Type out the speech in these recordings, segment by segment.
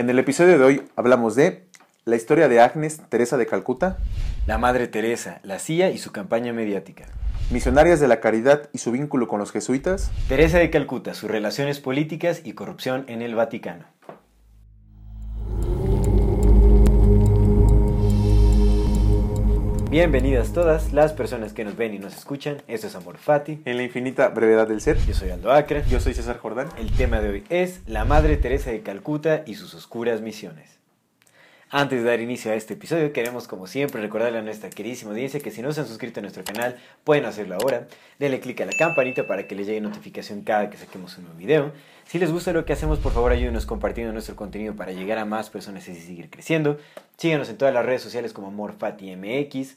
En el episodio de hoy hablamos de la historia de Agnes Teresa de Calcuta, La Madre Teresa, la CIA y su campaña mediática. misionarias de la caridad y su vínculo con los jesuitas, Teresa de Calcuta, sus relaciones políticas y corrupción en el Vaticano. Bienvenidas todas las personas que nos ven y nos escuchan. Esto es Amor Fati. en la infinita brevedad del ser. Yo soy Aldo Acre. Yo soy César Jordán. El tema de hoy es la Madre Teresa de Calcuta y sus oscuras misiones. Antes de dar inicio a este episodio, queremos como siempre recordarle a nuestra queridísima audiencia que si no se han suscrito a nuestro canal, pueden hacerlo ahora. Denle click a la campanita para que les llegue notificación cada que saquemos un nuevo video. Si les gusta lo que hacemos, por favor ayúdenos compartiendo nuestro contenido para llegar a más personas y seguir creciendo. Síganos en todas las redes sociales como AmorFatiMX.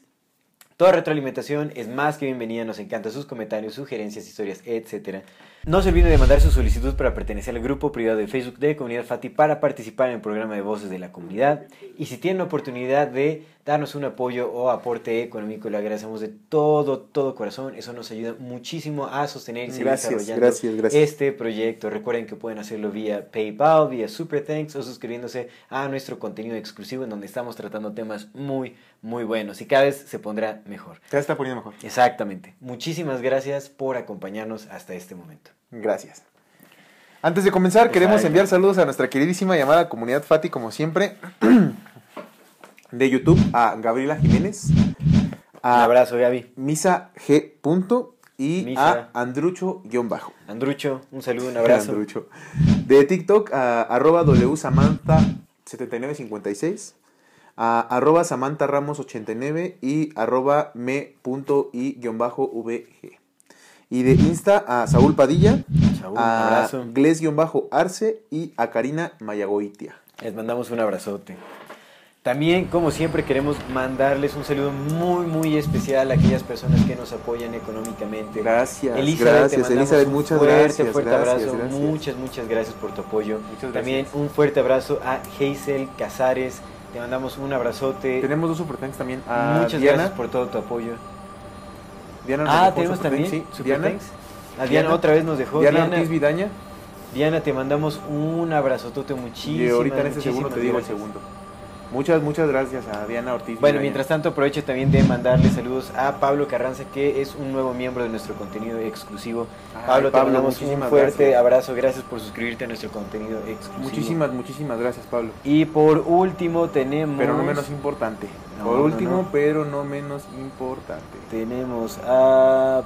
Toda retroalimentación es más que bienvenida, nos encantan sus comentarios, sugerencias, historias, etc. No se olviden de mandar su solicitud para pertenecer al grupo privado de Facebook de Comunidad Fati para participar en el programa de Voces de la Comunidad. Y si tienen la oportunidad de darnos un apoyo o aporte económico, le agradecemos de todo, todo corazón. Eso nos ayuda muchísimo a sostener y seguir Gracias, desarrollando gracias, gracias. este proyecto. Recuerden que pueden hacerlo vía PayPal, vía Super Thanks o suscribiéndose a nuestro contenido exclusivo en donde estamos tratando temas muy, muy buenos y cada vez se pondrá mejor. Ya está poniendo mejor. Exactamente. Muchísimas gracias por acompañarnos hasta este momento. Gracias. Antes de comenzar, queremos Exacto. enviar saludos a nuestra queridísima llamada comunidad Fati, como siempre, de YouTube, a Gabriela Jiménez, Un a abrazo, Gaby. Misa G. Punto, y Misa. a Andrucho-Bajo. Andrucho, un saludo, un abrazo. Andrucho. De TikTok a arroba wsamantha7956, a arroba Samantha Ramos 89 y arroba me.i-vg. Y de Insta a Saúl Padilla, Saúl, un a. Gles-Arce y a Karina Mayagoitia. Les mandamos un abrazote. También, como siempre, queremos mandarles un saludo muy, muy especial a aquellas personas que nos apoyan económicamente. Gracias, Elizabeth, te gracias, mandamos Elizabeth, un muchas fuerte, gracias. fuerte gracias, abrazo. gracias. Muchas, muchas gracias por tu apoyo. Muchas También gracias. un fuerte abrazo a Hazel Casares. Te mandamos un abrazote. Tenemos dos super thanks también. A Muchas Diana. gracias por todo tu apoyo. Diana nos Ah, dejó tenemos también thanks, sí. Diana. A Diana, Diana. otra vez nos dejó. Diana Diana, Ortiz Vidaña. Diana, te mandamos un abrazotote Y muchísimas, ahorita en este segundo te digo el gracias. segundo. Muchas, muchas gracias a Diana Ortiz. Bueno, mientras tanto aprovecho también de mandarle saludos a Pablo Carranza, que es un nuevo miembro de nuestro contenido exclusivo. Ay, Pablo, te Pablo, mandamos un muchísimas fuerte gracias. abrazo, gracias por suscribirte a nuestro contenido exclusivo. Muchísimas, muchísimas gracias, Pablo. Y por último tenemos... Pero no menos importante. No, Por no, último, no. pero no menos importante. Tenemos a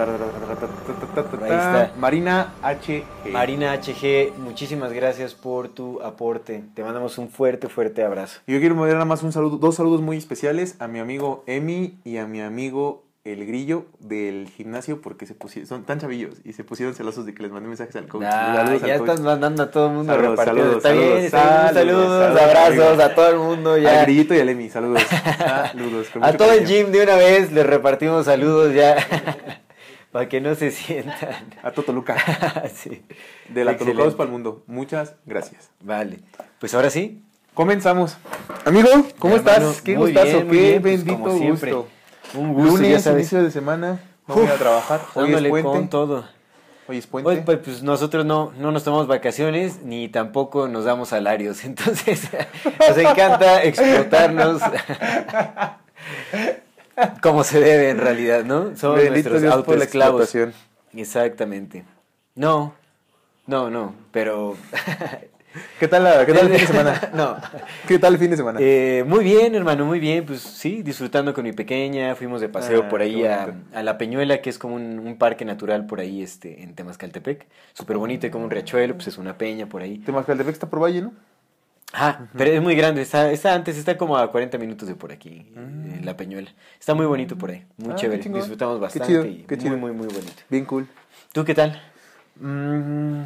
Ahí está. Marina H. Marina HG, muchísimas gracias por tu aporte. Te mandamos un fuerte, fuerte abrazo. Yo quiero mandar nada más un saludo, dos saludos muy especiales a mi amigo Emi y a mi amigo El Grillo del gimnasio porque se pusieron, son tan chavillos y se pusieron celosos de que les mandé mensajes al coach. Ah, Saludos al ya estás mandando a todo el mundo Saludos, repartiendo. saludos, Está bien, saludos, bien. saludos, Saludos, saludos, abrazos a todo el mundo Al ya. Grillito y al Emi, saludos. saludos A todo el cariño. gym de una vez le repartimos saludos ya. Para que no se sientan. A Totoluca. sí. De la Excelente. Tolucados para el Mundo. Muchas gracias. Vale. Pues ahora sí. Comenzamos. Amigo, ¿cómo Mi estás? hermano, Qué gustazo, bien, qué pues, bendito siempre. gusto. Un gusto, ya Lunes, sabes. inicio de semana. No voy a Uf, trabajar. Hoy es puente. con todo. Hoy es puente. Hoy, pues, pues, nosotros no, no nos tomamos vacaciones ni tampoco nos damos salarios. Entonces, nos encanta explotarnos como se debe en realidad, ¿no? Somos Bendito nuestros autoesclavos. Exactamente. No, no, no, pero... ¿Qué tal, la- qué tal el fin de semana? no. ¿Qué tal el fin de semana? Eh, muy bien, hermano, muy bien. Pues sí, disfrutando con mi pequeña. Fuimos de paseo Ah, por ahí a La Peñuela, que es como un, un parque natural por ahí este, en Temascaltepec. Súper bonito, y como un riachuelo, pues es una peña por ahí. Temascaltepec está por Valle, ¿no? Ah, pero es muy grande. Está, está antes, está como a 40 minutos de por aquí, en La Peñuela. Está muy bonito por ahí, muy Ah, chévere. Disfrutamos Qué bastante chido, y qué muy, chido. muy, muy bonito. Bien cool. ¿Tú qué tal? Mm,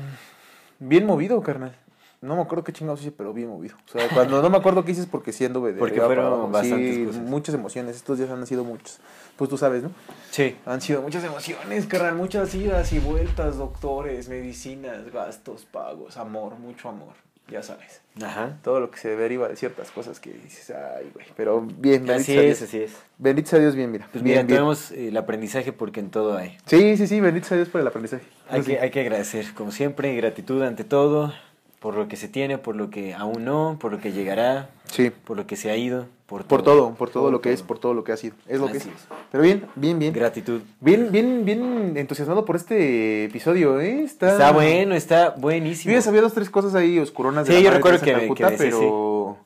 Bien movido, carnal. No me acuerdo qué chingados hice, pero bien movido. O sea, cuando no me acuerdo qué hice es porque sí anduve de Porque fueron bastantes Sí, cosas. muchas emociones. Estos días han sido muchos. Pues tú sabes, ¿no? Sí. Han sido muchas emociones, carnal. Muchas idas y vueltas, doctores, medicinas, gastos, pagos, amor, mucho amor. Ya sabes. Ajá. Todo lo que se deriva de ciertas cosas que dices, ay, güey. Pero bien, bendito Así sea es, Dios. así es. Bendito sea Dios, bien, mira. Pues bien, mira, bien. tenemos eh, el aprendizaje porque en todo hay. Sí, sí, sí, bendito sea Dios por el aprendizaje. Hay que, hay que agradecer, como siempre, gratitud ante todo, por lo que se tiene, por lo que aún no, por lo que llegará, Sí. por lo que se ha ido, por todo. Por todo, por todo lo que es, por todo lo que ha sido. Es lo que es. Pero bien, bien, bien. Gratitud. Bien, bien, bien entusiasmado por este episodio, ¿eh? Está, Está bueno, está Yo buenísimo. ya sabía dos, tres cosas ahí oscuronas de Sí, la yo recuerdo que decía, pero...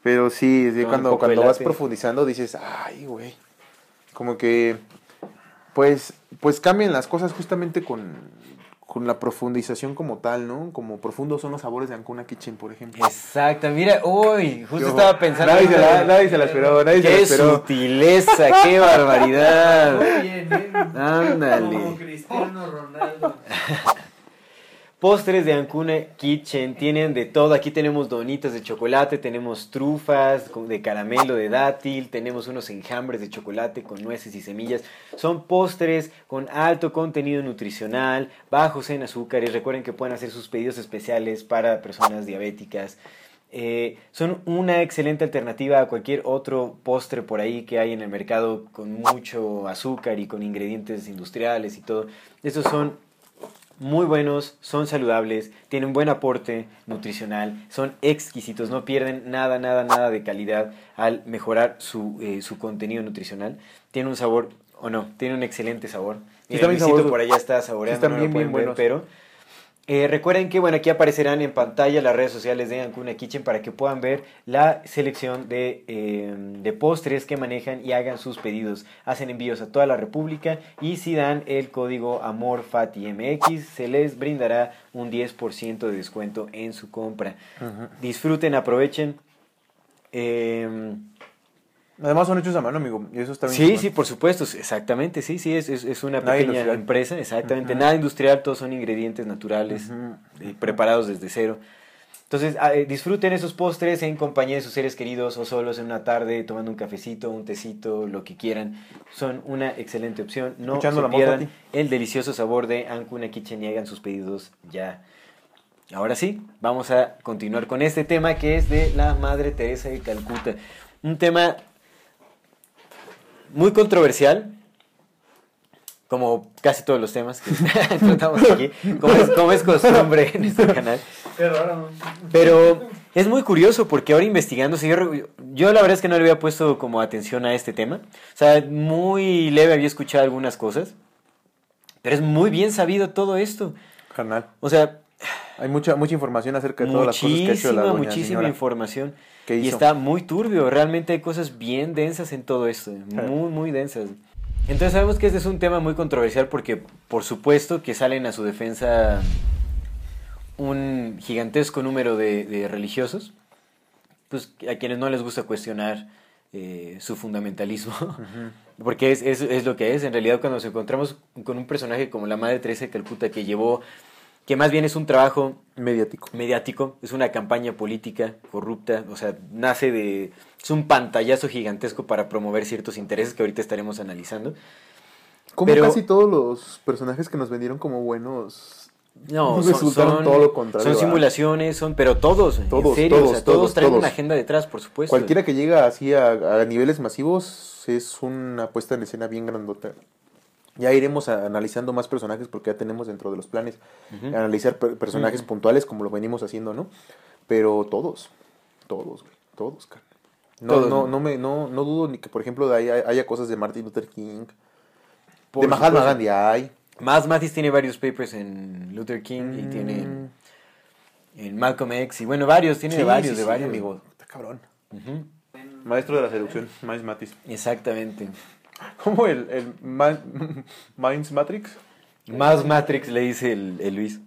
Pero sí, sí, cuando, cuando vas profundizando dices, ay, güey. Como que, pues, pues cambian las cosas justamente con, con la profundización como tal, ¿no? Como profundos son los sabores de Ancuna Kitchen, por ejemplo. Exacto, mira, uy, justo Yo- estaba pensando. Nadie se la, nadie se la esperó, nadie se la Qué esperó. sutileza, qué barbaridad. Muy bien, ¿eh? Ándale. Como Cristiano Ronaldo. Postres de Ancuna Kitchen tienen de todo. Aquí tenemos donitas de chocolate, tenemos trufas de caramelo, de dátil, tenemos unos enjambres de chocolate con nueces y semillas. Son postres con alto contenido nutricional, bajos en azúcares. Recuerden que pueden hacer sus pedidos especiales para personas diabéticas. Eh, son una excelente alternativa a cualquier otro postre por ahí que hay en el mercado con mucho azúcar y con ingredientes industriales y todo. Estos son muy buenos, son saludables, tienen buen aporte nutricional, son exquisitos, no pierden nada, nada, nada de calidad al mejorar su, eh, su contenido nutricional. Tiene un sabor, o no, tiene un excelente sabor. Mira, bien Luisito sabrosos. por allá está saboreando, no lo bien, pueden bien ver, buenos. pero eh, recuerden que bueno, aquí aparecerán en pantalla las redes sociales de Ancuna Kitchen para que puedan ver la selección de, eh, de postres que manejan y hagan sus pedidos. Hacen envíos a toda la República y si dan el código AMORFATIMX se les brindará un 10% de descuento en su compra. Disfruten, aprovechen. Eh, Además son hechos a mano, amigo, y eso está bien. Sí, sí, por supuesto, exactamente, sí, sí, es, es, es una Nada pequeña industrial. empresa, exactamente, nada industrial, todos son ingredientes naturales, eh, preparados desde cero. Entonces, ah, eh, disfruten esos postres en compañía de sus seres queridos o solos en una tarde, tomando un cafecito, un tecito, lo que quieran. Son una excelente opción. No Escuchando se pierdan el delicioso sabor de Ancuna Kitchen y hagan sus pedidos ya. Ahora sí, vamos a continuar con este tema que es de la Madre Teresa de Calcuta. Un tema muy controversial, como casi todos los temas que tratamos aquí, como es, como es costumbre en este canal. Qué raro. Pero es muy curioso porque ahora investigando, si yo, yo la verdad es que no le había puesto como atención a este tema. O sea, muy leve había escuchado algunas cosas, pero es muy bien sabido todo esto. Carnal. O sea, Hay mucha, mucha información acerca de todas las cosas que ha hecho la muchísima, doña muchísima señora. información. ¿Qué Y hizo? está muy turbio, realmente hay cosas bien densas en todo esto, muy, muy densas. Entonces sabemos que este es un tema muy controversial porque, por supuesto, que salen a su defensa un gigantesco número de, de religiosos, pues a quienes no les gusta cuestionar eh, su fundamentalismo, porque es, es, es lo que es. En realidad, cuando nos encontramos con un personaje como la Madre Teresa de Calcuta, que llevó, que más bien es un trabajo Mediático. mediático, es una campaña política corrupta, o sea, nace de... es un pantallazo gigantesco para promover ciertos intereses que ahorita estaremos analizando. Como Pero- casi todos los personajes que nos vendieron como buenos. No, son, todo lo contrario, son simulaciones, son, pero todos, en Todos, serio, o todos, sea, todos, todos, traen todos. una agenda detrás, por supuesto. Cualquiera que llega así a, a niveles masivos es una puesta en escena bien grandota. Ya iremos a- analizando más personajes porque ya tenemos dentro de los planes analizar per- personajes puntuales como lo venimos haciendo, ¿no? Pero todos, todos, güey, todos, cara. No, Todos, no, ¿no? no, me, no, no dudo ni que, por ejemplo, de ahí haya, haya cosas de Martin Luther King, Por de Mahatma. Gandhi hay. Más Mathis tiene varios papers en Luther King y tiene Mm. en, en Malcolm X y bueno, varios, tiene Sí, de varios, sí, de sí, varios. amigo. Está cabrón. Maestro de la seducción, Miles Matis. Exactamente. ¿Cómo el, el Minds Matrix? Más Matrix le dice el, el Luis.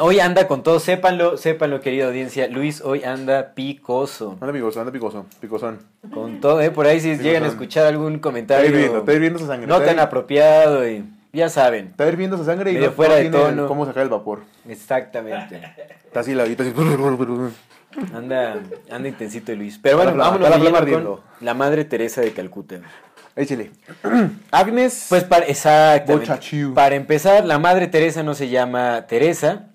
Hoy anda con todo, sépanlo, sépanlo querida audiencia. Luis hoy anda picoso. Anda picoso, anda picoso, picosón. Con todo, ¿eh? Por ahí si llegan a escuchar algún Está comentario hirviendo, está hirviendo esa sangre. no tan apropiado y Ya saben. Está hirviendo esa sangre y no, fuera de tono. cómo sacar el vapor. Exactamente. Está así la vida, así. Anda, anda intensito Luis. Pero bueno, la vámonos la flama con la madre Teresa de Calcuta. Échale. Agnes. Pues para, exactamente. Para empezar, la madre Teresa no se llama Teresa.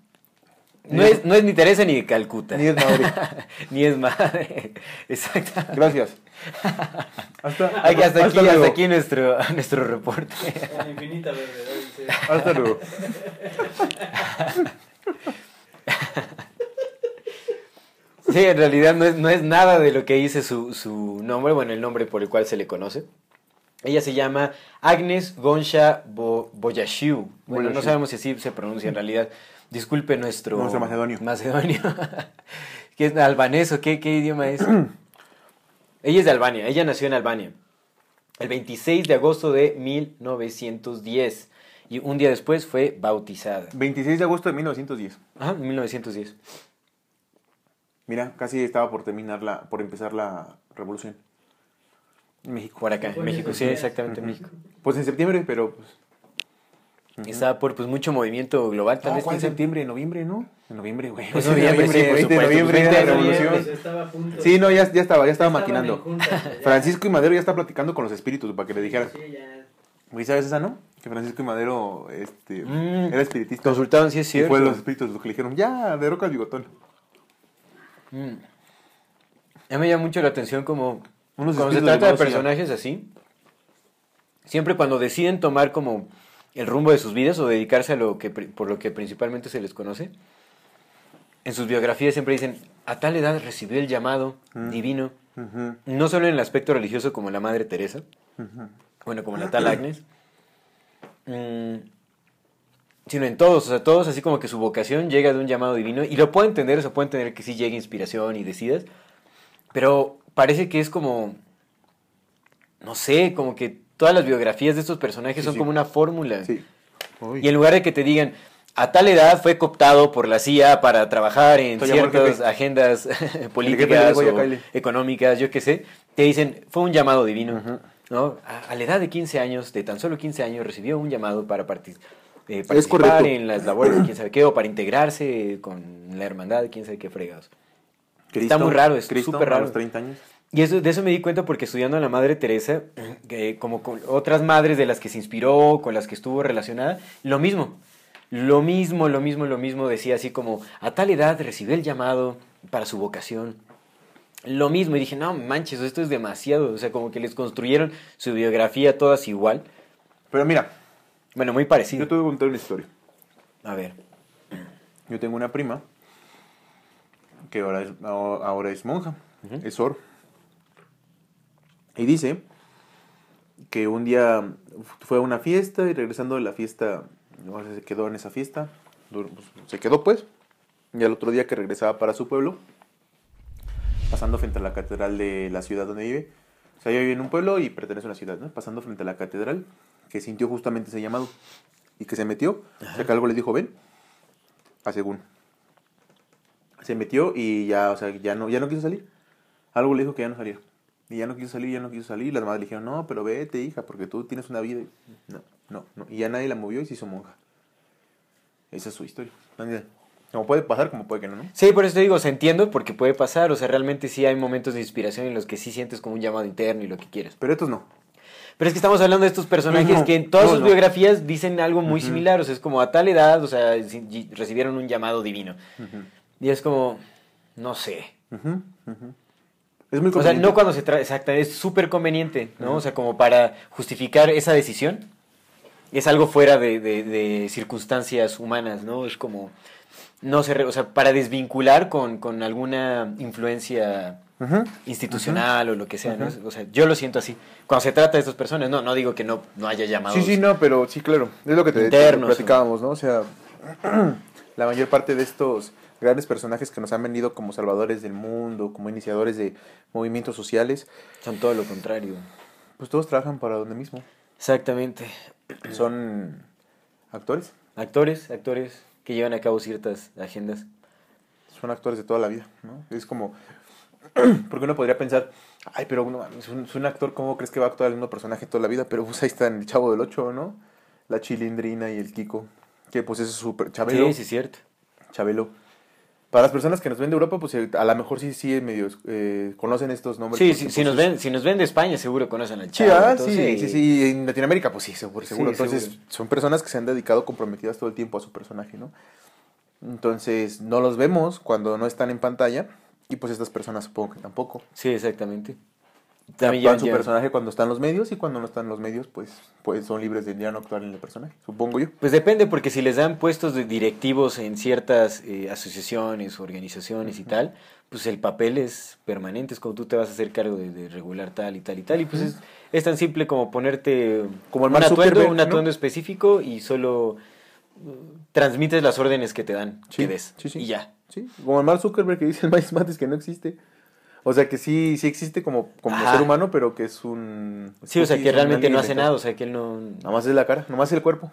No Ni- es, no es ni Teresa ni de Calcuta. Ni es madre. ni es madre. Exacto. Gracias. Hasta, Aquí, hasta, aquí, luego. hasta aquí nuestro, nuestro reporte. La infinita verdad. Hasta luego. Sí, en realidad no es, no es nada de lo que dice su, su nombre, bueno, el nombre por el cual se le conoce. Ella se llama Agnes Gonsha Bo Boyashiu. Bueno, no sabemos si así se pronuncia en realidad. Disculpe nuestro... Nuestro macedonio. Macedonio. ¿Qué es albanés o qué, qué idioma es? ella es de Albania, ella nació en Albania. El 26 de agosto de 1910. Y un día después fue bautizada. 26 de agosto de 1910. Ajá, 1910. Mira, casi estaba por terminar la, por empezar la revolución. En México. Por acá, en en México, sí, exactamente en México. Pues en septiembre, pero pues. Estaba por pues mucho movimiento global, tal No, vez. ¿cuál quién sabe. septiembre? ¿En noviembre, no? En noviembre, güey. Pues noviembre, sí, por 20 de noviembre, pues, era 20 la de noviembre. revolución. Estaba a punto. Sí, no, ya, ya estaba, ya estaba maquinando. en. Francisco y Madero ya está platicando con los espíritus para que le dijeran. Sí, ya. Güey, ¿sabes esa, no? Que Francisco y Madero este, Mm. era espiritista. Consultaron si es Y cierto. fue los espíritus los que le dijeron, ya, derroca el bigotón. Mm. A mí me llama mucho la atención como Unos cuando se trata de personajes así, siempre cuando deciden tomar como el rumbo de sus vidas o dedicarse a lo que por lo que principalmente se les conoce, en sus biografías siempre dicen, a tal edad recibió el llamado Mm. divino, no solo en el aspecto religioso como la Madre Teresa, bueno, como la tal Agnes, mm, sino en todos, o sea, todos así como que su vocación llega de un llamado divino, y lo puedo entender, o sea, puedo entender que sí llegue inspiración y decidas, pero parece que es como, no sé, como que todas las biografías de estos personajes Sí, son sí. como una fórmula. Sí. Y en lugar de que te digan, a tal edad fue cooptado por la CIA para trabajar en ciertas agendas políticas le dijo, "Ya o cáele". económicas, yo qué sé, te dicen, fue un llamado divino. ¿no? A, a la edad de 15 años, de tan solo 15 años, recibió un llamado para partic- eh, participar en las labores de quién sabe qué, o para integrarse con la hermandad de quién sabe qué fregados. Cristo, está muy raro, es súper A raro. los 30 años. Y eso, de eso me di cuenta porque estudiando a la Madre Teresa, que como con otras madres de las que se inspiró, con las que estuvo relacionada, lo mismo. Lo mismo, lo mismo, lo mismo decía así como, a tal edad recibió el llamado para su vocación. Lo mismo, y dije, no manches, esto es demasiado. O sea, como que les construyeron su biografía todas igual. Pero mira, Bueno, muy parecido. yo te voy a contar una historia. A ver. Yo tengo una prima que ahora es, ahora es monja, es Sor. Y dice que un día fue a una fiesta y regresando de la fiesta, se quedó en esa fiesta, pues, se quedó pues, y al otro día que regresaba para su pueblo, pasando frente a la catedral de la ciudad donde vive, o sea, ella vive en un pueblo y pertenece a una ciudad, ¿no? Pasando frente a la catedral, que sintió justamente ese llamado y que se metió, o sea, que algo le dijo, ven, a según. Se metió y ya, o sea, ya no, ya no quiso salir. Algo le dijo que ya no saliera. Y ya no quiso salir, ya no quiso salir. Las madres le dijeron, no, pero vete, hija, porque tú tienes una vida. No, no, no. Y ya nadie la movió y se hizo monja. Esa es su historia. Como puede pasar, como puede que no, ¿no? Sí, por eso te digo, se entiendo porque puede pasar. O sea, realmente sí hay momentos de inspiración en los que sí sientes como un llamado interno y lo que quieras. Pero estos no. Pero es que estamos hablando de estos personajes No, que en todas no, sus biografías dicen algo muy similar. O sea, es como a tal edad, o sea, y- recibieron un llamado divino. Y es como, no sé. Es muy O sea, conveniente. no cuando se trata, exacto, es súper conveniente, ¿no? O sea, como para justificar esa decisión. Es algo fuera de, de- de circunstancias humanas, ¿no? Es como, no sé, o sea, para desvincular con, con alguna influencia institucional o lo que sea, ¿no? O sea, yo lo siento así. Cuando se trata de estas personas, no, no digo que no, no haya llamados. Sí, sí, no, pero sí, claro. Es lo que te, te Internos, platicábamos, ¿no? O sea, la mayor parte de estos grandes personajes que nos han venido como salvadores del mundo, como iniciadores de movimientos sociales, Son todo lo contrario. pues todos trabajan para donde mismo. Exactamente. Son actores, Actores, actores que llevan a cabo ciertas agendas. son actores de toda la vida, ¿no? Es como, porque uno podría pensar, ay, pero uno, es un, es un actor, ¿cómo crees que va a actuar el mismo personaje toda la vida? Pero pues ahí está en el Chavo del Ocho, ¿no? la Chilindrina y el Kiko. Que pues es súper. Chabelo. Sí, sí, cierto. Chabelo. Para las personas que nos ven de Europa, pues eh, a lo mejor sí, sí, medio eh, conocen estos nombres. Sí, sí, si nos ven, si nos ven de España, seguro conocen al Sí, Chavo. ah, entonces, sí, sí, sí, y en Latinoamérica, pues sí, seguro, seguro. Sí, Entonces, seguro. son personas que se han dedicado comprometidas todo el tiempo a su personaje, ¿no? Entonces, no los vemos cuando no están en pantalla, y pues estas personas supongo que tampoco. Sí, exactamente. También su ya- personaje cuando están los medios, y cuando no están los medios, pues, pues son libres de ya no actuar en el personaje, supongo yo. Pues depende, porque si les dan puestos de directivos en ciertas eh, asociaciones, organizaciones y tal, pues el papel es permanente, es como tú te vas a hacer cargo de, de regular tal y tal y tal, y pues es, es tan simple como ponerte Como el un atuendo, un ¿no? atuendo específico y solo uh, transmites las órdenes que te dan, que des, sí, sí. y ya. Sí, como el Mark Zuckerberg que dice el Mates que no existe. O sea, que sí, sí existe como, como Ajá. ser humano, pero que es un... Sí, o sea, que realmente no hace nada, o sea, que él no... Nada más es la cara, nada más es el cuerpo.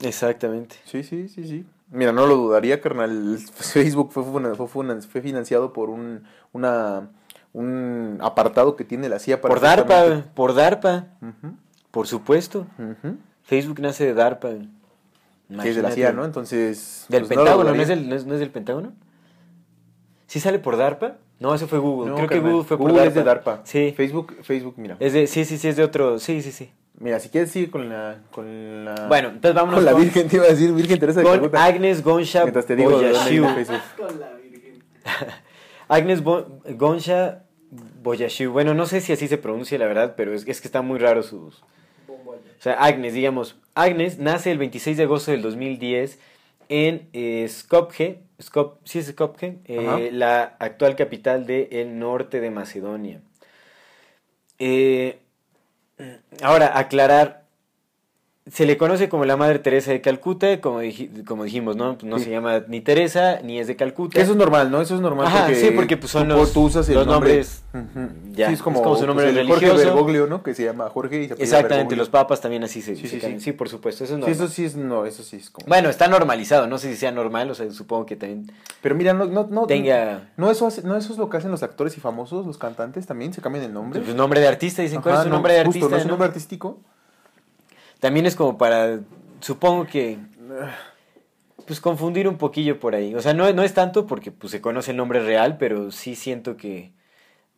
Exactamente. Sí, sí, sí, sí. Mira, no lo dudaría, carnal. Facebook fue, fue, financiado por un, una, un apartado que tiene la CIA para... Por DARPA, por DARPA, por supuesto. Facebook nace de DARPA. Que es de la CIA, ¿no? Entonces... Del pues, Pentágono, ¿no, es del, no, es, no es del Pentágono? ¿Sí sale por DARPA? No, eso fue Google. No, Creo que. Google fue por Google DARPA. es de DARPA. Sí. Facebook, Facebook, mira. Es de, sí, sí, sí, es de otro. Sí, sí, sí. Mira, si quieres sigue con la... Con la Bueno, entonces vámonos Con la con- Virgen, te iba a decir, Virgen Teresa de Calcuta. Agnes Gonsha Mientras te digo Boyashiu. Con la Virgen. Agnes Bo- Gonsha Boyashiu. Bueno, no sé si así se pronuncia, la verdad, pero es, es que está muy raro sus... O sea, Agnes, digamos. Agnes nace el 26 de agosto del 2010 en eh, Skopje, Skop, sí es Skopje, eh, la actual capital del norte de Macedonia. Eh, ahora, aclarar, se le conoce como la Madre Teresa de Calcuta, como, dij- como dijimos, ¿no? No Sí. se llama ni Teresa ni es de Calcuta. Eso es normal, ¿no? Eso es normal Ajá, porque... sí, porque, pues, son los- tú usas el los nombre- nombres- ya, Sí, es como, es como su nombre pues, el Jorge religioso. Bergoglio, ¿no? Que se llama Jorge y se Exactamente, Bergoglio. los papas también así se, Sí, se sí, sí. sí, por supuesto, eso es Sí, normal. eso sí es... No, eso sí es como... Bueno, está normalizado, no sé si sea normal, o sea, supongo que también Pero mira, no... no, no tenga No eso, hace- no eso es lo que hacen los actores y famosos, los cantantes también, se cambian el nombre. pues, nombre de artista, dicen, ¿cuál Ajá, es su no, nombre de justo, artista? ¿no es un no? nombre artístico? También es como para, supongo que, pues confundir un poquillo por ahí. O sea, no, no es tanto porque pues, se conoce el nombre real, pero sí siento que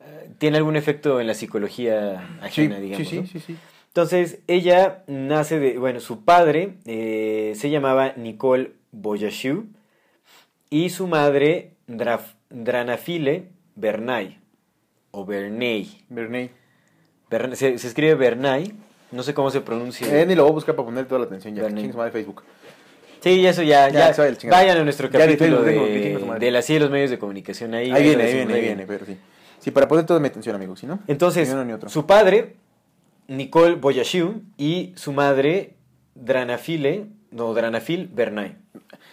eh, tiene algún efecto en la psicología Sí, ajena, sí, digamos. sí, ¿no? sí, sí. Entonces, ella nace de, bueno, su padre eh, se llamaba Nicole Boyashiu y su madre Draf- Dranafile Bernay, o Bernay. Bernay. Bern- se, se escribe Bernay, no sé cómo se pronuncia. Eh, ni lo voy a buscar para poner toda la atención ya. Su madre Facebook. Sí, eso ya, Ya, vayan a nuestro capítulo de, madre. de la CIA y los medios de comunicación. Ahí, Ahí viene, ahí viene, ahí viene, pero sí. Sí, para poner toda mi atención, amigos, ¿sí no? Entonces, Ni uno ni otro. su padre, Nicole Boyashiu, y su madre, Dranafile, no, Dranafil Bernay.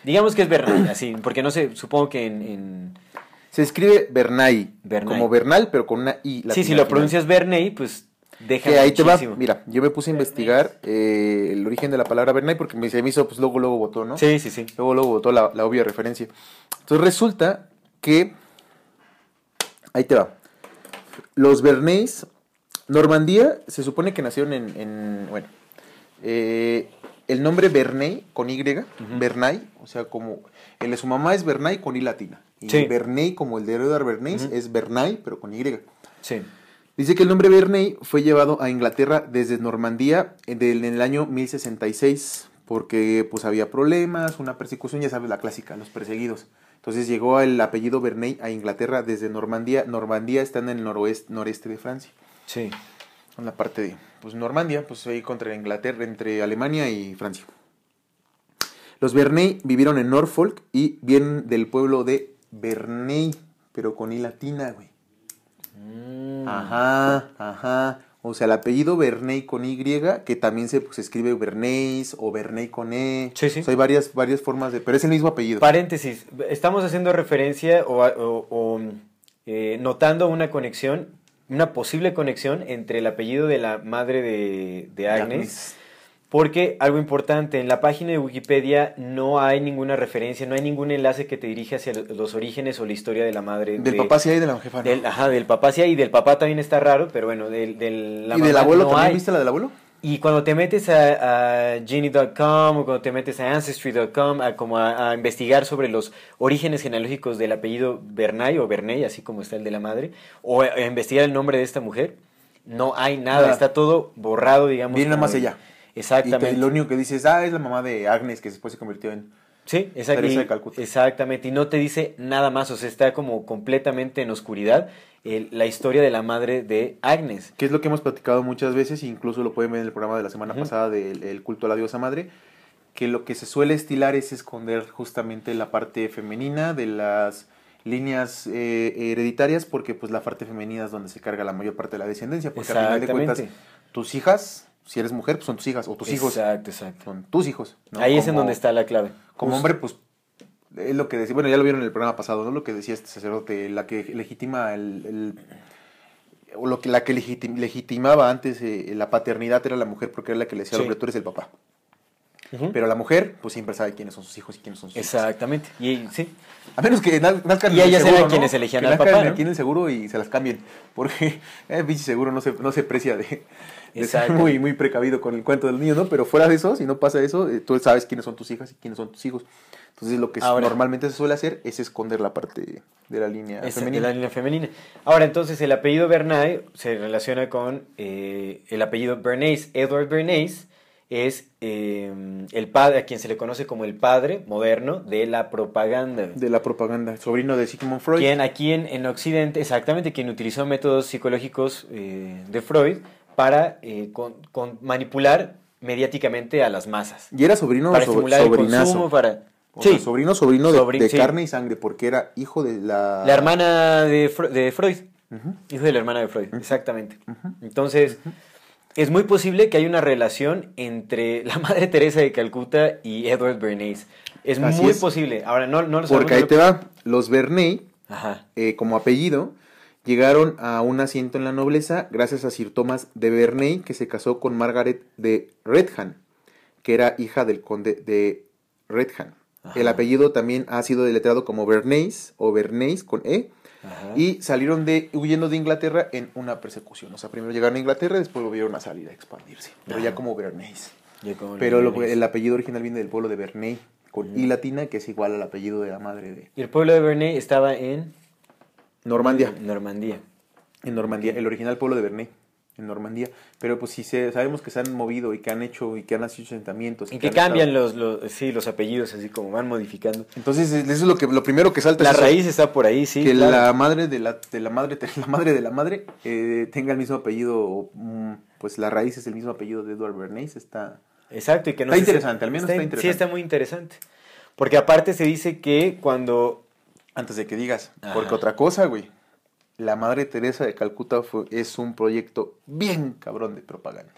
Digamos que es Bernay, así, porque no sé, supongo que en... en- Se escribe Bernay, Bernay. como Bernal, pero con una I. Sí, si lo pronuncias Bernay, pues deja Que ahí te va, mira, yo me puse a investigar eh, el origen de la palabra Bernay porque me, se me hizo, pues luego, luego votó, ¿no? Sí, sí, sí. Luego, luego votó la, la obvia referencia. Entonces resulta que, ahí te va, los Bernays, Normandía, se supone que nacieron en, en bueno, eh, el nombre Bernay con Y, Bernay, o sea, como, el de su mamá es Bernay con I latina. Y Sí. Bernay, como el de Edward Bernays, es Bernay, pero con Y. Sí. Dice que el nombre Bernay fue llevado a Inglaterra desde Normandía en el, en el año 1066 porque pues había problemas, una persecución, ya sabes la clásica, los perseguidos. Entonces llegó el apellido Bernay a Inglaterra desde Normandía. Normandía está en el noroeste, noreste de Francia, Sí. en la parte de pues Normandía, pues ahí contra Inglaterra, entre Alemania y Francia. Los Bernay vivieron en Norfolk y vienen del pueblo de Bernay, pero con I latina, güey. Mm. Ajá, ajá. O sea, el apellido Bernay con Y, que también se, pues, escribe Bernays o Bernay con E. Sí, sí. O sea, hay varias, varias formas de... Pero es el mismo apellido. Paréntesis, estamos haciendo referencia o, o- o, eh, notando una conexión, una posible conexión entre el apellido de la madre de, de Agnes, porque algo importante, en la página de Wikipedia no hay ninguna referencia, no hay ningún enlace que te dirige hacia lo- los orígenes o la historia de la madre. Del de- papá sí hay, de la jefa no. del, ajá, del papá sí hay, y del papá también está raro, pero bueno, del, del- la ¿Y del abuelo no también hay. viste la del abuelo? Y cuando te metes a, a Genie.com o cuando te metes a Ancestry.com a, como a, a investigar sobre los orígenes genealógicos del apellido Bernay o Bernay, así como está el de la madre, o a, investigar el nombre de esta mujer, no hay nada, Nada. está todo borrado, digamos. Viene nada más ella. Exactamente. Y te- lo único que dices, ah, es la mamá de Agnes, que después se convirtió en... Sí, exact- Teresa y- de Calcuta. exactamente. Y no te dice nada más, o sea, está como completamente en oscuridad el- la historia de la madre de Agnes. Que es lo que hemos platicado muchas veces, incluso lo pueden ver en el programa de la semana pasada del el culto a la diosa madre, que lo que se suele estilar es esconder justamente la parte femenina de las líneas eh, hereditarias, porque pues la parte femenina es donde se carga la mayor parte de la descendencia, porque al final de cuentas Exactamente. tus hijas, si eres mujer, pues son tus hijas, o tus hijos Exacto, exacto. son tus hijos. ¿no? Ahí es en donde está la clave. Como Justo. hombre, pues es lo que decía, bueno, ya lo vieron en el programa pasado, ¿no? Lo que decía este sacerdote, la que legitima el, el- o lo que la que legitim- legitimaba antes eh, la paternidad era la mujer porque era la que le decía al Sí. hombre, tú eres el papá. Pero la mujer, pues siempre sabe quiénes son sus hijos y quiénes son sus hijas. Exactamente. Y sí. A menos que naz- nazcan Y ellas eran ¿no? quienes elegían Que al papá, ¿no? aquí en el seguro y se las cambien. Porque el pinche seguro no se, no se precia de, Exacto. muy, muy precavido con el cuento del niño, ¿no? Pero fuera de eso, si no pasa eso, eh, tú sabes quiénes son tus hijas y quiénes son tus hijos. Entonces lo que Ahora- normalmente se suele hacer es esconder la parte de la línea Esa- femenina. de la línea femenina. Ahora, entonces, el apellido Bernay se relaciona con eh, el apellido Bernays. Edward Bernays es eh, el padre, a quien se le conoce como el padre moderno de la propaganda. De la propaganda. Sobrino de Sigmund Freud. Quien aquí en, en Occidente, exactamente, quien utilizó métodos psicológicos eh, de Freud para eh, con- con manipular mediáticamente a las masas. Y era sobrino para so- estimular el sobrinazo. consumo, para... O Sí, sea, sobrino, sobrino de, Sobrin- de sí. carne y sangre, porque era hijo de la... La hermana de, Freud. Hijo de la hermana de Freud, exactamente. Entonces, es muy posible que haya una relación entre la Madre Teresa de Calcuta y Edward Bernays. Es Así muy es. posible. Ahora, no, no lo Porque ahí te va. Los Ajá. eh, como apellido, llegaron a un asiento en la nobleza gracias a Sir Thomas de Verney, que se casó con Margaret de Redhan, que era hija del conde de Redhan. Ajá. El apellido también ha sido deletrado como Bernays o Bernays con E. Ajá. Y salieron de, huyendo de Inglaterra en una persecución. O sea, primero llegaron a Inglaterra y después volvieron a salir a expandirse. Pero ya como Bernays. Ya como Pero lo- el apellido original viene del pueblo de Bernay, con I latina, que es igual al apellido de la madre de Y el pueblo de Bernay estaba en Normandía. Normandía. En Normandía, el original pueblo de Bernay, en Normandía. Pero pues si se, sabemos que se han movido y que han hecho y que han hecho asentamientos. Y que cambian los, los, sí, los apellidos, así como van modificando. Entonces, eso es lo que lo primero que salta. La es eso, raíz está por ahí, sí. que claro. la madre de la, de la madre la madre de la madre eh, tenga el mismo apellido, mm, pues la raíz es el mismo apellido de Edward Bernays, está Exacto, y que no Está se- interesante, al menos está interesante. Sí, está muy interesante. Porque aparte se dice que cuando Antes de que digas, Ajá. porque otra cosa, güey. La Madre Teresa de Calcuta fue, es un proyecto bien cabrón de propaganda.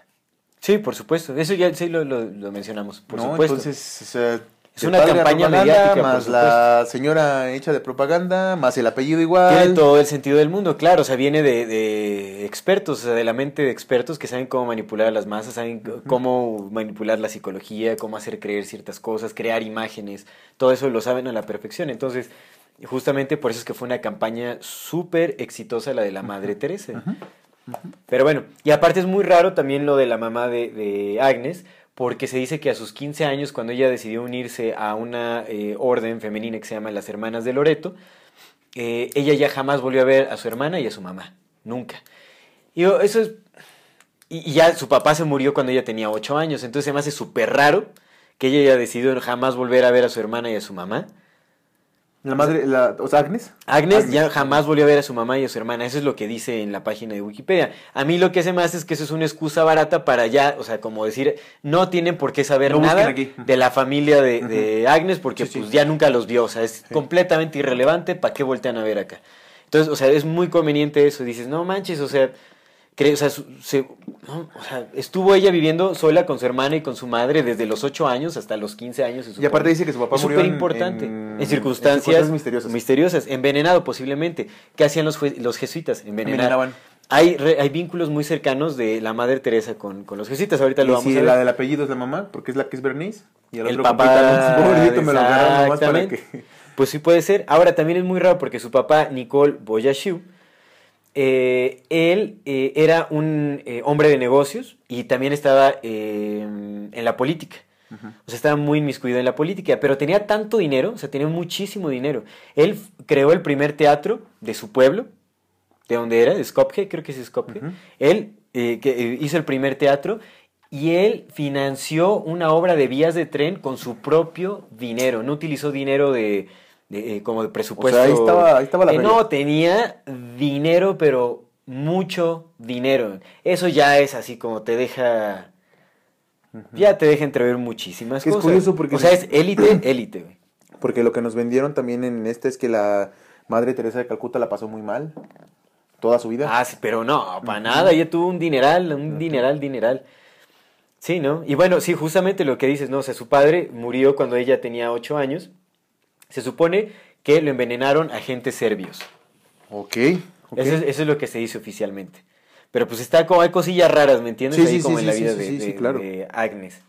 Sí, por supuesto. Eso ya sí lo, lo- lo mencionamos, por ¿no? supuesto. Entonces, o sea, Es una campaña mediática, Más la señora hecha de propaganda, más el apellido igual. Tiene todo el sentido del mundo, claro. O sea, viene de, de expertos, o sea, de la mente de expertos que saben cómo manipular a las masas, saben cómo manipular la psicología, cómo hacer creer ciertas cosas, crear imágenes. Todo eso lo saben a la perfección. Entonces, justamente por eso es que fue una campaña súper exitosa la de la Madre Teresa. Pero bueno, y aparte es muy raro también lo de la mamá de, de Agnes, porque se dice que a sus 15 años, cuando ella decidió unirse a una eh, orden femenina que se llama las Hermanas de Loreto, eh, ella ya jamás volvió a ver a su hermana y a su mamá, nunca. Y eso es... Y, y ya su papá se murió cuando ella tenía 8 años, entonces se me hace súper raro que ella haya decidido jamás volver a ver a su hermana y a su mamá. La madre, la, o sea, Agnes. Agnes, ya jamás volvió a ver a su mamá y a su hermana. Eso es lo que dice en la página de Wikipedia. A mí lo que se me hace es que eso es una excusa barata para ya, o sea, como decir, no tienen por qué saber No nada aquí. de la familia de, de Agnes porque Sí, sí. pues ya nunca los vio. O sea, es completamente irrelevante. ¿Para qué voltean a ver acá? Entonces, o sea, es muy conveniente eso. Dices, no manches, o sea, cree- o sea, su- se- no, o sea, estuvo ella viviendo sola con su hermana y con su madre desde los 8 años hasta los 15 años. se Y aparte dice que su papá es murió importante. en- En, en circunstancias, circunstancias misteriosas. misteriosas, envenenado posiblemente. ¿Qué hacían los, jesuitas? Envenenar. Envenenaban. Hay, re- hay vínculos muy cercanos de la Madre Teresa con, con los jesuitas. Ahorita lo Y vamos si a ver. la del apellido es la mamá, porque es la que es Bernice. Y el, el otro papá. Pobrecito, me lo agarraron nomás para que... Pues sí puede ser. Ahora también es muy raro porque su papá, Nicole Boyashiu, eh, él eh, era un eh, hombre de negocios y también estaba en la política. O sea, estaba muy inmiscuido en la política, pero tenía tanto dinero, o sea, tenía muchísimo dinero. Él creó el primer teatro de su pueblo, de donde era, de Skopje, creo que es Skopje. Él que, hizo el primer teatro y él financió una obra de vías de tren con su propio dinero. No utilizó dinero de, de, eh, como de presupuesto. ahí estaba- ahí estaba la Eh, no, tenía dinero, pero mucho dinero. Eso ya es así como te deja... Ya te deja entrever muchísimas es cosas. curioso porque O sea, es- élite, élite, güey. Porque lo que nos vendieron también en este es que la Madre Teresa de Calcuta la pasó muy mal. Toda su vida. Ah, sí, pero no, para nada, ella tuvo un dineral, un dineral, dineral. Sí, ¿no? Y bueno, sí, justamente lo que dices, ¿no? O sea, su padre murió cuando ella tenía ocho años. Se supone que lo envenenaron agentes serbios. Ok. ok. Eso, es, eso es lo que se dice oficialmente. Pero pues está como, hay cosillas raras, ¿me entiendes? Sí, Ahí sí, como sí, en la vida sí, de, claro. de Agnes.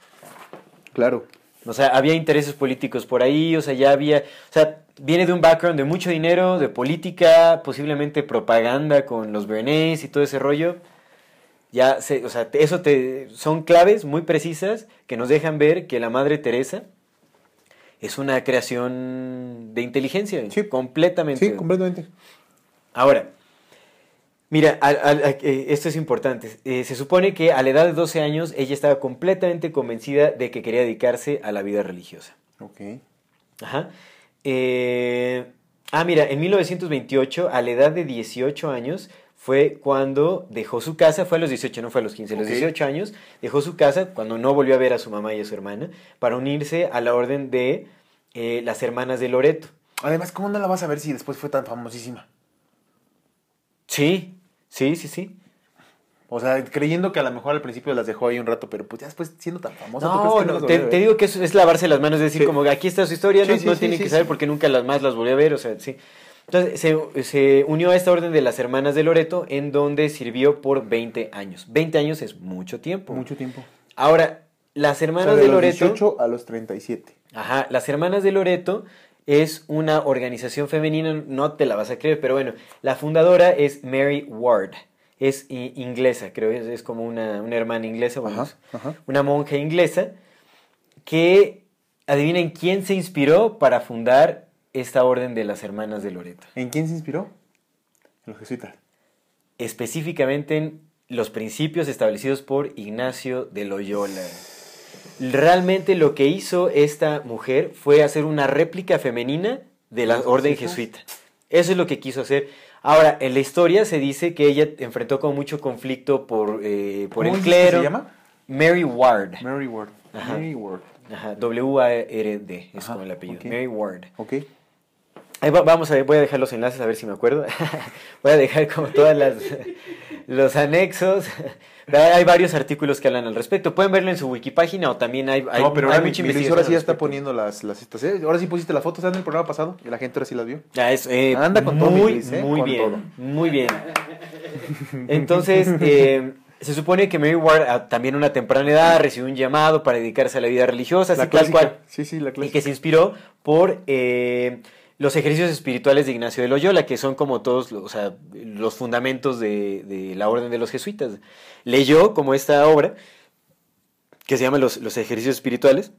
Claro. O sea, había intereses políticos por ahí, o sea, ya había, o sea, viene de un background de mucho dinero, de política, posiblemente propaganda con los Bernays y todo ese rollo. Ya, se, o sea, eso te, son claves muy precisas que nos dejan ver que la Madre Teresa es una creación de inteligencia, Sí. completamente. Sí, completamente. Ahora, mira, a- eh, esto es importante. Eh, se supone que a la edad de 12 años ella estaba completamente convencida de que quería dedicarse a la vida religiosa. Ok. Ajá. Eh, ah, mira, en 1928, a la edad de 18 años, fue cuando dejó su casa, fue a los 18, no fue a los 15, a los Ok. 18 años, dejó su casa cuando no volvió a ver a su mamá y a su hermana, para unirse a la orden de eh, las hermanas de Loreto. Además, ¿cómo no la vas a ver si después fue tan famosísima? Sí, sí, sí, sí. O sea, creyendo que a lo mejor al principio las dejó ahí un rato, pero pues ya después siendo tan famosa. ¿tú crees No, que no, te, digo que eso es lavarse las manos, es decir, Sí. como aquí está su historia, Sí, no, sí, no tienen que saber porque nunca las más las volvió a ver, o sea, sí. Entonces se, se unió a esta orden de las hermanas de Loreto, en donde sirvió por 20 años. 20 años es mucho tiempo. Mucho tiempo. Ahora, las O sea, hermanas de de los Loreto. 18 a los 37. Ajá, las hermanas de Loreto es una organización femenina, no te la vas a creer, pero bueno, la fundadora es Mary Ward. Es inglesa, creo, es, es como una, una hermana inglesa, bueno, ajá. una monja inglesa, que adivinen quién se inspiró para fundar esta orden de las hermanas de Loreto. ¿En quién se inspiró? En los jesuitas. Específicamente en los principios establecidos por Ignacio de Loyola. Realmente lo que hizo esta mujer fue hacer una réplica femenina de la ¿Los orden jesuita. Eso es lo que quiso hacer. Ahora, en la historia se dice que ella enfrentó con mucho conflicto por, eh, por ¿Cómo el clero. se llama? Mary Ward. Mary Ward. Ajá. Mary Ward. W-A-R-D es Ajá, como el apellido. Mary Ward. Ok. Ahí va- vamos a ver, voy a dejar los enlaces a ver si me acuerdo. voy a dejar como todas las los anexos. Hay varios artículos que hablan al respecto. Pueden verlo en su wikipágina o también hay, hay, no, pero hay ahora, mucha mi- mi Luis investigación ahora al sí ya está poniendo las, las estas. ¿eh? Ahora sí pusiste las fotos en el programa pasado y la gente ahora sí las vio. Ya es, eh, Anda con todo, mi muy, Luis, ¿eh? muy Con bien, todo. muy bien. Entonces, se supone que Mary Ward a también a una temprana edad recibió un llamado para dedicarse a la vida religiosa, así La tal clásica. cual. Sí, sí, la y clásica. que se inspiró por eh, los ejercicios espirituales de Ignacio de Loyola, que son como todos los, o sea, los fundamentos de, de la orden de los jesuitas. Leyó como esta obra, que se llama Los, los ejercicios espirituales,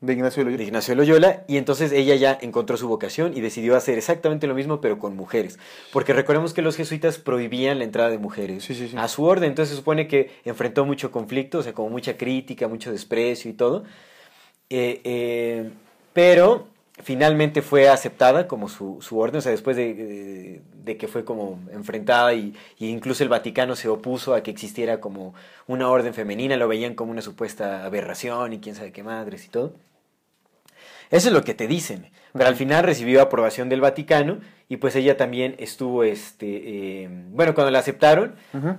De Ignacio de de Loyola. Ignacio de Loyola, y entonces ella ya encontró su vocación y decidió hacer exactamente lo mismo, pero con mujeres. Porque recordemos que los jesuitas prohibían la entrada de mujeres Sí, sí, sí. a su orden, entonces se supone que enfrentó mucho conflicto, o sea, como mucha crítica, mucho desprecio y todo. Eh, eh, pero finalmente fue aceptada como su, su orden, o sea, después de, de- de que fue como enfrentada y, y incluso el Vaticano se opuso a que existiera como una orden femenina, lo veían como una supuesta aberración y quién sabe qué madres y todo. Eso es lo que te dicen. Pero al final recibió aprobación del Vaticano y pues ella también estuvo, este, eh, bueno, cuando la aceptaron,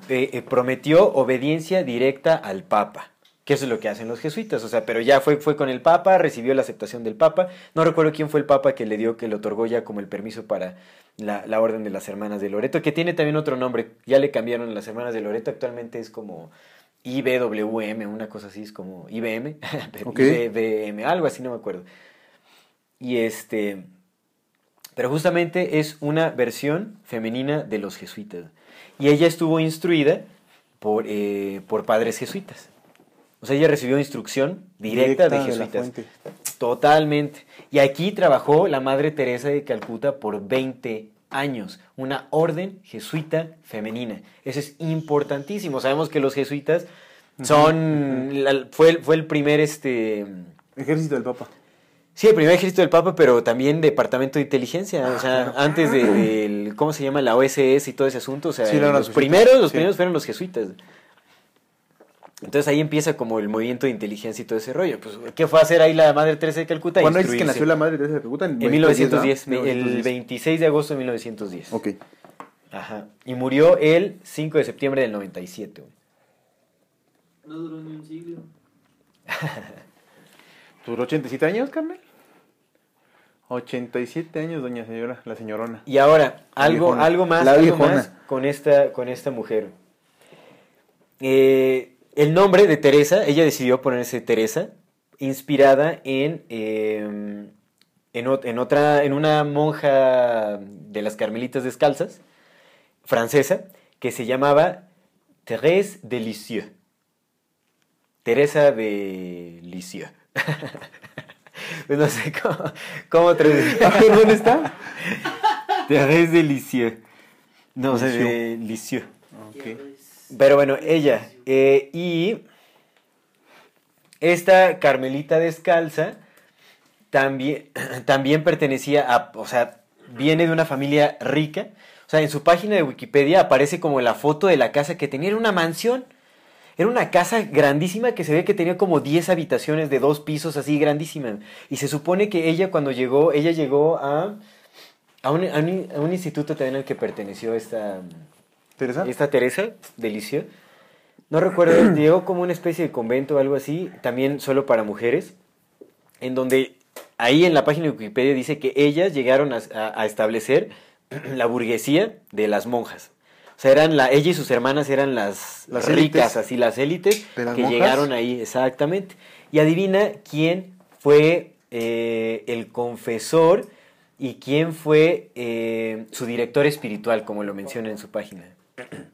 eh, eh, prometió obediencia directa al Papa. Que eso es lo que hacen los jesuitas, o sea, pero ya fue, fue con el Papa, recibió la aceptación del Papa. No recuerdo quién fue el Papa que le dio, que le otorgó ya como el permiso para la, la Orden de las Hermanas de Loreto, que tiene también otro nombre. Ya le cambiaron las Hermanas de Loreto, actualmente es como IBWM, una cosa así, es como IBM, pero Ok. IBBM, algo así, no me acuerdo. Y este. Pero justamente es una versión femenina de los jesuitas. Y ella estuvo instruida por, eh, por padres jesuitas. O sea, ella recibió instrucción directa, Directa de de jesuitas. Totalmente. Y aquí trabajó la Madre Teresa de Calcuta por 20 años, una orden jesuita femenina. Eso es importantísimo. Sabemos que los jesuitas son, la- fue, el- fue el primer, este, Ejército del Papa. sí, el primer ejército del Papa, pero también departamento de inteligencia. O sea, antes de, del, ¿cómo se llama? La OSS y todo ese asunto. O sea, Sí, los los primeros, los sí. primeros fueron los jesuitas. Entonces ahí empieza como el movimiento de inteligencia y todo ese rollo. Pues, ¿qué fue a hacer ahí la Madre Teresa de Calcuta? ¿Cuándo dices que nació la madre Teresa de Calcuta? En 1910, ¿no? el 1910. 26 de agosto de 1910. Ok. Ajá. Y murió el 5 de septiembre del 97. güey. No duró ni un siglo. ¿Duró 87 años, Carmen? 87 años, doña señora, la señorona. Y ahora, algo, algo más, algo más con esta, con esta mujer. Eh, el nombre de Teresa, ella decidió ponerse Teresa, inspirada en, eh, en, ot- en otra, en una monja de las Carmelitas Descalzas, francesa, que se llamaba Thérèse de Lisieux. Teresa de Lisieux. Pues no sé cómo, cómo traducir. A ver, ¿dónde está? Thérèse de Lisieux. No, o sea, de Lisieux. Ok. Pero bueno, ella. eh, y esta Carmelita descalza también, también pertenecía a, o sea, viene de una familia rica. O sea, en su página de Wikipedia aparece como la foto de la casa que tenía, era una mansión. Era una casa grandísima que se ve que tenía como 10 habitaciones de dos pisos, así grandísima. Y se supone que ella cuando llegó, ella llegó a, un- a un instituto también al que perteneció esta, ¿Teresa? esta Teresa de Lisieux. No recuerdo, llegó como una especie de convento o algo así, también solo para mujeres, en donde ahí en la página de Wikipedia dice que ellas llegaron a, a- a establecer la burguesía de las monjas. O sea, eran la, ella y sus hermanas eran las, Las ricas, élites. así las élites, ¿De las que monjas? llegaron ahí, exactamente. Y adivina quién fue eh, el confesor y quién fue eh, su director espiritual, como lo menciona en su página.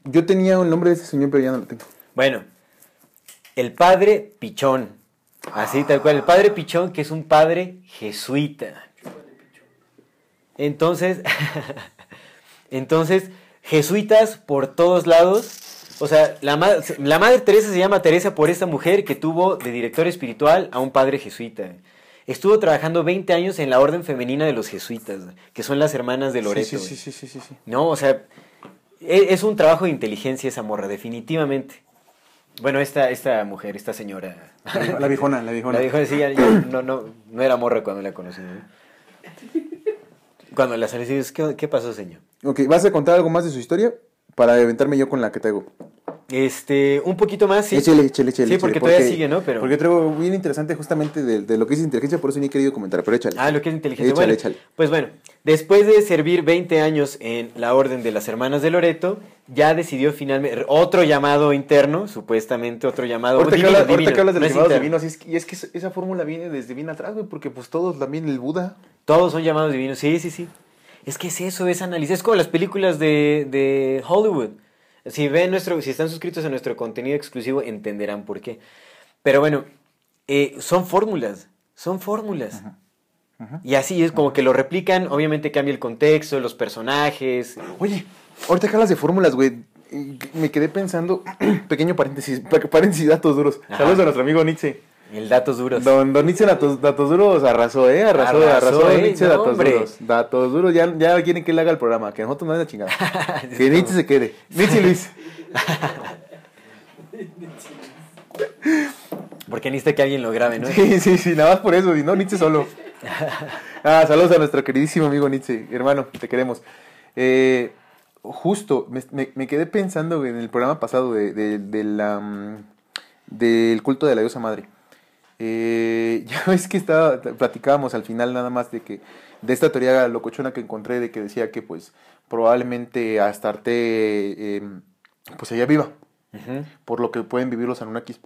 Yo tenía un nombre de ese señor, pero ya no lo tengo. Bueno, el padre Pichón. Así tal cual, el padre Pichón, que es un padre jesuita. Entonces, entonces, jesuitas por todos lados. O sea, la, ma- la madre Teresa se llama Teresa por esta mujer que tuvo de director espiritual a un padre jesuita. Estuvo trabajando 20 años en la orden femenina de los jesuitas, que son las hermanas de Loreto. Sí, sí, sí, sí, sí, sí. No, o sea, es un trabajo de inteligencia esa morra, definitivamente. Bueno, esta, esta mujer, esta señora. La viejona, la viejona. La dijo sí, ya- ya no, no, no era morra cuando la conocí. ¿no? Cuando la salí, ¿qué, ¿qué pasó, señor? Ok, ¿vas a contar algo más de su historia? Para aventarme yo con la que traigo. Este, un poquito más, sí. Échale, échale, échale. Sí, porque todavía sigue, ¿no? Pero... Porque traigo bien interesante justamente de, de lo que es inteligencia, por eso ni he querido comentar, pero échale. Ah, lo que es inteligencia. Échale, bueno, échale. Pues bueno, después de servir 20 años en la Orden de las Hermanas de Loreto, ya decidió finalmente otro llamado interno, supuestamente otro llamado Ahorita, que, divino, hablas, ahorita divino, que hablas de no los llamados divinos, y es que, y es que esa- esa fórmula viene desde bien atrás, güey, porque pues todos también el Buda. Todos son llamados divinos, sí, sí, sí. Es que es eso, es analizar. Es como las películas de, de Hollywood. Si ven nuestro, si están suscritos a nuestro contenido exclusivo, entenderán por qué. Pero bueno, eh, son fórmulas, son fórmulas. Y así es como que lo replican, obviamente cambia el contexto, los personajes. Oye, ahorita que hablas de fórmulas, güey, me quedé pensando, pequeño paréntesis, pa- paréntesis datos duros. Saludos a nuestro amigo Nietzsche. El datos duros. Don, don Nietzsche datos, datos duros arrasó, ¿eh? Arrasó, Arrasó, arrasó, ¿eh? Nietzsche No, datos hombre. duros. Datos duros, ya, ya quieren que él haga el programa, que nosotros no den la chingada. que Nietzsche se quede. Nietzsche Luis. Porque necesita que alguien lo grabe, ¿no? Sí, sí, sí, nada más por eso, y no Nietzsche solo. Ah, saludos a nuestro queridísimo amigo Nietzsche, hermano, te queremos. Eh, justo, me, me- me quedé pensando en el programa pasado de, de- de la, mm, del culto de la diosa madre. Eh, ya ves que estaba, platicábamos al final nada más de que de esta teoría locochona que encontré de que decía que pues probablemente Astarte eh, pues seguía viva por lo que pueden vivir los Anunnakis.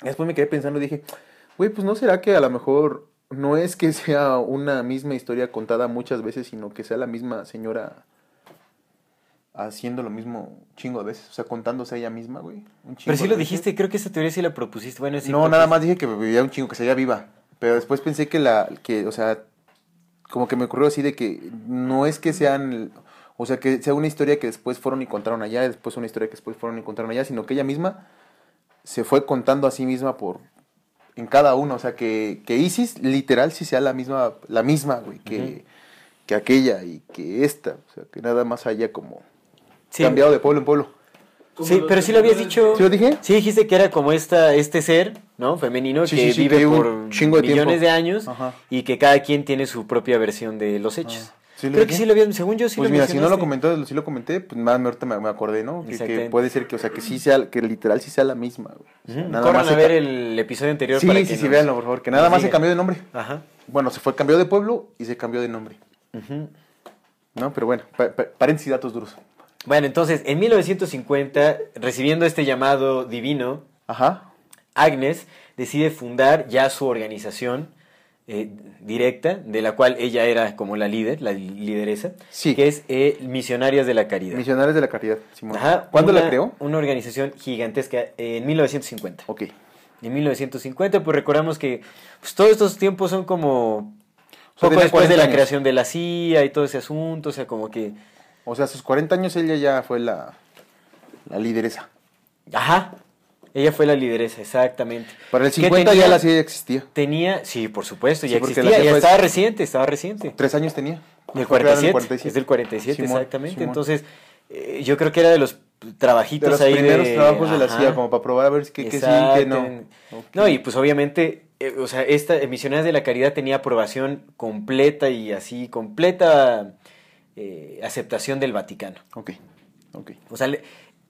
Después me quedé pensando y dije, güey, pues no será que a lo mejor no es que sea una misma historia contada muchas veces, sino que sea la misma señora haciendo lo mismo chingo de veces, o sea, contándose a ella misma, güey. un chingo Pero sí lo veces. dijiste, creo que esa teoría sí la propusiste. Bueno, sí, no, nada más dije que vivía un chingo, que seguía viva. Pero después pensé que la, que, o sea, como que me ocurrió así de que no es que sean, o sea, que sea una historia que después fueron y contaron allá, después una historia que después fueron y contaron allá, sino que ella misma se fue contando a sí misma por, en cada uno. O sea, que, que Isis literal sí sea la misma, la misma, güey, que, que aquella y que esta. O sea, que nada más haya como Sí. cambiado de pueblo en pueblo. Sí, pero sí lo habías dicho. ¿Sí lo dije? Sí, dijiste que era como esta, este ser, ¿no? Femenino Sí, que sí, sí, vive que un por chingo de millones tiempo. de años Ajá. y que cada quien tiene su propia versión de los hechos. Ah, ¿sí lo Creo que sí lo habías, según yo sí pues lo mira, si no lo comentó, si lo comenté, pues más me- ahorita me, me acordé, ¿no? Que- puede ser que, o sea, que sí sea, que literal sí sea la misma, güey. O sea, Ujú, nada Corran más a ver el episodio anterior Sí, para sí, que sí, nos- véanlo, por favor. Que nada nos más se cambió de nombre. Ajá. Bueno, se fue, cambió de pueblo y se cambió de nombre. Ujú. ¿No? Pero bueno, pa- pa- paréntesis datos duros. Bueno, entonces, en 1950, recibiendo este llamado divino, Ajá. Agnes decide fundar ya su organización eh, directa, de la cual ella era como la líder, la lideresa, Sí. que es eh, Misionarias de la Caridad. Misionarios de la Caridad, Simón. Ajá, ¿Cuándo la creó? Una organización gigantesca eh, en 1950. Ok. En 1950, pues recordamos que pues, todos estos tiempos son como O sea, poco después de 40 la años. creación de la CIA y todo ese asunto, o sea, como que... O sea, a sus 40 años ella ya fue la, la lideresa. Ajá, ella fue la lideresa, exactamente. Para el ¿Qué 50 tenía? ya la CIA existía. Tenía, sí, por supuesto, ya existía, ya estaba reciente, estestaba reciente. Tres años tenía. Del Fue creada en 47, es del 47, Simón, exactamente. Simón. Entonces, eh, yo creo que era de los trabajitos de los ahí primeros de- trabajos de la. CIA, como para probar a ver qué, qué sí, qué no. No, y pues obviamente, eh, o sea, esta eh, Misioneras de la Caridad tenía aprobación completa y así, completa eh, aceptación del Vaticano. Ok, ok. O sea,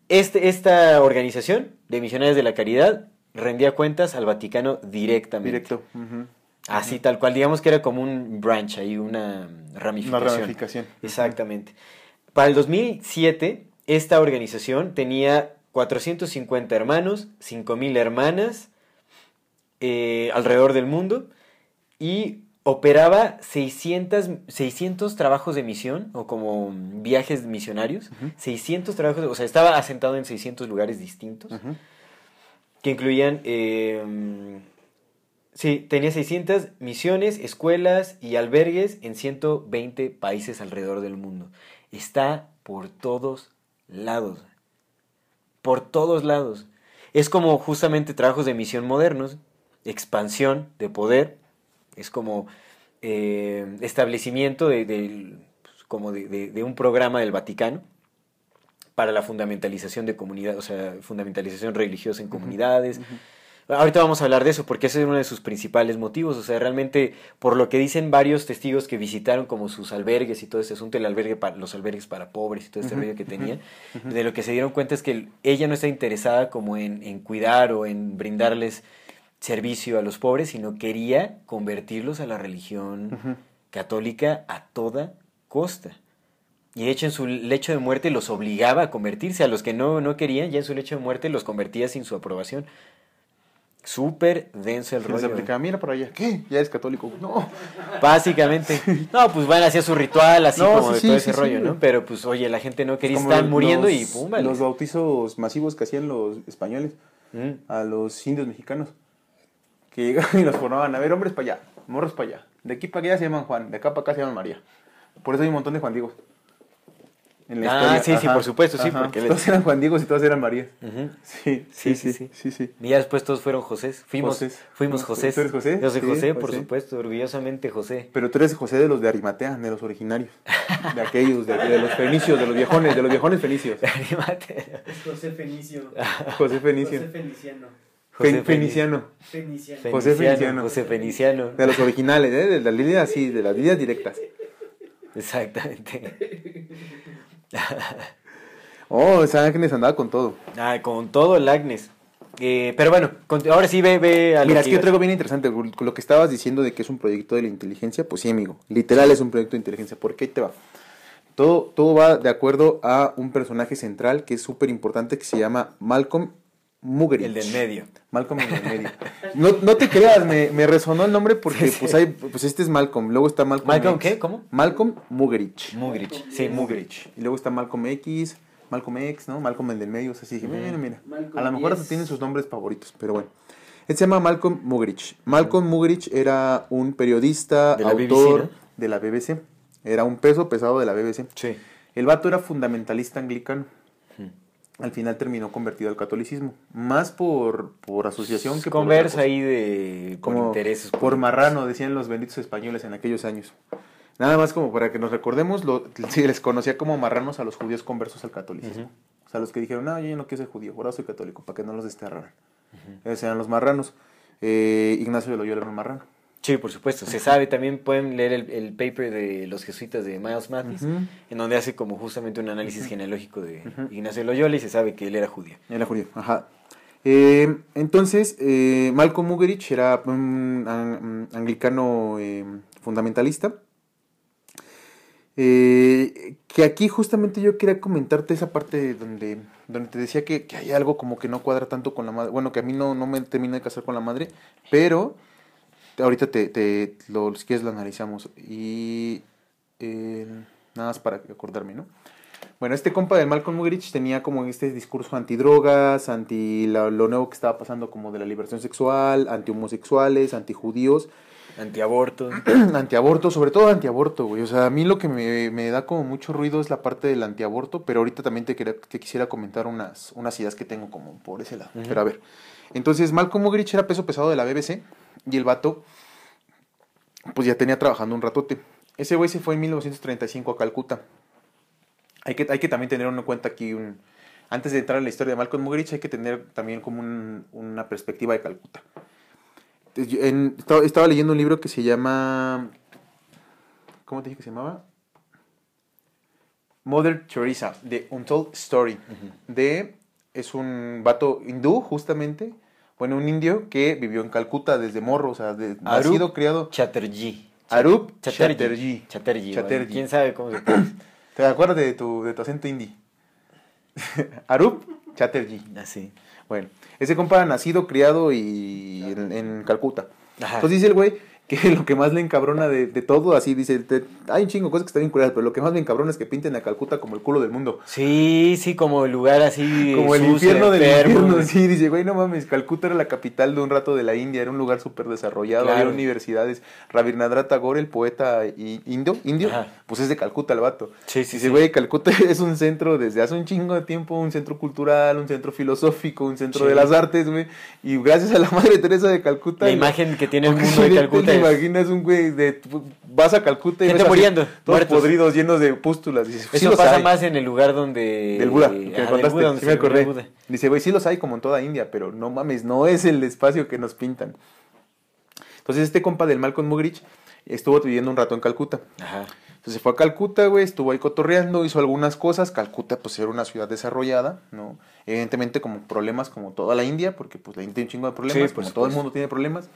este, esta organización de Misioneras de la Caridad rendía cuentas al Vaticano directamente. Directo. Así tal cual, digamos que era como un branch ahí, una Una ramificación. ramificación. Exactamente. Para el 2007, esta organización tenía 450 hermanos, 5.000 hermanas eh, alrededor del mundo y operaba 600, 600 trabajos de misión o como viajes misionarios. 600 trabajos, o sea, estaba asentado en 600 lugares distintos que incluían, eh, sí, tenía 600 misiones, escuelas y albergues en 120 países alrededor del mundo. Está por todos lados. Por todos lados. Es como justamente trabajos de misión modernos, expansión de poder, es como eh, establecimiento de, pues, como de, de- de un programa del Vaticano para la fundamentalización de comunidades, o sea, fundamentalización religiosa en comunidades. Ahorita vamos a hablar de eso porque ese es uno de sus principales motivos, o sea, realmente por lo que dicen varios testigos que visitaron como sus albergues y todo ese asunto, el albergue para, los albergues para pobres y todo este rollo que tenía, de lo que se dieron cuenta es que ella no está interesada como en, en cuidar o en brindarles servicio a los pobres, sino quería convertirlos a la religión católica a toda costa. Y de hecho en su lecho de muerte los obligaba a convertirse. A los que no, no querían, ya en su lecho de muerte los convertía sin su aprobación. Súper denso el rollo. aplicaba, mira por allá, ¿qué? ¿Ya eres católico? No. Básicamente. No, pues van hacia su ritual, así No, como sí, de todo sí, ese sí, rollo, ¿no? Pero pues, oye, la gente no quería, los- muriendo y pum, vale. Los bautizos masivos que hacían los españoles Mm. a los indios mexicanos. Que llegaban y los formaban, a ver, hombres para allá, morros para allá. De aquí para allá se llaman Juan, de acá para acá se llaman María. Por eso hay un montón de Juan Diegos. En Ah, sí, sí, por supuesto, sí, porque les- Todos eran Juan Diegos y todos eran Marías. Ujú. Sí, Sí, sí, sí, sí, sí. sí, sí. Y ya después todos fueron Josés. Fuimos, Josés. fuimos ¿Tú- Josés. tú eres José? Yo soy Sí, José, por José. supuesto, orgullosamente José. Pero tú eres José de los de Arimatea, de los originarios. De aquellos, de, de los fenicios, de los viejones, de los viejones fenicios. Anímate. Es José Fenicio. José Fenicio. José Feliciano. José Fen- Feniciano. Feniciano. José Feliciano. José Feliciano. De los originales, ¿eh? De las líneas, sí, de las líneas directas. Exactamente. Oh, esa Agnes andaba con todo. Ah, con todo el Agnes. Eh, pero bueno, ahora sí ve, ve a Mira, es que yo traigo bien interesante. Lo que estabas diciendo de que es un proyecto de la inteligencia, pues sí, amigo. Literal es un proyecto de inteligencia. ¿Por qué ahí te va? Todo, todo va de acuerdo a un personaje central que es súper importante que se llama Malcolm Mugerich. El del medio. Malcolm el del medio. No, no te creas, me, me resonó el nombre porque pues hay, pues este es Malcolm, luego está Malcolm ¿Malcolm X. qué? ¿Cómo? Malcolm Mugerich. Mugrich. Sí, Mugrich. Y luego está Malcolm X, Malcolm X, ¿no? Malcolm el del medio, o sea, así dije, mira, mira. Malcolm A lo mejor hasta tienen sus nombres favoritos, pero bueno. Este se llama Malcolm Mugerich. Malcolm Mugerich era un periodista, De la autor BBC, de la BBC. Era un peso pesado de la BBC. Sí. El vato era fundamentalista anglicano. Al final terminó convertido al catolicismo. Más por, por asociación que por Conversa cosa. ahí de por Como intereses. por políticos. marrano, decían los benditos españoles en aquellos años. Nada más como para que nos recordemos, lo, se les conocía como marranos a los judíos conversos al catolicismo. O sea, los que dijeron, no, yo ya no quiero ser judío, ahora soy católico, para que no los desterraran. Esos eran los marranos. Eh, Ignacio de Loyola era un marrano. Sí, por supuesto. Se sabe, también pueden leer el, el paper de los jesuitas de Miles Mathis, en donde hace como justamente un análisis genealógico de Ignacio Loyola y se sabe que él era judío. Era judío, ajá. Eh, entonces, eh, Malcolm Mugerich era un an- anglicano eh, fundamentalista. Que aquí justamente yo quería comentarte esa parte donde, donde te decía que, que hay algo como que no cuadra tanto con la madre. Bueno, que a mí no, no me termina de casar con la madre, pero ahorita te, te lo, si quieres lo analizamos. Y eh, nada más para acordarme, ¿no? Bueno, este compa del Malcolm Mugerich tenía como este discurso antidrogas, anti la- lo nuevo que estaba pasando como de la liberación sexual, anti homosexuales, anti judíos, Antiaborto. antiaborto, sobre todo antiaborto, güey. O sea, a mí lo que me, me da como mucho ruido es la parte del antiaborto, pero ahorita también te, quería- te quisiera comentar unas, unas ideas que tengo como por ese lado. Pero a ver, entonces Malcolm Mugerich era peso pesado de la BBC y el vato pues ya tenía trabajando un ratote. Ese güey se fue en 1935 a Calcuta. Hay que, hay que también tener en cuenta aquí un... Antes de entrar en la historia de Malcolm Mugerich hay que tener también como un- una perspectiva de Calcuta. En- estaba, estaba leyendo un libro que se llama... ¿Cómo te dije que se llamaba? Mother Teresa, de Untold Story. De... Es un vato hindú, justamente. Bueno, un indio que vivió en Calcuta desde morro, o sea, de, nacido, criado... Chatterjee. Arup Chatterjee. Chatterjee. Chatterjee. bueno, Chatterjee. ¿Quién sabe cómo se? ¿Te acuerdas de tu, de tu acento indie? Arup Chatterjee. Así. Bueno, ese compa nacido, criado y en, en Calcuta. Ajá. Entonces dice el güey que lo que más le encabrona de, de todo, así dice, te- hay un chingo de cosas que están bien curadas, pero lo que más le encabrona es que pinten a Calcuta como el culo del mundo. Sí, sí, como el lugar así. Como el infierno del enfermo. infierno. Sí, dice, güey, no mames, Calcuta era la capital de un rato de la India, era un lugar súper desarrollado, Claro. había universidades. Rabindranath Tagore, el poeta indio, indio Ajá. pues es de Calcuta el vato. Sí, sí, Dice, sí. güey, Calcuta es un centro desde hace un chingo de tiempo, un centro cultural, un centro filosófico, un centro Sí. de las artes, güey. Y gracias a la Madre Teresa de Calcuta. La imagen que tiene el mundo de Calcuta Te imaginas un güey de. Vas a Calcuta y Gente ves así, muriendo, Todos muertos. podridos, llenos de pústulas. Dices, sí Eso los pasa hay. más en el lugar donde. Del Buda, que me del contaste, Buda, donde sí me acordé. Buda. Dice, güey, sí los hay como en toda India, pero no mames, no es el espacio que nos pintan. Entonces este compa del Malcolm Mugrich estuvo viviendo un rato en Calcuta. Ajá. Entonces se fue a Calcuta, güey, estuvo ahí cotorreando, hizo algunas cosas. Calcuta, pues era una ciudad desarrollada, ¿no? Evidentemente como problemas como toda la India, porque pues la India tiene un chingo de problemas, Sí, como todo el mundo tiene problemas.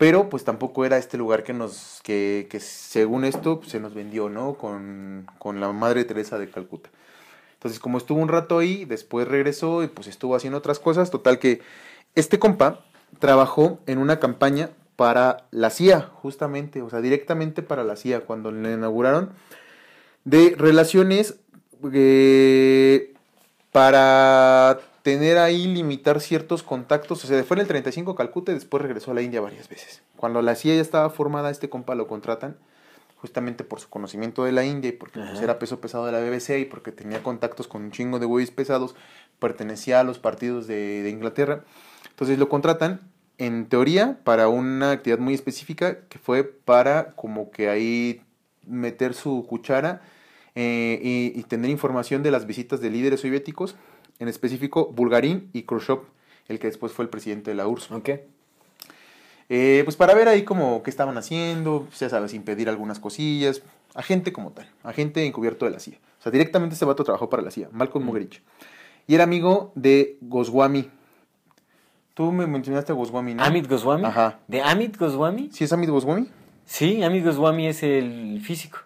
Pero pues tampoco era este lugar que nos, que, que según esto se nos vendió, ¿no? Con, con la Madre Teresa de Calcuta. Entonces como estuvo un rato ahí, después regresó y pues estuvo haciendo otras cosas. Total que este compa trabajó en una campaña para la CIA, justamente, o sea, directamente para la CIA, cuando le inauguraron, de relaciones eh, para tener ahí, limitar ciertos contactos. O sea, fue en el 35 a Calcuta y después regresó a la India varias veces. Cuando la CIA ya estaba formada, este compa lo contratan justamente por su conocimiento de la India y porque pues, era peso pesado de la BBC y porque tenía contactos con un chingo de güeyes pesados, pertenecía a los partidos de, de Inglaterra. Entonces lo contratan, en teoría, para una actividad muy específica que fue para como que ahí meter su cuchara eh, y, y tener información de las visitas de líderes soviéticos, en específico Bulgarín y Khrushchev, el que después fue el presidente de la URSS. Ok. Eh, pues para ver ahí como qué estaban haciendo, pues, ya sabes, impedir algunas cosillas, agente como tal, agente encubierto de la CIA. O sea, directamente este vato trabajó para la CIA, Malcolm Mugerich. Y era amigo de Goswami. Tú me mencionaste a Goswami, ¿no? Amit Goswami. Ajá. ¿De Amit Goswami? ¿Sí es Amit Goswami? Sí, Amit Goswami es el físico.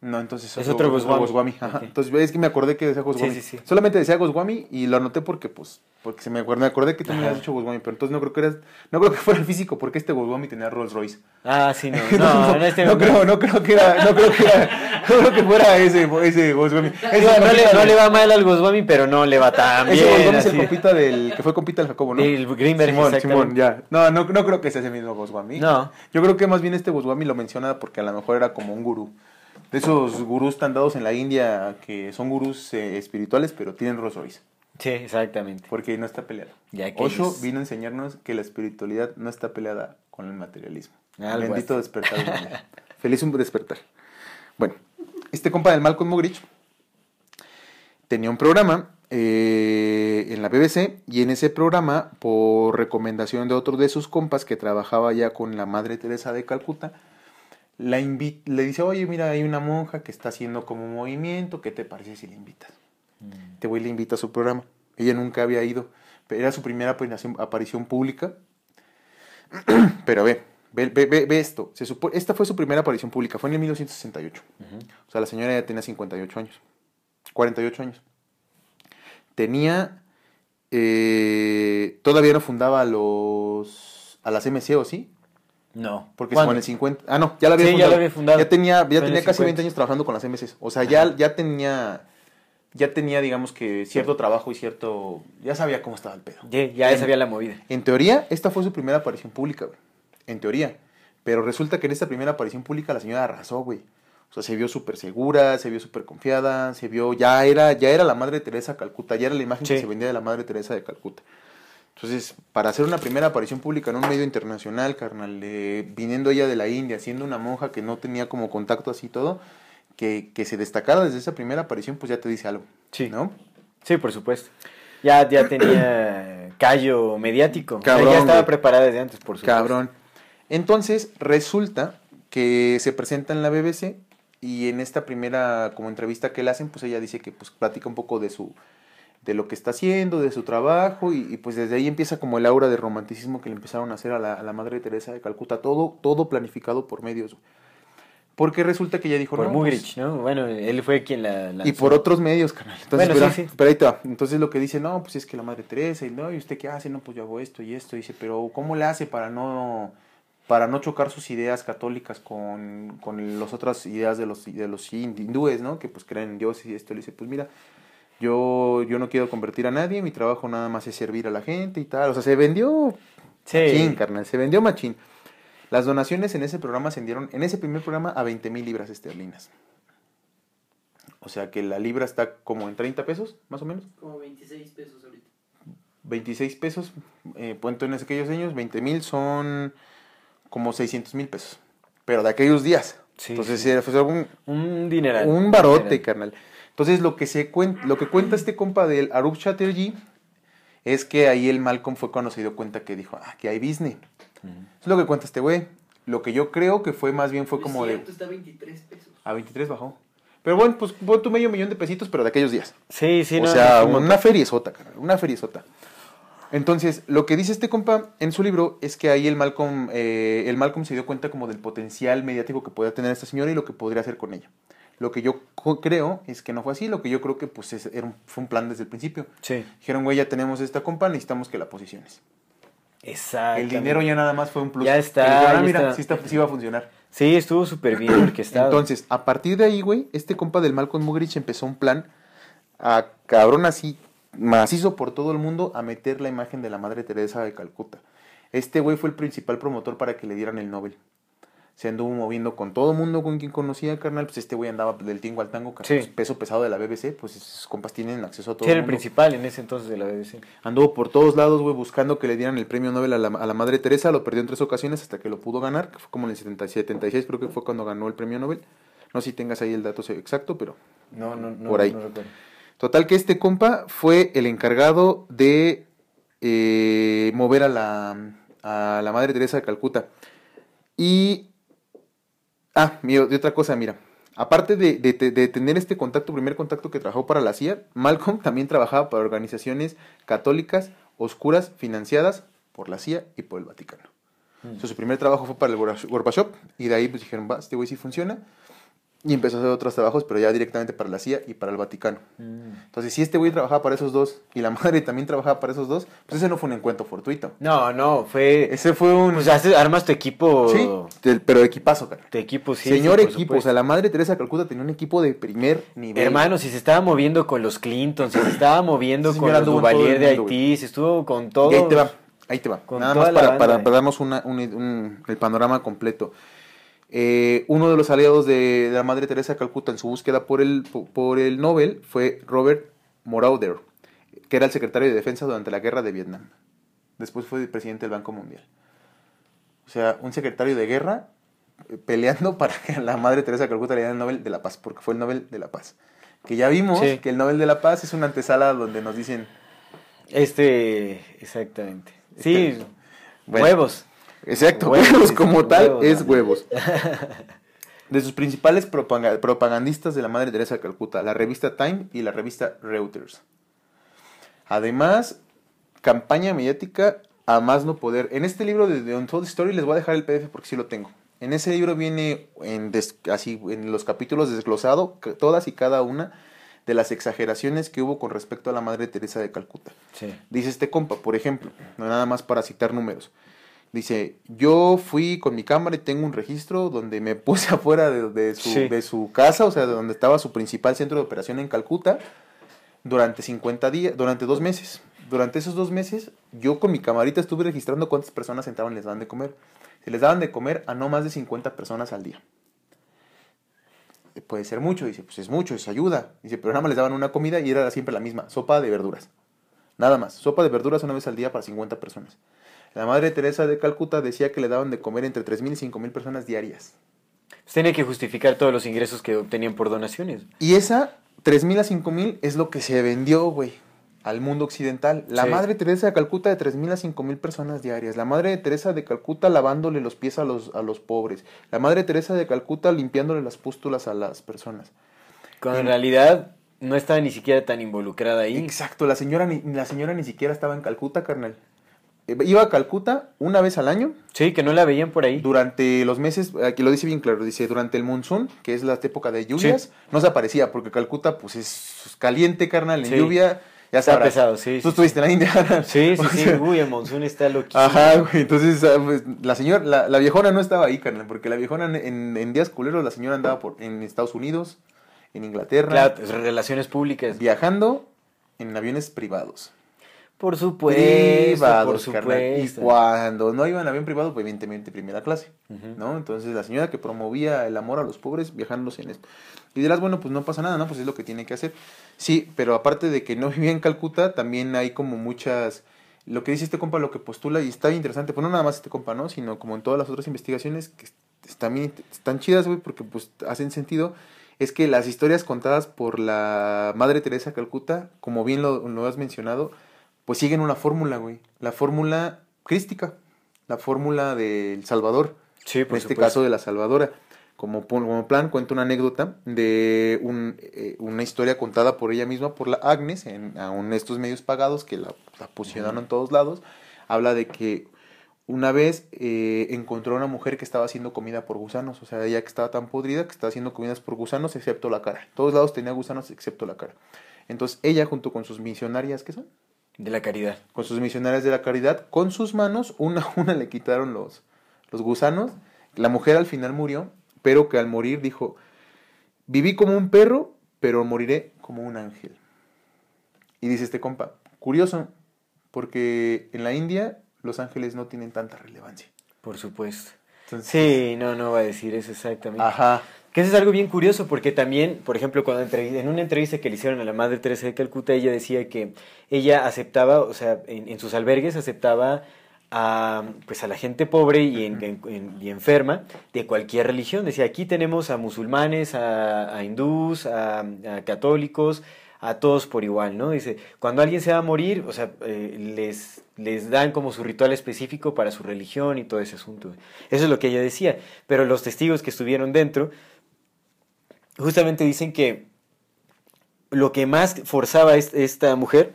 No, entonces Es otro Goswami. Ajá. Ok. Entonces es que me acordé que decía Goswami. Sí, sí, sí. Solamente decía Goswami y lo anoté porque pues Porque se me acordé, me acordé que tú me habías dicho Goswami, pero entonces no creo que eras, no creo que fuera el físico, porque este Goswami tenía Rolls Royce. Ah, sí, no. No, en este no creo, no creo que era, no creo que era, no creo que fuera ese, ese Goswami. Ese no, le, no le va mal al Goswami, pero no le va tan Ese bien. Goswami es el compita del, que fue compita del Jacobo, ¿no? El Greenberg, Simón. Simón, ya. No, no, no creo que sea ese mismo Goswami. No. Yo creo que más bien este Goswami lo menciona porque a lo mejor era como un gurú. De esos gurús tan dados en la India que son gurús eh, espirituales, pero tienen Rolls Royce. Sí, exactamente. Porque no está peleado. Ya que Osho vino a enseñarnos que la espiritualidad no está peleada con el materialismo. Algo Bendito despertar. Feliz un despertar. Bueno, este compa del Malcolm Muggeridge tenía un programa eh, en la BBC y en ese programa, por recomendación de otro de sus compas que trabajaba ya con la Madre Teresa de Calcuta, la le dice, oye, mira, hay una monja que está haciendo como un movimiento, ¿qué te parece si la invitas? Te voy y le invita a su programa. Ella nunca había ido, pero era su primera aparición, pública. pero ve, ve, ve, esto. Se supo- esta fue su primera aparición pública, fue en el 1968. O sea, la señora ya tenía 58 años, 48 años. Tenía, eh, todavía no fundaba a los, a las MC, ¿o sí? No. Porque ¿Cuándo? en el 50. Ah, no, ya la había Sí, ya fundado. la había fundado. Ya tenía, ya en tenía casi 50. 20 años trabajando con las MCs. O sea, ya, ya tenía. Ya tenía, digamos que, cierto trabajo y cierto. Ya sabía cómo estaba el pedo. Ya, ya En- sabía la movida. En teoría, esta fue su primera aparición pública, güey. En teoría. Pero resulta que en esta primera aparición pública la señora arrasó, güey. O sea, se vio súper segura, se vio súper confiada, se vio, ya era, ya era la Madre Teresa de Calcuta, ya era la imagen que se vendía de la Madre Teresa de Calcuta. Entonces, para hacer una primera aparición pública en un medio internacional, carnal, eh, viniendo ella de la India, siendo una monja que no tenía como contacto así todo, que, que se destacara desde esa primera aparición, pues ya te dice algo. Sí. ¿No? Sí, por supuesto. Ya, ya tenía callo mediático. O sea, Cabrón, ya estaba preparada desde antes, por supuesto. Cabrón. Entonces, resulta que se presenta en la BBC y en esta primera como entrevista que le hacen, pues ella dice que pues platica un poco de su de lo que está haciendo, de su trabajo y, y, pues desde ahí empieza como el aura de romanticismo que le empezaron a hacer a la, a la Madre Teresa de Calcuta, todo todo planificado por medios. Porque resulta que ella dijo, Por no, Muggeridge, pues, ¿no? Bueno, él fue quien la lanzó. y por otros medios, carnal. Entonces, Bueno, sí, sí. pero ahí va. Entonces lo que dice, no, pues es que la Madre Teresa, y no, ¿y usted qué hace? No, pues yo hago esto y esto. Dice, pero ¿cómo le hace para no para no chocar sus ideas católicas con, con las otras ideas de los, de los hindúes, ¿no? Que pues creen en Dios y esto. Le dice, pues mira, yo, yo no quiero convertir a nadie, mi trabajo nada más es servir a la gente y tal. O sea, se vendió Sí. machín, carnal, se vendió machín. Las donaciones en ese programa ascendieron, en ese primer programa, a 20 mil libras esterlinas. O sea que la libra está como en 30 pesos, más o menos. Como 26 pesos ahorita. 26 pesos, eh, cuento en aquellos años, 20 mil son como 600 mil pesos. Pero de aquellos días. Sí, Entonces sí. era fue un, Un dineral. un barote, dineral. carnal. Entonces lo que se cuenta, lo que cuenta este compa del Arup Chatterjee es que ahí el Malcolm fue cuando se dio cuenta que dijo, ah, que hay business. Es lo que cuenta este güey. Lo que yo creo que fue más bien fue como de está a 23 pesos. a 23 bajó. Pero bueno, pues pon tu medio millón de pesitos, pero de aquellos días. Sí, sí, o no, sea, no, una feriezota, carnal, una feriezota. Entonces, lo que dice este compa en su libro es que ahí el Malcolm, eh, el Malcolm se dio cuenta como del potencial mediático que podía tener esta señora y lo que podría hacer con ella. Lo que yo creo es que no fue así, lo que yo creo que pues es- era un- fue un plan desde el principio. Sí, Dijeron, güey, ya tenemos esta compa, necesitamos que la posiciones. exacto. El dinero ya nada más fue un plus. Ya está, dijeron, ah, ya mira, está. Sí, está, sí va a funcionar. Sí, estuvo súper bien orquestado. Entonces, a partir de ahí, güey, este compa del Malcolm Muggeridge empezó un plan a cabrón así, macizo por todo el mundo, a meter la imagen de la Madre Teresa de Calcuta. Este güey fue el principal promotor para que le dieran el Nobel. Se anduvo moviendo con todo mundo, con quien conocía, carnal. Pues este güey andaba del tingo al tango, carnal. Sí. Pues, peso pesado de la BBC, pues esos compas tienen acceso a todo Sí, era el mundo. principal en ese entonces de la BBC. Anduvo por todos lados, güey, buscando que le dieran el premio Nobel a la, a la Madre Teresa. Lo perdió en tres ocasiones hasta que lo pudo ganar, que fue como en el 70 76, creo que fue cuando ganó el premio Nobel. No sé si tengas ahí el dato exacto, pero No, no, no. Por ahí. no recuerdo. Total que este compa fue el encargado de eh, mover a la, a la Madre Teresa de Calcuta. Y... Ah, mira, de otra cosa, mira. Aparte de, de- de- de tener este contacto, primer contacto que trabajó para la CIA, Malcolm también trabajaba para organizaciones católicas oscuras financiadas por la CIA y por el Vaticano. Mm. Sea, su primer trabajo fue para el Gorbachev y de ahí pues dijeron, va, este güey sí funciona. Y empezó a hacer otros trabajos, pero ya directamente para la CIA y para el Vaticano. Mm. Entonces, si este güey trabajaba para esos dos y la madre también trabajaba para esos dos, pues ese no fue un encuentro fortuito. No, no, fue... Ese fue un... Pues armas tu equipo... sí, del- pero equipazo, cara. Tu equipo, sí. Señor sí, equipo, o sea, la madre Teresa Calcuta tenía un equipo de primer nivel. Hermano, si se estaba moviendo con los Clinton, si se estaba moviendo con los Duvalier de Haití, se estuvo con todo. Y ahí te va, ahí te va. con Nada más para, banda, para, para darnos una- un- un- el panorama completo. Eh, uno de los aliados de, de la Madre Teresa de Calcuta en su búsqueda por el, po- por el Nobel fue Robert Morauder, que era el secretario de Defensa durante la Guerra de Vietnam. Después fue presidente del Banco Mundial. O sea, un secretario de guerra eh, peleando para que a la Madre Teresa de Calcuta le dieran el Nobel de la Paz, porque fue el Nobel de la Paz. Que ya vimos Sí. que el Nobel de la Paz es una antesala donde nos dicen Este, exactamente. Sí, Este, bueno. huevos. Exacto, Huevos, como tal es huevos. De sus principales propagandistas de la Madre Teresa de Calcuta, la revista Time y la revista Reuters. Además, campaña mediática a más no poder. En este libro de The Untold Story les voy a dejar el PDF porque sí lo tengo. En ese libro viene en des- así en los capítulos desglosado todas y cada una de las exageraciones que hubo con respecto a la Madre Teresa de Calcuta. Sí. Dice este compa, por ejemplo, no nada más para citar números. Dice, yo fui con mi cámara y tengo un registro donde me puse afuera de, de su, Sí. de su casa, o sea, de donde estaba su principal centro de operación en Calcuta, durante 50 días, durante dos meses. Durante esos dos meses, yo con mi camarita estuve registrando cuántas personas entraban y les daban de comer. Se les daban de comer a no más de 50 personas al día. Eh, Puede ser mucho, dice, pues es mucho, es ayuda. Dice, pero nada más les daban una comida y era siempre la misma, sopa de verduras. Nada más, sopa de verduras una vez al día para 50 personas. La Madre Teresa de Calcuta decía que le daban de comer entre 3.000 y 5.000 personas diarias. Pues tiene que justificar todos los ingresos que obtenían por donaciones. Y esa 3.000 a 5.000 es lo que se vendió, güey, al mundo occidental. La Sí. Madre Teresa de Calcuta de 3.000 a 5.000 personas diarias. La Madre Teresa de Calcuta lavándole los pies a los, a los pobres. La Madre Teresa de Calcuta limpiándole las pústulas a las personas. Cuando en realidad no estaba ni siquiera tan involucrada ahí. Exacto, la señora, ni, la señora ni siquiera estaba en Calcuta, carnal. Iba a Calcuta una vez al año Sí, que no la veían por ahí. Durante los meses, aquí lo dice bien claro, dice durante el monzón, que es la época de lluvias, Sí. no se aparecía porque Calcuta pues es caliente, carnal, en Sí. lluvia, ya Está sabrás. pesado, sí, Tú sí, estuviste en la India. Sí, sí, O sí. Uy, el monzón está loquísimo. Ajá, güey, entonces ah, pues, la señora, la, la viejona no estaba ahí, carnal, porque la viejona en, en- días culeros, la señora andaba por, en Estados Unidos, en Inglaterra, Claro, pues, relaciones públicas. viajando en aviones privados. Por supuesto, por privados, carnal. Y supuesto. cuando no iba en avión privado, pues evidentemente primera clase. ¿no? Entonces la señora que promovía el amor a los pobres viajándose en esto. Y dirás, bueno, pues no pasa nada, ¿no? Pues es lo que tiene que hacer. Sí, pero aparte de que no vivía en Calcuta, también hay como muchas... Lo que dice este compa, lo que postula, y está interesante, pues no nada más este compa, ¿no? Sino como en todas las otras investigaciones que están, están chidas, güey, porque pues hacen sentido, es que las historias contadas por la Madre Teresa Calcuta, como bien lo, lo has mencionado, pues siguen una fórmula, güey. La fórmula crística, la fórmula del Salvador, Sí, en por este supuesto. caso de la Salvadora. Como, plan, cuento una anécdota de un, eh, una historia contada por ella misma, por la Agnes, en estos medios pagados que la, la posicionaron en todos lados. Habla de que una vez eh, encontró a una mujer que estaba haciendo comida por gusanos. O sea, ella que estaba tan podrida que estaba haciendo comidas por gusanos, excepto la cara. En todos lados tenía gusanos, excepto la cara. Entonces, ella, junto con sus misionarias, ¿qué son? De la caridad. con sus misionarias de la caridad, con sus manos, una a una le quitaron los, los gusanos. La mujer al final murió, pero que al morir dijo, viví como un perro, pero moriré como un ángel. Y dice este compa, curioso, porque en la India los ángeles no tienen tanta relevancia. Por supuesto. Entonces, Sí, no, no va a decir eso exactamente. Ajá. Que eso es algo bien curioso porque también, por ejemplo, cuando en una entrevista que le hicieron a la Madre Teresa de Calcuta, ella decía que ella aceptaba, o sea, en, en sus albergues aceptaba a, pues a la gente pobre y, en- en- en- y enferma de cualquier religión. Decía, aquí tenemos a musulmanes, a, a hindús, a, a católicos, a todos por igual, ¿no? Dice, cuando alguien se va a morir, o sea, eh, les, les dan como su ritual específico para su religión y todo ese asunto. Eso es lo que ella decía. Pero los testigos que estuvieron dentro justamente dicen que lo que más forzaba es- esta mujer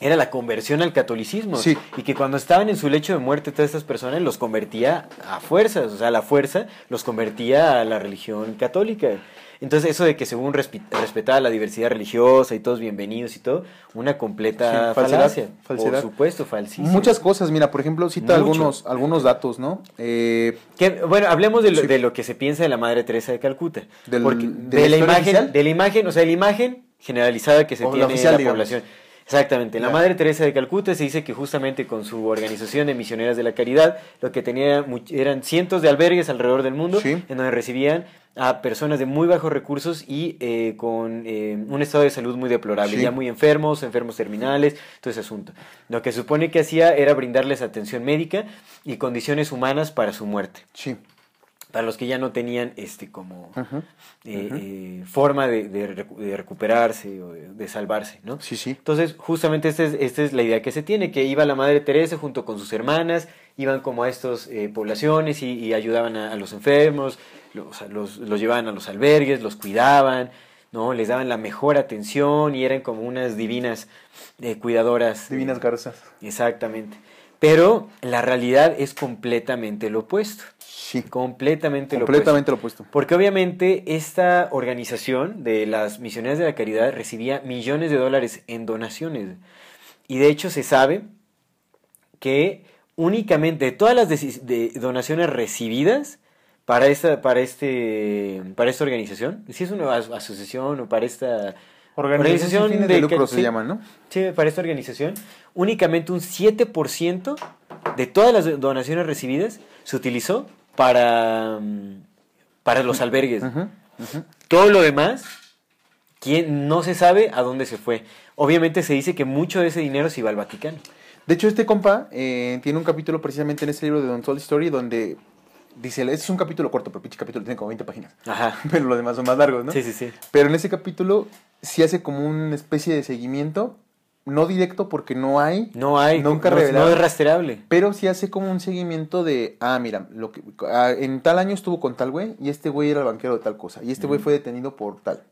era la conversión al catolicismo. Sí. Y que cuando estaban en su lecho de muerte, todas estas personas los convertía a fuerzas, o sea, la fuerza los convertía a la religión católica. Entonces, eso de que según respetaba la diversidad religiosa y todos bienvenidos y todo, una completa Sí, falsedad, falacia. falsedad. Por supuesto, falsísimo. Muchas cosas, mira, por ejemplo, cita Mucho. algunos, algunos datos, ¿no? Eh, Que, bueno, hablemos de lo, Sí. de lo que se piensa de la Madre Teresa de Calcuta. Del- Porque de de, la la imagen, oficial. de la imagen, o sea, de la imagen generalizada que se O la tiene oficial, en la digamos. Exactamente. La. Madre Teresa de Calcuta se dice que justamente con su organización de misioneras de la caridad, lo que tenía eran cientos de albergues alrededor del mundo, Sí. en donde recibían a personas de muy bajos recursos y eh, con eh, un estado de salud muy deplorable, Sí. ya muy enfermos, enfermos terminales, todo ese asunto. Lo que supone que hacía era brindarles atención médica y condiciones humanas para su muerte sí. Para los que ya no tenían este como eh, eh, forma de, de recu- de recuperarse o de, de salvarse, ¿no? Sí, sí. Entonces, justamente esta es, esta es la idea que se tiene, que iba la Madre Teresa junto con sus hermanas, iban como a estas eh, poblaciones y, y ayudaban a, a los enfermos, los, los, los llevaban a los albergues, los cuidaban, ¿no? Les daban la mejor atención y eran como unas divinas cuidadoras. Divinas garzas. Exactamente. Pero la realidad es completamente lo opuesto. Sí. Completamente, Completamente lo lo opuesto. Porque obviamente esta organización de las misioneras de la caridad recibía millones de dólares en donaciones. Y de hecho se sabe que únicamente de todas las de donaciones recibidas para esta, para este, para esta organización, si es una as- asociación o para esta Organización fines de lucro se sí, llaman, ¿no? Sí, para esta organización, únicamente un 7% de todas las donaciones recibidas se utilizó para, mm, para los albergues. Todo lo demás, ¿quién, no se sabe a dónde se fue. Obviamente se dice que mucho de ese dinero se iba al Vaticano. De hecho, este compa eh, tiene un capítulo precisamente en este libro de Don Told Story donde dice, este es un capítulo corto, pero pinche capítulo tiene como 20 páginas. Ajá. Pero los demás son más largos, ¿no? Sí, sí, sí. Pero en ese capítulo sí hace como una especie de seguimiento, no directo porque no hay, No hay, Nunca no, revelado. no es rastreable. pero sí hace como un seguimiento de, ah, mira, lo que ah, en tal año estuvo con tal güey y este güey era el banquero de tal cosa y este güey fue detenido por tal.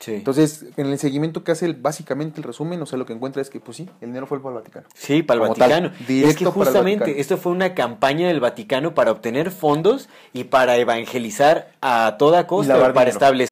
Sí. Entonces, en el seguimiento que hace el- básicamente el resumen, o sea, lo que encuentra es que, pues sí, el dinero fue para el Vaticano. Sí, para el Como tal, Vaticano. directo es que justamente esto fue una campaña del Vaticano para obtener fondos y para evangelizar a toda costa, para dinero. establecer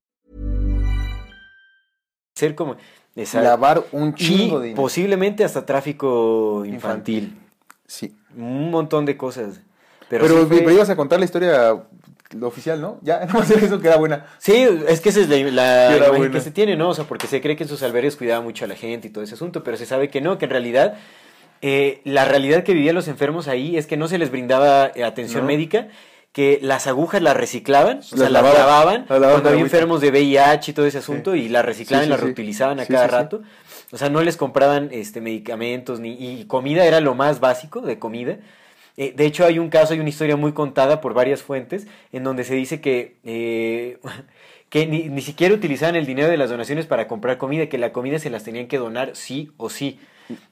today. como Lavar un y chingo de dinero. posiblemente hasta tráfico infantil. Sí. Un montón de cosas. Pero, Pero, sí, fue- pero ibas a contar la historia lo oficial, ¿no? Ya, no sé eso que era buena. Sí, es que esa es la, la imagen que se tiene, ¿no? O sea, porque se cree que en sus albergues cuidaba mucho a la gente y todo ese asunto, pero se sabe que no, que en realidad eh, la realidad que vivían los enfermos ahí es que no se les brindaba eh, atención No. médica, que las agujas las reciclaban, o sea, Las las lavaban. lavaban cuando había enfermos de VIH y todo ese asunto, Sí. y las reciclaban Sí, y las reutilizaban a cada rato. O sea, no les compraban este, medicamentos ni y comida era lo más básico de comida. Eh, de hecho, hay un caso, hay una historia muy contada por varias fuentes en donde se dice que, eh, que ni, ni siquiera utilizaban el dinero de las donaciones para comprar comida, que la comida se las tenían que donar sí o sí.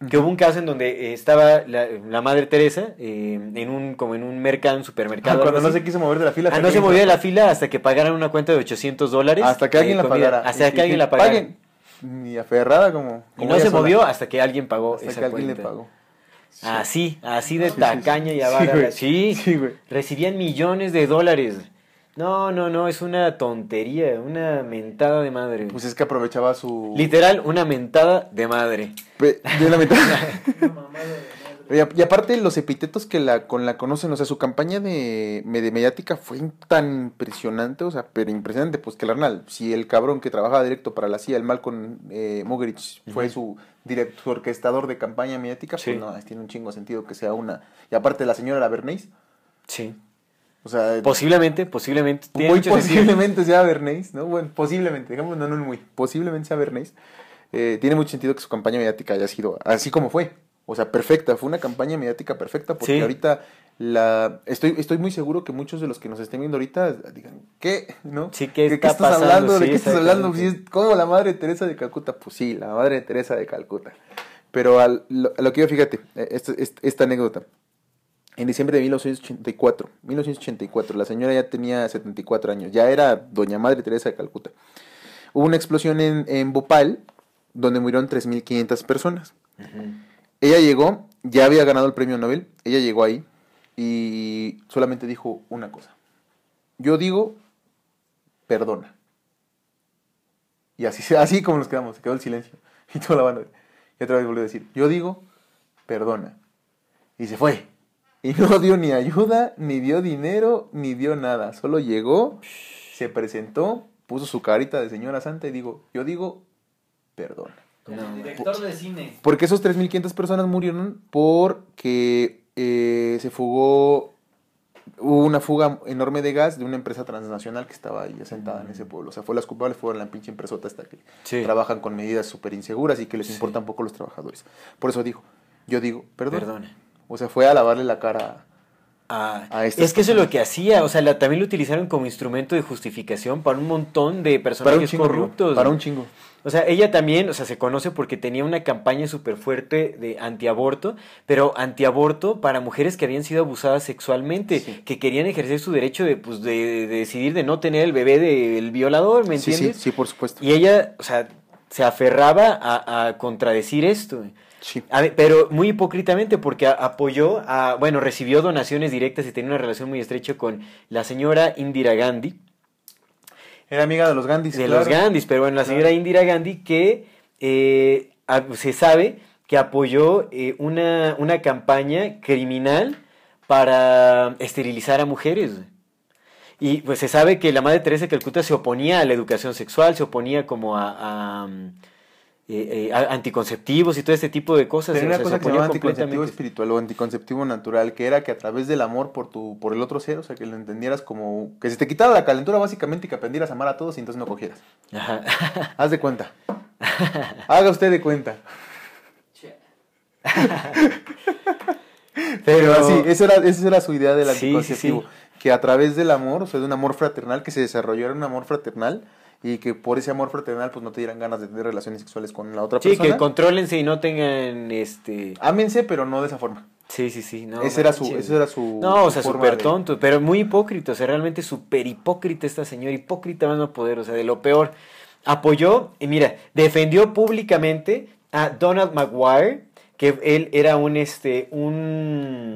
Que hubo un caso en donde eh, estaba la, la madre Teresa eh, en un como en un mercado, un supermercado. Cuando algo no así. se quiso mover de la fila. Ah, no se movía de la fila hasta que pagaran una cuenta de 800 dólares. Hasta que alguien la comida. pagara. Hasta Y- que y alguien la pagara. paguen. Ni aferrada como. Y como no ella se sola. movió hasta que alguien pagó Hasta esa que alguien le cuenta. pagó. Así, así de tacaña y avara. Sí. Sí, Sí, güey. recibían millones de dólares. No, no, no, es una tontería, una mentada de madre. Pues es que aprovechaba su... Literal, una mentada de madre. Pe- de la mitad. Una mamada de madre. Y, aparte los epítetos que la con la conocen, o sea, su campaña de, de mediática fue tan impresionante, o sea, pero impresionante, pues que la Arnal, si el cabrón que trabajaba directo para la CIA, el Malcolm eh, Mogherich, fue su director, orquestador de campaña mediática, Sí. pues no, tiene un chingo sentido que sea una. Y aparte la señora la Bernays, Sí. O sea, Posiblemente, posiblemente. tiene muy sentido. posiblemente sea Bernays, ¿no? Bueno, posiblemente, digamos, no, no muy, posiblemente sea Bernays. Eh, tiene mucho sentido que su campaña mediática haya sido así como fue. O sea, perfecta, fue una campaña mediática perfecta porque Sí. ahorita la estoy estoy muy seguro que muchos de los que nos estén viendo ahorita digan, ¿qué? ¿No? Sí, ¿qué ¿De está estás pasando? hablando? ¿De qué estás hablando? como la madre Teresa de Calcuta, pues sí, la madre Teresa de Calcuta. Pero al- lo- a lo que yo fíjate, eh, esta, esta- esta anécdota. En diciembre de 1984, 1984, la señora ya tenía 74 años, ya era doña Madre Teresa de Calcuta. Hubo una explosión en, en Bhopal, donde murieron 3.500 personas. Ella llegó, ya había ganado el premio Nobel, ella llegó ahí y solamente dijo una cosa. Yo digo, perdona. Y así, así como nos quedamos, se quedó el silencio. Y toda la banda. Y otra vez volvió a decir, yo digo, perdona. Y se fue. Y no dio ni ayuda, ni dio dinero, ni dio nada. Solo llegó, se presentó, puso su carita de señora santa y digo, yo digo, perdona. Como director de cine. Porque esos 3.500 personas murieron porque eh, se fugó, hubo una fuga enorme de gas de una empresa transnacional que estaba ahí asentada en ese pueblo. O sea, fue las culpables fueron la pinche empresota hasta que Sí. trabajan con medidas súper inseguras y que les Sí. importan poco los trabajadores. Por eso dijo, yo digo, perdón. Perdona. O sea, fue a lavarle la cara. Ah, a estas es que eso es lo que hacía, o sea, la- también lo utilizaron como instrumento de justificación para un montón de personajes chingo, corruptos. Para un chingo. O sea, ella también, o sea, se conoce porque tenía una campaña súper fuerte de antiaborto, pero antiaborto para mujeres que habían sido abusadas sexualmente, Sí. que querían ejercer su derecho de, pues, de, de decidir de no tener el bebé del violador, ¿me Sí, sí, entiendes? sí, por supuesto. Y ella, o sea, se aferraba a, a contradecir esto. Sí. A pero muy hipócritamente porque a- apoyó a, bueno, recibió donaciones directas y tenía una relación muy estrecha con la señora Indira Gandhi, Era amiga de los Gandhis. de claro. los Gandhis, pero bueno, la señora Indira Gandhi que eh, se sabe que apoyó eh, una, una campaña criminal para esterilizar a mujeres. Y pues se sabe que la Madre Teresa de Calcuta se oponía a la educación sexual, se oponía como a, a, eh, eh, anticonceptivos y todo este tipo de cosas. Tenía o sea, cosa se que se llamaba anticonceptivo espiritual o anticonceptivo natural, que era que a través del amor por tu por el otro ser, o sea, que lo entendieras como que se te quitara la calentura básicamente y que aprendieras a amar a todos y entonces no cogieras. Ajá. Haz de cuenta. Haga usted de cuenta. Pero así, esa era, esa era su idea del Sí, sí, anticonceptivo. sí. Que a través del amor, o sea, de un amor fraternal, que se desarrollara un amor fraternal y que por ese amor fraternal pues no te dieran ganas de tener relaciones sexuales con la otra Sí, persona. que contrólense y no tengan este... Ámense, pero no de esa forma. Sí, sí, sí. No, ese, era su, ese era su No, o sea, súper de- tonto, pero muy hipócrita, o sea, realmente súper hipócrita esta señora, hipócrita más no poder, o sea, de lo peor. Apoyó, y mira, defendió públicamente a Donald Maguire, que él era un, este, un...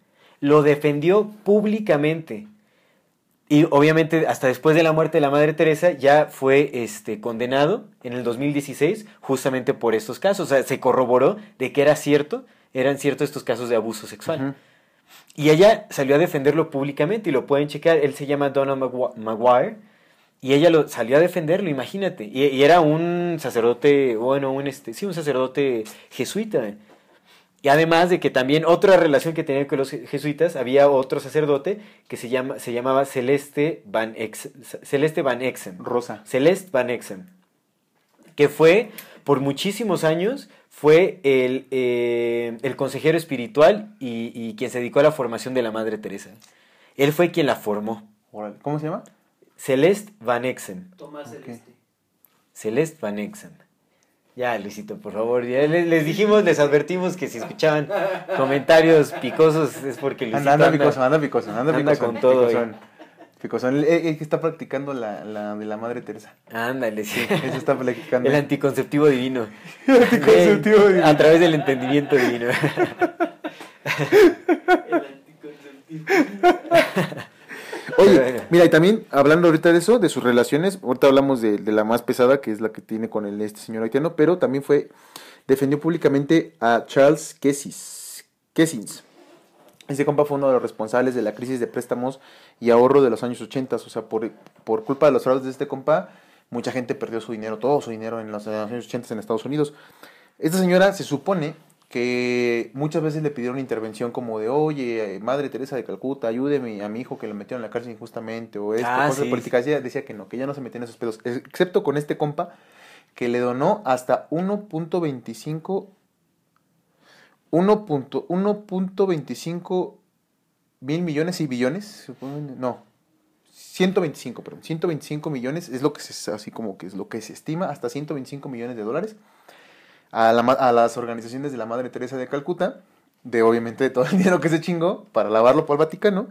Lo defendió públicamente. Y obviamente hasta después de la muerte de la Madre Teresa ya fue este, condenado en el 2016 justamente por estos casos. O sea, se corroboró de que era cierto, eran ciertos estos casos de abuso sexual. Y ella salió a defenderlo públicamente y lo pueden checar. Él se llama Donna Maguire. Y ella lo salió a defenderlo, imagínate. Y, y era un sacerdote, bueno, un este, sí, un sacerdote jesuita. Y además de que también otra relación que tenía con los je- jesuitas, había otro sacerdote que se, llama, se llamaba Celeste Van, Ex, Celeste Van Exem. Rosa. Celeste Van Exem. Que fue, por muchísimos años, fue el, eh, el consejero espiritual y, y quien se dedicó a la formación de la Madre Teresa. Él fue quien la formó. ¿Cómo se llama? Celeste Van Exem. Tomás Celeste. Celeste Van Exem. Ya, Luisito, por favor. Ya les, les dijimos, les advertimos que si escuchaban comentarios picosos es porque Luisito Anda, anda anda- picoso, anda picoso, anda, anda picosón, con todo Picosón. Picosón. El, el que está practicando la, la de la Madre Teresa. Ándale, sí. Eso está practicando. El anticonceptivo divino. El anticonceptivo divino. A través del entendimiento divino. El anticonceptivo. Oye, mira, y también hablando ahorita de eso, de sus relaciones, ahorita hablamos de, de la más pesada, que es la que tiene con el, este señor haitiano, pero también fue, defendió públicamente a Charles Kessis, Kessins. Ese compa fue uno de los responsables de la crisis de préstamos y ahorro de los años 80, o sea, por, por culpa de los fraudes de este compa, mucha gente perdió su dinero, todo su dinero en los años 80 en Estados Unidos. Esta señora se supone que muchas veces le pidieron intervención como de, oye, eh, Madre Teresa de Calcuta, ayúdeme a mi hijo que lo metieron en la cárcel injustamente, o esto, Ah, cosas sí, políticas. Ella decía que no, que ya no se metía en esos pedos, ex- excepto con este compa que le donó hasta 1.25 1.1 1.25 mil millones y billones, no, 125, perdón, 125 millones es lo que se, así como que es lo que se estima, hasta 125 millones de dólares a, la ma- a las organizaciones de la Madre Teresa de Calcuta, de obviamente de todo el dinero que se chingó para lavarlo por el Vaticano,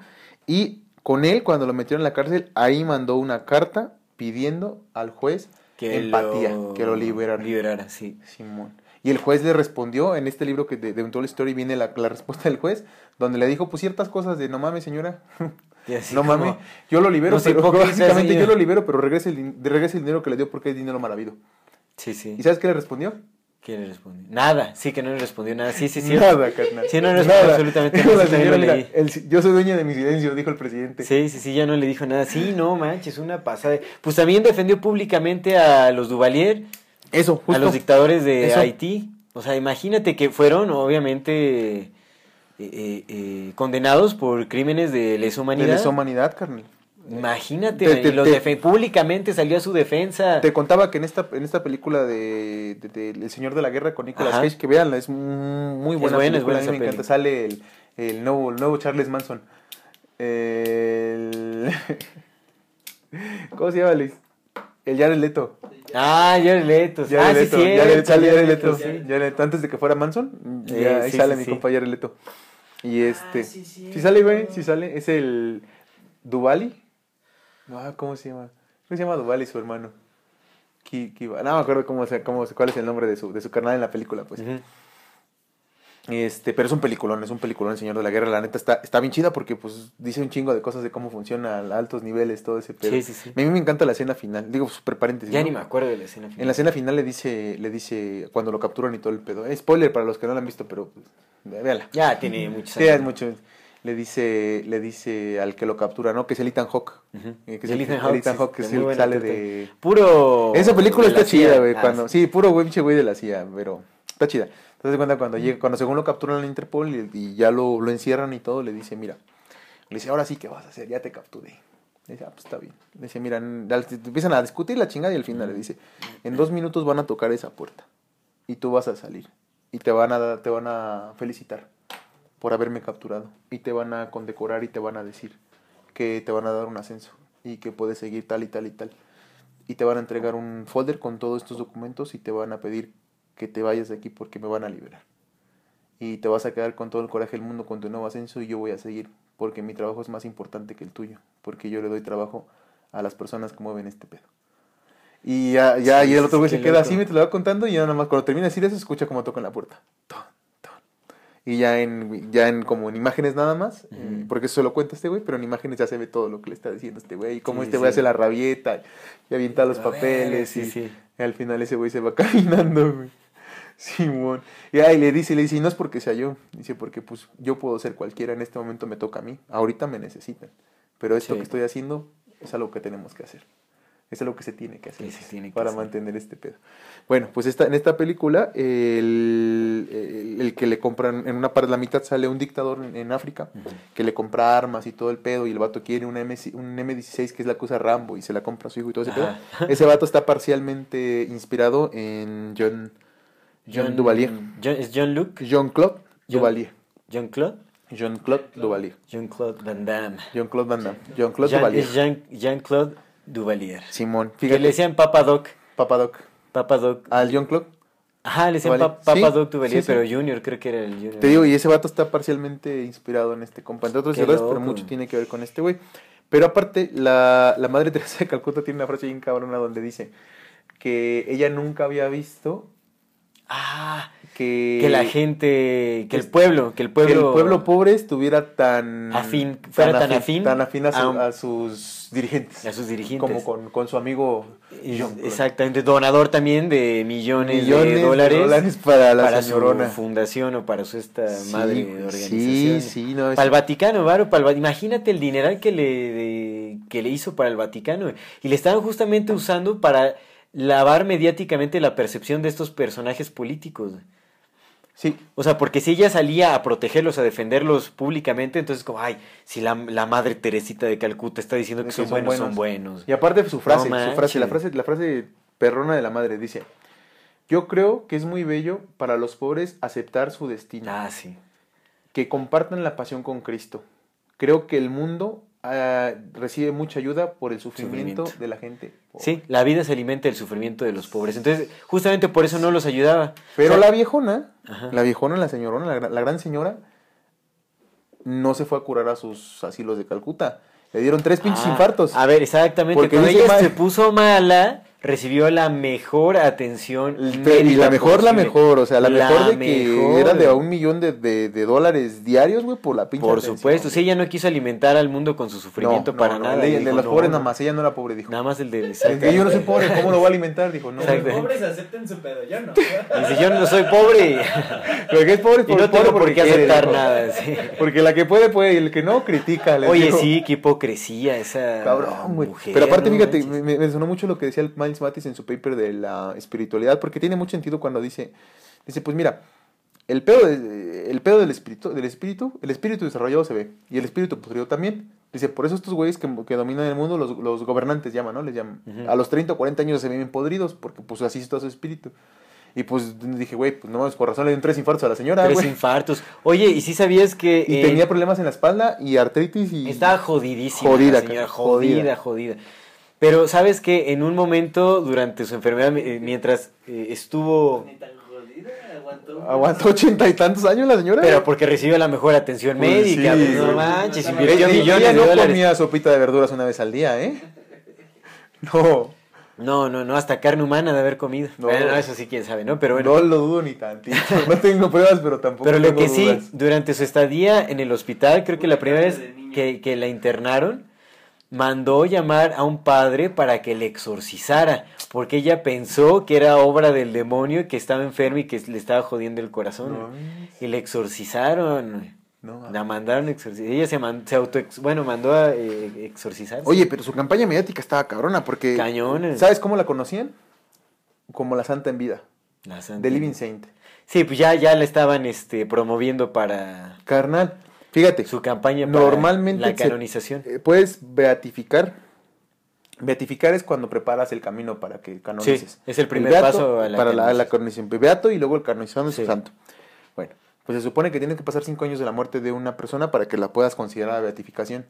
y con él cuando lo metieron en la cárcel, ahí mandó una carta pidiendo al juez empatía, que lo liberara. Liberara, sí. Simón. Y el juez le respondió, en este libro que de, de Untold Story viene la, la respuesta del juez, donde le dijo pues ciertas cosas de no mames señora, no mames, yo lo libero, no pero básicamente yo lo libero, pero regrese el, regrese el dinero que le dio porque es dinero maravilloso. Sí, sí. ¿Y sabes qué le respondió? ¿Qué le respondió? Nada, sí que no le respondió nada. Sí, sí, sí. Nada, carnal. Sí, no respondió Nada. absolutamente Dijo nada. la señora, mira, el yo soy dueña de mi silencio, dijo el presidente. Sí, sí, sí, ya no le dijo nada. Sí, no manches, una pasada. Pues también defendió públicamente a los Duvalier, Eso, justo. a los dictadores de Eso. Haití. O sea, imagínate que fueron, obviamente, eh, eh, eh, condenados por crímenes de lesa de humanidad. lesa humanidad, carnal. Imagínate, Te- te- los públicamente salió a su defensa. Te contaba que en esta, en esta película de, de- de El Señor de la Guerra con Nicolas Ajá. Cage, que veanla, es muy buena, buena, es buena a mí esa me encanta, sale el, el nuevo, el nuevo Charles Manson. El... ¿Cómo se llama, Luis? El Jared Leto. Ah, Jared Leto. Jared ah, sí, Leto, Jared- sale Jared Jared Leto. sí. Leto, Antes de que fuera Manson, ya, ahí sí, sale sí, mi sí. compa Jared Leto. Y este... sí, sí. sí sale, güey, sí sale. Es el... Duvali. Ah, ¿cómo se llama? ¿Cómo se llama Duvali su hermano? Ki- No me acuerdo cómo, cómo, cuál es el nombre de su, de su carnal en la película, pues. Este, pero es un peliculón, es un peliculón el Señor de la Guerra. La neta está, está bien chida porque pues dice un chingo de cosas de cómo funciona a altos niveles, todo ese pedo. Sí, sí, sí. A mí me encanta la escena final. Digo, súper paréntesis. Ya ¿no? ni me acuerdo de la escena final. En la escena final le dice, le dice cuando lo capturan y todo el pedo. Eh, spoiler para los que no lo han visto, pero pues, véala. Ya tiene muchos Sí, años. es mucho. Le dice, le dice al que lo captura, ¿no? Que es el Ethan Hawke. Ujú. Eh, que es El el, Ethan el Hawke, Ethan que es el que sale de... Puro. Esa película está chida, güey. Ah, cuando... sí. Puro güey, güey de la CIA, pero Está chida. Entonces cuenta cuando llega, cuando según lo capturan en la Interpol y, y ya lo, lo encierran y todo, le dice, mira, le dice, ahora sí, ¿qué vas a hacer? Ya te capturé. Le dice, ah, pues está bien. Le dice, mira, empiezan a discutir la chingada y al final le dice, en dos minutos van a tocar esa puerta y tú vas a salir y te van a, te van a felicitar por haberme capturado y te van a condecorar y te van a decir que te van a dar un ascenso y que puedes seguir tal y tal y tal. Y te van a entregar un folder con todos estos documentos y te van a pedir que te vayas de aquí porque me van a liberar. Y te vas a quedar con todo el coraje del mundo con tu nuevo ascenso y yo voy a seguir porque mi trabajo es más importante que el tuyo, porque yo le doy trabajo a las personas que mueven este pedo. Y ya, ya y el otro güey se queda loco. así, me te lo va contando y ya nada más cuando termina de decir eso, escucha como tocan la puerta. Ton. Y ya en, ya en como en imágenes nada más, eh, porque eso lo cuenta este güey, pero en imágenes ya se ve todo lo que le está diciendo este güey, y cómo Sí, este güey sí. hace la rabieta y avienta los ver, papeles sí, y, al final ese güey se va caminando, güey. Simón. Y ahí le dice, le dice, y no es porque sea yo, dice, porque pues yo puedo ser cualquiera, en este momento me toca a mí, ahorita me necesitan, pero esto que estoy haciendo es algo que tenemos que hacer. Es algo que se tiene que hacer tiene que para hacer. mantener este pedo. Bueno, pues esta, en esta película, el, el- el que le compran, en una parte, la mitad sale un dictador en, en África, que le compra armas y todo el pedo, y el vato quiere un, M, un M16, que es la que usa Rambo, y se la compra a su hijo y todo ese pedo. Ese vato está parcialmente inspirado en John, John, Duvalier. John- ¿Es John Luke? Jean-Claude John- Duvalier. ¿John Claude? Jean-Claude Duvalier. Jean-Claude Van Damme. Jean-Claude Van Damme. Jean-Claude Jean- Duvalier. es Jean- Jean-Claude Duvalier. Simón. Que Fíjate. le decían Papa Doc. Papadoc. Papa Doc. Al Jean-Claude. Ajá, le decían Duvalier. pa- Papa Sí, Doc Duvalier, sí, sí. pero Junior creo que era el Junior. Te digo, y ese vato está parcialmente inspirado en este compa. Entre otros pero mucho tiene que ver con este güey. Pero aparte, la, la madre Teresa de Calcuta tiene una frase bien cabrona donde dice que ella nunca había visto Ah, que, que la gente, que el pueblo, que el que pueblo, el pueblo pobre estuviera tan Afín, fuera tan afín tan afín a, su- a sus dirigentes. a sus dirigentes. Como con, con su amigo. Exactamente, donador también de millones, Millones de dólares, para la para señorona. su fundación o para su esta Sí, madre de organización. Sí, sí, no, Para el Vaticano, Varo, para el imagínate el dineral que le, de- que le hizo para el Vaticano. Y le estaban justamente usando para lavar mediáticamente la percepción de estos personajes políticos. sí, O sea, porque si ella salía a protegerlos, a defenderlos públicamente, entonces como, ay, si la, la madre Teresita de Calcuta está diciendo que son, son buenos, son buenos. Y aparte su frase, No su frase, la frase, la frase perrona de la madre dice, yo creo que es muy bello para los pobres aceptar su destino, Ah, sí. que compartan la pasión con Cristo. Creo que el mundo ah, recibe mucha ayuda por el sufrimiento, Sufrimiento. de la gente. pobre". Sí, la vida se alimenta del sufrimiento de los pobres. Entonces, justamente por eso no los ayudaba. Pero O sea, la viejona, Ajá. la viejona, la señorona, la, la gran señora, no se fue a curar a sus asilos de Calcuta. Le dieron tres pinches ah, infartos. A ver, exactamente. Porque Cuando ella mal- se puso mala, recibió la mejor atención. Y la mejor, la posible. mejor, o sea, la, mejor de que mejor. era de a un millón de, de- de dólares diarios, güey, por la pinche Por atención, supuesto, si ella no quiso alimentar al mundo con su sufrimiento No, para no, no, nada. El de, el dijo, de los no, pobres no. nada más, ella no era pobre, dijo. Nada más el de... Que yo no soy pobre, ¿cómo lo voy a alimentar? Dijo, no. Exacto. Los pobres acepten su pedo, yo no. Dice, yo no soy pobre Pero que es pobre, es y pobre, no tengo pobre por porque qué aceptar dijo. nada. sí. Porque la que puede, puede, y el que no, critica. Oye, digo. sí, qué hipocresía esa Cabrón, güey. mujer, Pero aparte, no fíjate, me sonó mucho lo que decía el Miles Matis en su paper de la espiritualidad, porque tiene mucho sentido cuando dice, dice, pues mira, el pedo, de- el pedo del espíritu, del espíritu, el espíritu desarrollado se ve, y el espíritu podrido también. Dice, por eso estos güeyes que, que dominan el mundo, los, los gobernantes llaman, ¿no? Les llaman. Ujú. A los 30 o 40 años se ven podridos, porque pues así está su espíritu. Y pues dije, güey, pues no mames, por razón le dieron tres infartos a la señora, Tres güey. infartos. Oye, ¿y si sabías que... Y eh, tenía problemas en la espalda y artritis y... Estaba jodidísima. Jodida, la señora, jodida, jodida. jodida. Pero sabes que en un momento durante su enfermedad, eh, mientras eh, estuvo... Ni tan jodida, aguantó. Aguantó ochenta y tantos años la señora. Pero porque recibió la mejor atención Pues médica, sí, pues, no manches, invirtió Ella- millones ella de no dólares. comía sopita de verduras una vez al día, ¿eh? No, No, no, no, hasta carne humana de haber comido. No. Bueno, no, eso sí, quién sabe, ¿no? Pero bueno. no lo dudo ni tantito. No tengo pruebas, pero tampoco Pero lo tengo que sí, durante su estadía en el hospital, creo que la primera vez que, que la internaron, mandó llamar a un padre para que le exorcizara, porque ella pensó que era obra del demonio, que estaba enfermo y que le estaba jodiendo el corazón. No, Y le exorcizaron. no, La mandaron a exorcizar. Ella se, man- se auto bueno, mandó a eh, exorcizar. Oye, pero su campaña mediática estaba cabrona porque... Cañones. ¿Sabes cómo la conocían? Como la santa en vida. La Santa. The Living Saint. Sí, pues ya, ya la estaban este, promoviendo para Carnal, fíjate. su campaña para Normalmente la se- canonización. eh, puedes beatificar. Beatificar es cuando preparas el camino para que canonices. Sí, es el primer beato paso a la para la, canonización. Beato y luego el canonizado Sí. santo. Bueno, pues se supone que tiene que pasar cinco años de la muerte de una persona para que la puedas considerar la beatificación.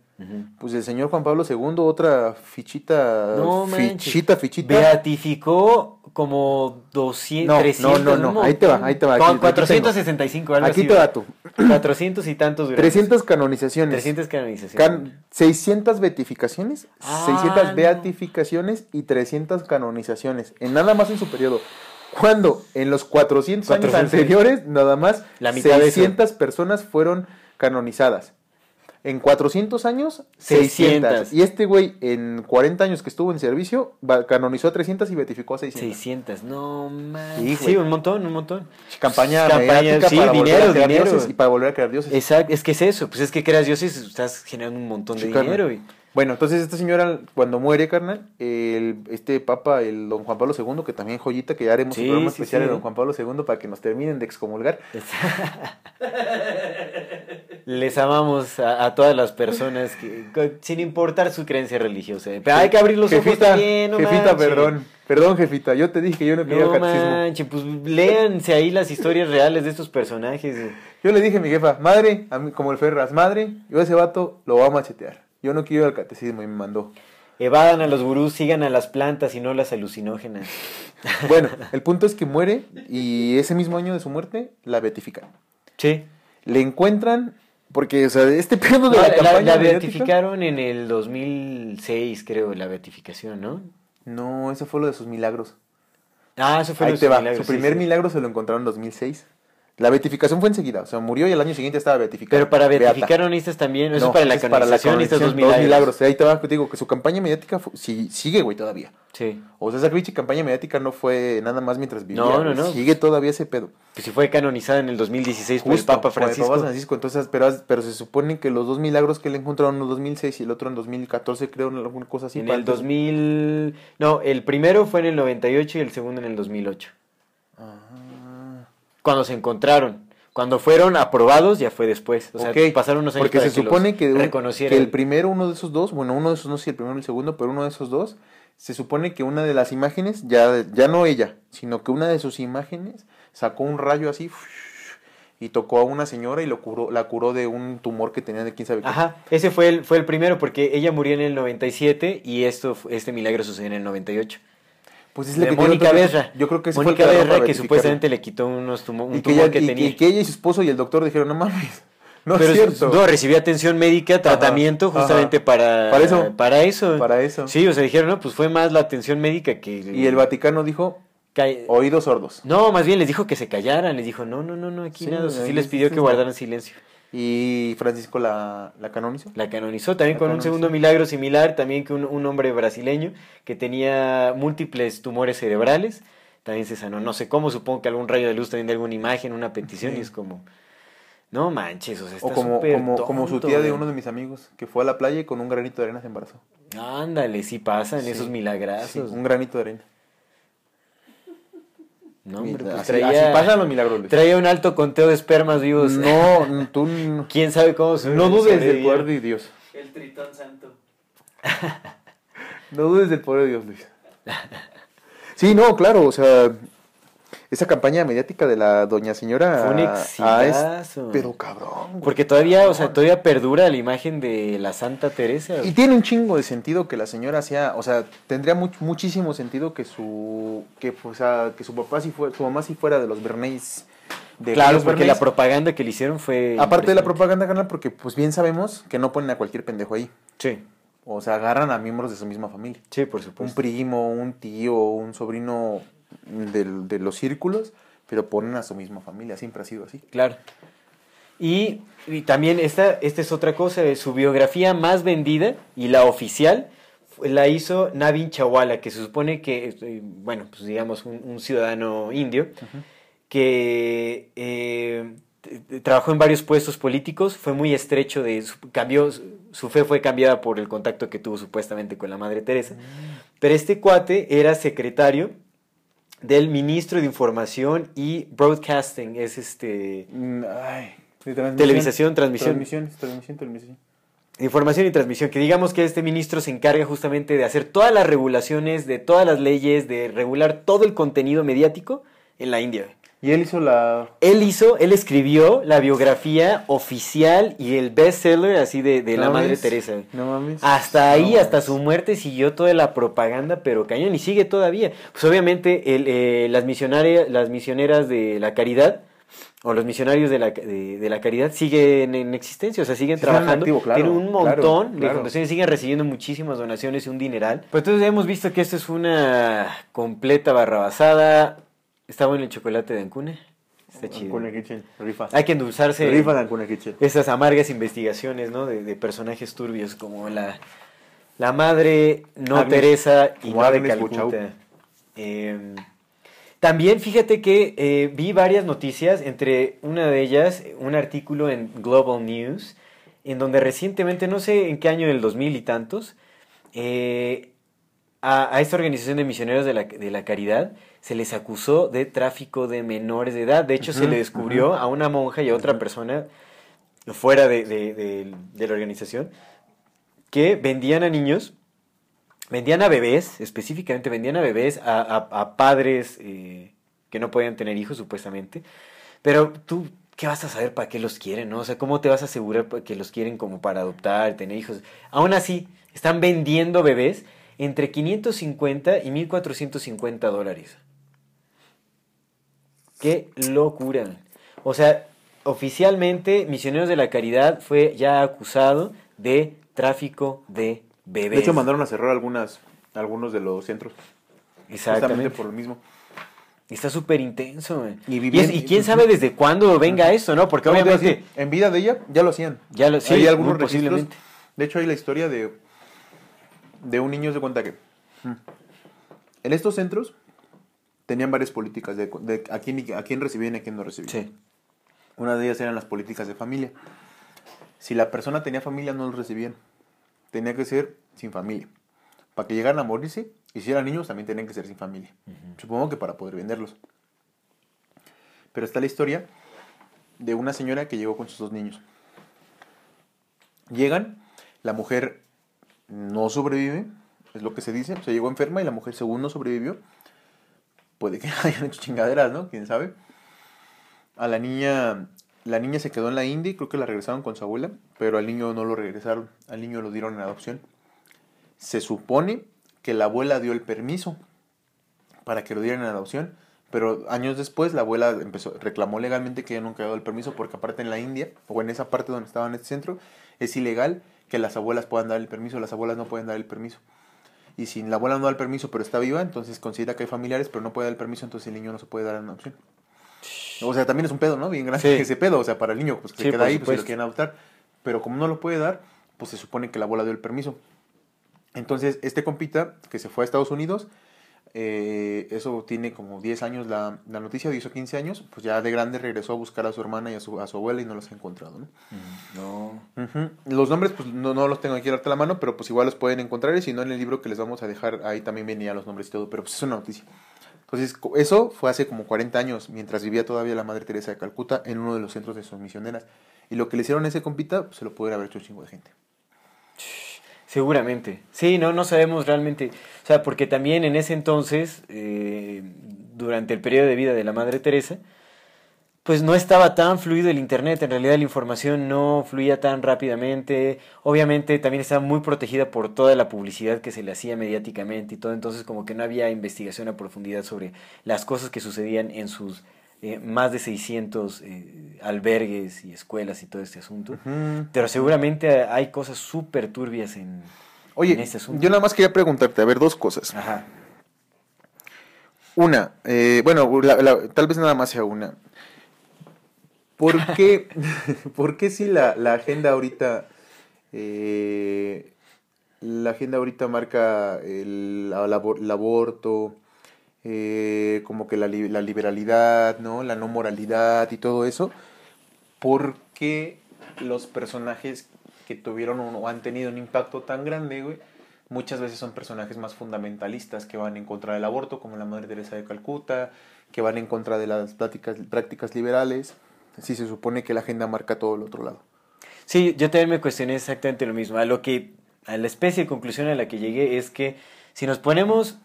Pues el señor Juan Pablo II, otra fichita, No fichita, fichita. Beatificó como 200, No, 300. no, no, no, ahí te va, ahí te va, aquí 465, algo Aquí así. te va tú. 400 y tantos. durante- 300 canonizaciones. 300 canonizaciones. Can- 600 beatificaciones, Ah, 600 no. beatificaciones y 300 canonizaciones. En nada más en su periodo. Cuando en los 400, 400. años anteriores, nada más La mitad de eso. 600 personas fueron canonizadas. En 400 años, 600. 600. Y este güey, en 40 años que estuvo en servicio, canonizó a 300 y beatificó a 600. 600, no man. Sí, Sí, un montón, un montón. Campaña, Campaña, sí, para volver dinero, a crear dinero. dioses y para volver a crear dioses. Exacto, es que es eso, pues es que creas dioses, estás generando un montón de Sí, dinero. Y... Bueno, entonces esta señora, cuando muere, carnal, el, este papa, el don Juan Pablo II, que también joyita, que ya haremos Sí, un programa sí, especial sí. de don Juan Pablo II para que nos terminen de excomulgar. Les amamos a, a todas las personas, que, sin importar su creencia religiosa. Pero hay que abrir los ojos también, no jefita, perdón, perdón, jefita, yo te dije que yo no quería No catecismo. manchen, pues léanse ahí las historias reales de estos personajes. Yo le dije a mi jefa, madre, a mí, como el Ferras, madre, yo a ese vato lo voy a machetear. Yo no quiero ir al catecismo y me mandó. Evadan a los gurús, sigan a las plantas y no las alucinógenas. Bueno, el punto es que muere y ese mismo año de su muerte la beatifican. Sí. Le encuentran, porque, o sea, este pedo de No, la, la, campaña la beatificaron en el 2006, creo, la beatificación, ¿no? No, eso fue lo de sus milagros. Ah, eso fue Ahí lo de te sus va. milagros, Su sí, primer sí. milagro se lo encontraron en 2006. La beatificación fue enseguida. O sea, murió y al año siguiente estaba beatificado. Pero para beatificar necesitas también, eso No, es para la es canonización, necesitas dos canonización, milagros. Ahí te va, te digo que su campaña mediática fu- sí- sigue, güey, todavía. Sí. O sea, esa campaña mediática no fue nada más mientras vivía. No, no, no. Sigue todavía ese pedo. Que si fue canonizada en el 2016 por el Justo, Papa por el Francisco. Papa Francisco. Entonces, pero, pero se supone que los dos milagros que le encontraron en 2006 y el otro en 2014, creo, en alguna cosa así. en para el 2000... No, el primero fue en el 98 y el segundo en el 2008. Cuando se encontraron. Cuando fueron aprobados ya fue después. O sea, pasaron unos años Porque para se que supone que, un- que el primero, uno de esos dos, bueno, uno de esos no sé si el primero o el segundo, pero uno de esos dos, se supone que una de las imágenes, ya, ya no ella, sino que una de sus imágenes sacó un rayo así y tocó a una señora y lo curó, la curó de un tumor que tenía de quién sabe qué. Ajá, ese fue el, fue el primero porque ella murió en el 97 y esto, este milagro sucedió en el 98. Pues es lo de que Mónica Berra. Yo creo que ese Mónica Berra que supuestamente le quitó unos tumo- un y que, tumor ella, que y- tenía. y que ella y su esposo y el doctor dijeron, no mames, no Pero es cierto. no, recibió atención médica, tratamiento ajá. justamente para, Para eso. Para eso. Para eso. Sí, o sea, dijeron, no, pues fue más la atención médica que... Y el Vaticano dijo, oídos sordos. No, más bien les dijo que se callaran, les dijo, no, no, no, no, aquí Sí, nada, o sea, sí les pidió que guardaran silencio. Y Francisco la, la canonizó. La canonizó también La con un segundo milagro similar, también que un, un hombre brasileño que tenía múltiples tumores cerebrales, también se sanó. No sé cómo, supongo que algún rayo de luz también de alguna imagen, una petición, y es como, no manches, o sea, está O como, súper como, como su tía de uno de mis amigos, que fue a la playa y con un granito de arena se embarazó. Ándale, sí pasan Sí. esos Sí, milagrazos. un granito de arena. No, hombre, pues así, traía, así pasan los milagros. Luis. traía un alto conteo de espermas vivos. No, tú ¿Quién sabe cómo se no dudes del poder de Dios. El tritón santo. No dudes del poder de Dios, Luis. Sí, no, claro, o sea, esa campaña mediática de la doña señora Fue un es- exitazo. pero cabrón. Porque todavía, o sea, todavía perdura la imagen de la Santa Teresa. Y tiene un chingo de sentido que la señora sea, o sea, tendría much- muchísimo sentido que su que o sea, que su papá sí fue, su mamá sí fuera de los Bernays de claro, porque Bernays. la propaganda que le hicieron fue. Aparte de la propaganda canal porque pues bien sabemos que no ponen a cualquier pendejo ahí. Sí, O sea, agarran a miembros de su misma familia. sí, por Un supuesto. primo, un tío, un sobrino de los círculos, pero ponen a su misma familia, siempre ha sido así. Claro. Y, y también esta, esta es otra cosa, eh, su biografía más vendida y la oficial la hizo Navin Chawala, que se supone que, eh, bueno, pues digamos un, un ciudadano indio, que eh, trabajó en varios puestos políticos, fue muy estrecho de, su, cambió, su- su fe fue cambiada por el contacto que tuvo supuestamente con la Madre Teresa, pero este cuate era secretario del ministro de Información y Broadcasting. Es este. Mm, Ay, de transmisión. Televisación, transmisión. Transmisión, transmisión, televisión. Información y transmisión, que digamos que este ministro se encarga justamente de hacer todas las regulaciones, de todas las leyes, de regular todo el contenido mediático en la India. Y él hizo la... Él hizo, él escribió la biografía oficial y el bestseller así de, de la Madre. Teresa. No mames. Hasta ahí, No hasta mames. su muerte, siguió toda la propaganda, pero cañón, y sigue todavía. Pues obviamente el, eh, las, misionarias, las misioneras de la caridad, o los misionarios de la, de, de la caridad, siguen en existencia, o sea, siguen Sí, trabajando. activo, claro, Tienen un claro, montón de claro. fundaciones, siguen recibiendo muchísimas donaciones y un dineral. Pues entonces hemos visto que esto es una completa barrabasada. Está bueno el chocolate de Ancuna. Está chido. Ancuna Kitchen. Hay que endulzarse Rifa de Ancuna Kitchen. esas amargas investigaciones, ¿no? De, de personajes turbios como la, la madre no Agnes- Teresa y no de Calcuta. Eh, también fíjate que eh, vi varias noticias, entre una de ellas un artículo en Global News, en donde recientemente, no sé en qué año del 2000 y tantos, eh, a, a esta organización de misioneros de la, de la caridad se les acusó de tráfico de menores de edad. De hecho, se le descubrió a una monja y a otra persona fuera de, de- de- de la organización que vendían a niños, vendían a bebés, específicamente vendían a bebés a, a- a padres eh, que no podían tener hijos, supuestamente. Pero tú, ¿qué vas a saber para qué los quieren, no? O sea, ¿cómo te vas a asegurar que los quieren como para adoptar, tener hijos? Aún así, están vendiendo bebés entre 550 y 1450 dólares. ¡Qué locura! O sea, oficialmente Misioneros de la Caridad fue ya acusado de tráfico de bebés. De hecho, mandaron a cerrar algunas, algunos de los centros. Exactamente. por lo mismo. Está súper intenso. güey. Y Y, vivían- es- y quién sabe desde cuándo venga esto, ¿no? Porque obviamente... decir, en vida de ella ya lo hacían. Ya lo- sí, hay algunos muy registros. posiblemente. De hecho, hay la historia de, de un niño se cuenta que mm, en estos centros tenían varias políticas de, de a, quién, a quién recibían y a quién no recibían. Sí. Una de ellas eran las políticas de familia. Si la persona tenía familia, no los recibían. Tenía que ser sin familia. Para que llegaran a morirse, y si eran niños, también tenían que ser sin familia. Supongo que para poder venderlos. Pero está la historia de una señora que llegó con sus dos niños. Llegan, la mujer no sobrevive, es lo que se dice. Se llegó enferma y la mujer, según no sobrevivió, puede que hayan hecho chingaderas, ¿no? ¿Quién sabe? A la niña, la niña se quedó en la India y creo que la regresaron con su abuela, pero al niño no lo regresaron, al niño lo dieron en adopción. Se supone que la abuela dio el permiso para que lo dieran en adopción, pero años después la abuela empezó, reclamó legalmente que ella nunca había el permiso porque aparte en la India, o en esa parte donde estaba en este centro, es ilegal que las abuelas puedan dar el permiso, las abuelas no pueden dar el permiso. Y si la abuela no da el permiso pero está viva, entonces considera que hay familiares pero no puede dar el permiso, entonces el niño no se puede dar en adopción. O sea, también es un pedo, ¿no? Bien grande Sí. ese pedo, o sea, para el niño, pues que Sí, queda ahí, pues si lo quieren adoptar. Pero como no lo puede dar, pues se supone que la abuela dio el permiso. Entonces, este compita que se fue a Estados Unidos, eh, eso tiene como 10 años la, la noticia, 10 o 15 años, pues ya de grande regresó a buscar a su hermana y a su, a su abuela y no los ha encontrado, ¿no? No. Ujú. Los nombres, pues no, no los tengo aquí a la mano, pero pues igual los pueden encontrar y si no en el libro que les vamos a dejar, ahí también venía los nombres y todo, pero pues es una noticia. Entonces, eso fue hace como 40 años, mientras vivía todavía la Madre Teresa de Calcuta en uno de los centros de sus misioneras. Y lo que le hicieron a ese compita, pues, se lo puede haber hecho un chingo de gente. Seguramente. Sí, no, no sabemos realmente. O sea, porque también en ese entonces, eh, durante el periodo de vida de la Madre Teresa, pues no estaba tan fluido el Internet. En realidad la información no fluía tan rápidamente. Obviamente también estaba muy protegida por toda la publicidad que se le hacía mediáticamente y todo. Entonces como que no había investigación a profundidad sobre las cosas que sucedían en sus eh, más de 600 eh, albergues y escuelas y todo este asunto. Pero seguramente hay cosas súper turbias en, Oye, en este asunto. yo nada más quería preguntarte, a ver, dos cosas. Ajá. Una, eh, bueno, la- la- tal vez nada más sea una. ¿Por qué, ¿por qué si la, la agenda ahorita, la agenda ahorita marca el aborto, eh, como que la, la liberalidad, ¿no? La no moralidad y todo eso? ¿Por qué los personajes que tuvieron o han tenido un impacto tan grande, güey, muchas veces son personajes más fundamentalistas que van en contra del aborto, como la Madre Teresa de Calcuta, que van en contra de las prácticas, prácticas liberales. Sí se supone que la agenda marca todo el otro lado. Sí, yo también me cuestioné exactamente lo mismo. A lo que, a la especie de conclusión a la que llegué es que si nos ponemos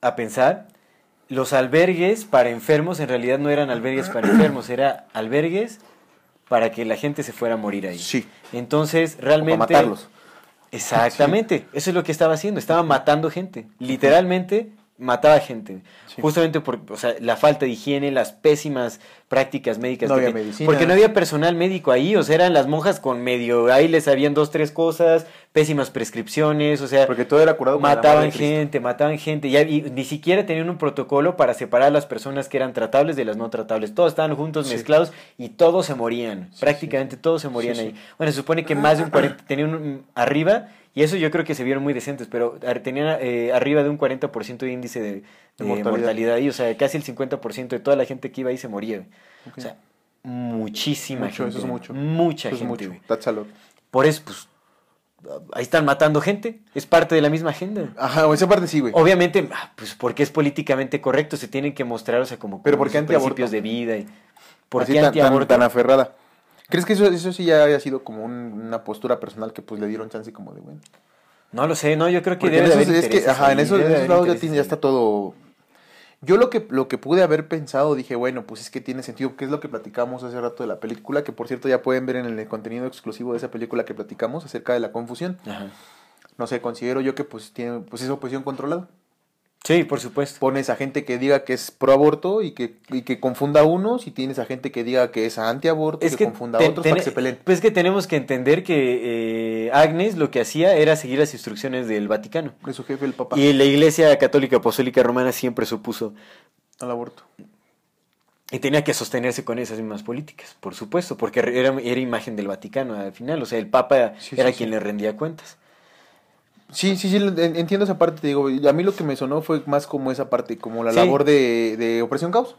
a pensar, los albergues para enfermos en realidad no eran albergues para enfermos, era albergues para que la gente se fuera a morir ahí. Sí. Entonces, realmente... Para matarlos. Exactamente, eso es lo que estaba haciendo, estaba matando gente, literalmente mataba gente, justamente por o sea, la falta de higiene, las pésimas prácticas médicas. No que había medicinas. Porque no había personal médico ahí, o sea, eran las monjas con medio, ahí les sabían dos, tres cosas, pésimas prescripciones, o sea, Porque todo era curado mataban gente, mataban gente, y, y ni siquiera tenían un protocolo para separar a las personas que eran tratables de las no tratables, todos estaban juntos, Sí. mezclados, y todos se morían, prácticamente todos se morían ahí. Bueno, se supone que más de un 40, tenían un- arriba, y eso yo creo que se vieron muy decentes, pero tenían eh, arriba de un 40% de índice de, de mortalidad. mortalidad. ahí, o sea, casi el 50% de toda la gente que iba ahí se moría. güey. O sea, muchísima Mucho, gente. eso es mucho. Mucha Eso es mucho. That's a lot. Por eso, pues, ahí están matando gente, es parte de la misma agenda. Ajá, esa parte sí, güey. Obviamente, ah, pues porque es políticamente correcto, se tienen que mostrar, o sea, como, Pero como ¿por qué sus antiaborto? principios de vida. Y, ¿Por Así qué tan, tan aferrada. ¿Crees que eso, eso sí ya haya sido como un- una postura personal que pues le dieron chance como de, bueno? No lo sé, no, yo creo que Porque en de esos, haber es que, ajá, en esos, lados ya, está todo... Yo lo que, lo que pude haber pensado, dije, bueno, pues es que tiene sentido, que es lo que platicamos hace rato de la película, que por cierto ya pueden ver en el contenido exclusivo de esa película que platicamos acerca de la confusión. Ajá. No sé, considero yo que pues tiene, pues es oposición controlada. Sí, por supuesto. Pones a gente que diga que es pro aborto y que, y que confunda a unos, y tienes a gente que diga que es anti-aborto y Es que, que, confunda a otros para que se peleen. Pues que tenemos que entender que eh, Agnes lo que hacía era seguir las instrucciones del Vaticano. De su jefe, el papá, Y la Iglesia Católica Apostólica Romana siempre se opuso al aborto. Y tenía que sostenerse con esas mismas políticas, por supuesto, porque era, era imagen del Vaticano al final. O sea, el Papa Sí, era sí, quien sí. le rendía cuentas. Sí, sí, sí, en- entiendo esa parte, te digo, a mí lo que me sonó fue más como esa parte, como la Sí. labor de, de Operación Caos.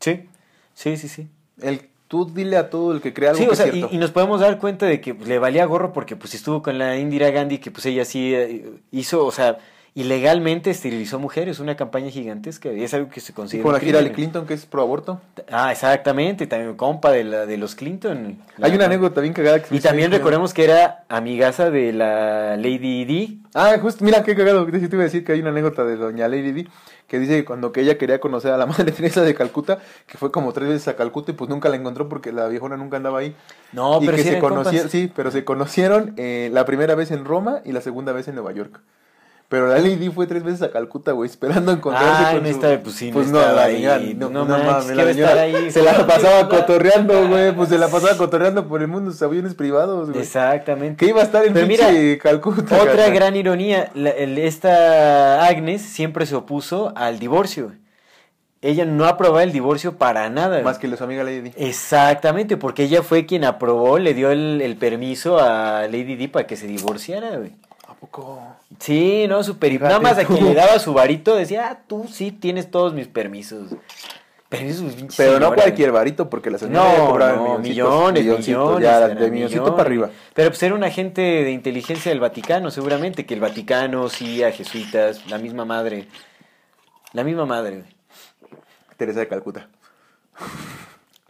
Sí, sí, sí, sí. El, tú dile a todo el que crea algo Sí, que o sea, es y, cierto. y nos podemos dar cuenta de que pues, le valía gorro porque pues estuvo con la Indira Gandhi, que pues ella sí eh, hizo, o sea, ilegalmente esterilizó mujeres, una campaña gigantesca, y es algo que se considera con la Hillary crimen. Clinton, que es pro aborto. Ah, exactamente, también compa de, la, de los Clinton. Hay La- una anécdota bien cagada que se Y también recordemos que era amigaza de la Lady Di. Ah, justo, mira qué cagado. Te iba a decir que hay una anécdota de doña Lady Di que dice que cuando que ella quería conocer a la madre Teresa de Calcuta, que fue como tres veces a Calcuta y pues nunca la encontró porque la viejona nunca andaba ahí. No, y pero que se conocieron, sí, pero se conocieron eh, la primera vez en Roma y la segunda vez en Nueva York. Pero la Lady fue tres veces a Calcuta, güey, esperando encontrarse Ah, con no su- pues sí, no pues no, la señora, No no, no mames, ¿qué la señora ahí? se la pasaba cotorreando, güey, pues se la pasaba cotorreando por el mundo, sus aviones privados, güey. Exactamente. Que iba a estar en Pero mira, Calcuta. Otra gran ironía, la- el- esta Agnes siempre se opuso al divorcio. Ella no aprobaba el divorcio para nada. Más que los amiga Lady Di. Exactamente, porque ella fue quien aprobó, le dio el, el permiso a Lady Di para que se divorciara, güey. ¿A poco? Sí, no, super. Nada más a quien le daba su varito decía, ah, tú sí tienes todos mis permisos. Permisos, Pero no cualquier varito, porque la señora No, cobraba no, millones, milloncitos, millones. ya, de milloncito millones. para arriba. Pero pues era un agente de inteligencia del Vaticano, seguramente, que el Vaticano, CIA, jesuitas, la misma madre. La misma madre. Teresa de Calcuta.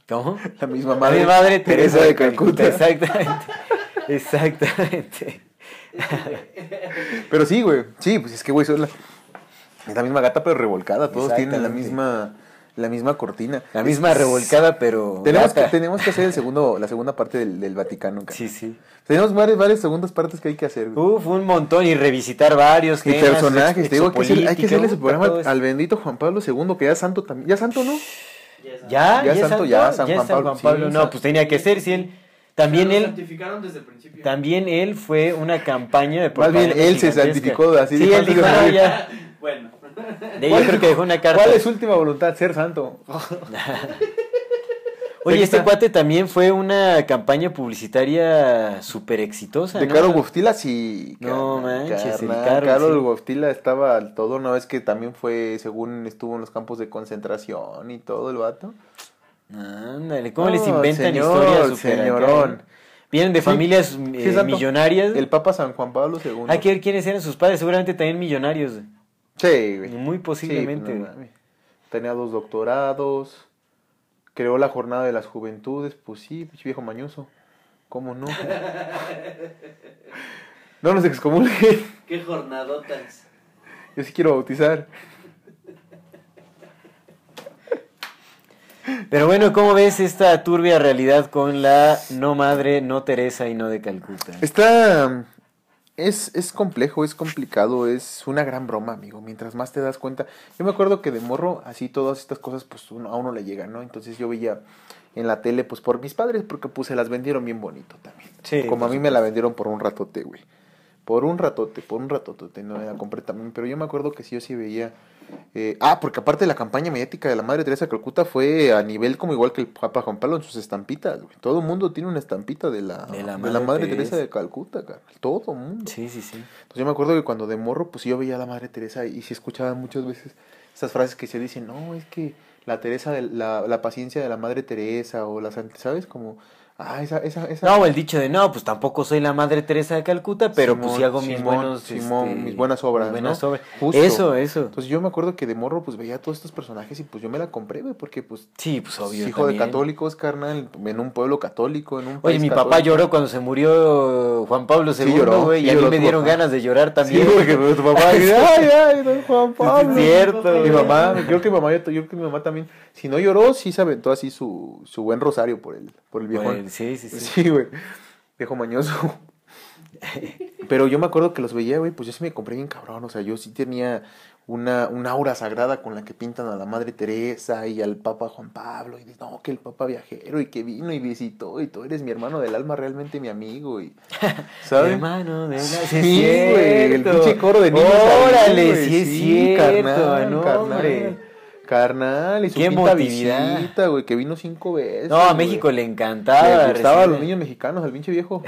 ¿Cómo? La misma La madre, misma madre Teresa de Calcuta. Exactamente. Exactamente. Pero sí, güey. Sí, pues es que, güey, son la, es la misma gata, pero revolcada. Todos tienen la misma, la misma cortina. La misma revolcada, pero. Tenemos que, tenemos que hacer el segundo, la segunda parte del, del Vaticano. cara. Sí, sí. Tenemos varias, varias segundas partes que hay que hacer. güey. Uf, un montón y revisitar varios y temas, personajes. Te digo que hacer- hay que hacerle ese programa al bendito Juan Pablo II, que ya es santo también. ¿Ya santo, no? Ya, Ya ya, es es santo, santo, ya, San ya es Juan Pablo, sí. No, pues tenía que ser, si él. También él. santificaron desde el principio. También él fue una campaña de Más bien, él se santificó así, Sí, él dijo, de "No, morir". ya. Bueno. De- yo creo que dejó una carta. ¿Cuál es su última voluntad? Ser santo. Oye, este cuate también fue una campaña publicitaria súper exitosa. De ¿no? Carol Goftila, sí. No manches, el. Carol, Carol sí. Goftila estaba al todo, una vez que también fue, según estuvo en los campos de concentración y todo el vato. Ándale, ¿cómo les inventan señor, historias acá, señorón. eh? Vienen de Sí. familias Sí, eh, millonarias. El Papa San Juan Pablo II. Hay que ver quiénes eran sus padres, seguramente también millonarios. Sí, güey. Muy posiblemente. Sí, pues, no. Tenía dos doctorados. Creó la jornada de las juventudes. Pues sí, viejo mañoso. ¿Cómo no? no nos excomulguen. Qué jornadotas. Yo sí quiero bautizar. Pero bueno, ¿cómo ves esta turbia realidad con la no madre, no Teresa y no de Calcuta? Está. Es, es complejo, es complicado, es una gran broma, amigo. Mientras más te das cuenta. Yo me acuerdo que de morro, así todas estas cosas, pues uno- a uno le llegan, ¿no? Entonces yo veía en la tele, pues por mis padres, porque pues se las vendieron bien bonito también. Sí, Como a mí me la vendieron por un ratote, güey. Por un ratote, por un ratote, no la compré también. Pero yo me acuerdo que sí, yo sí veía. Eh, ah, porque aparte la campaña mediática de la Madre Teresa de Calcuta fue a nivel como igual que el Papa Juan Pablo en sus estampitas, güey. Todo el mundo tiene una estampita de la, De la de Madre la Madre Teresa. De Calcuta, carnal. Todo el mundo. Sí, sí, sí. Entonces yo me acuerdo que cuando de morro, pues yo veía a la Madre Teresa y sí escuchaba muchas veces esas frases que se dicen, no, es que la Teresa, de, la, la paciencia de la Madre Teresa o la Santa, ¿sabes? Como, ah, esa, esa, esa. No, el dicho de no, pues tampoco soy la madre Teresa de Calcuta, pero pues sí hago mis Simón, buenos. Simón, este, mis buenas obras, mis buenas ¿no? obras. Justo. Eso, eso. Entonces yo me acuerdo que de morro pues veía a todos estos personajes y pues yo me la compré, güey, porque pues Sí, pues obvio. hijo de católicos, carnal, en un pueblo católico, en un Oye, país mi papá lloró cuando se murió Juan Pablo Sí II, lloró, güey, sí y a mí me dieron papá. ganas de llorar Sí, también. porque tu papá, ay, ay, don Juan Pablo. Sí, es cierto, Mi mamá, creo que mi mamá, yo creo que mi mamá también, si no lloró, sí se aventó así su, su buen rosario por el, por el viejón. Güey, sí, sí, sí. Sí, güey. Viejo mañoso. Pero yo me acuerdo que los veía, güey, pues yo sí me compré bien cabrón. O sea, yo sí tenía una, una aura sagrada con la que pintan a la Madre Teresa y al Papa Juan Pablo. Y dices, no, que el Papa viajero y que vino y visitó y tú eres mi hermano del alma, realmente mi amigo. Y, ¿sabes? Hermano de una... Sí, Sí, es el pinche coro de niños. Órale, sí es cierto, carnal, no, carnal, hombre. Carnal, y su Qué emotividad. visita, güey, que vino cinco veces. No, a güey. México le encantaba. Le gustaba a los niños mexicanos, al pinche viejo.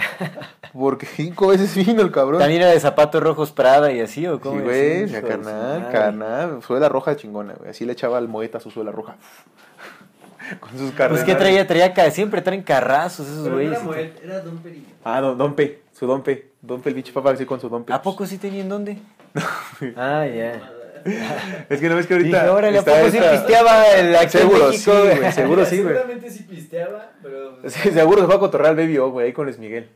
Porque cinco veces vino el cabrón. También era de zapatos rojos Prada y así, ¿o cómo? güey, Sí, su carnal, carnal. Suela roja chingona, güey. Así le echaba al moeta su suela roja. Con sus Pues cardenales. que traía, traía, ca- siempre traen carrazos esos Pero no güeyes. era era Don Perillo. Ah, don, don P, su don P. Don P, el pinche papá así con su don P. ¿A poco sí tenían dónde? ah, ya. Es que no ves que ahorita. Dije, órale, ¿a está poco sí pisteaba el en Seguro, México, sí, güey? seguro sí, güey. Seguramente sí pisteaba, pero. Sí, seguro se fue a cotorrear al Baby O, güey, ahí con Luis Miguel.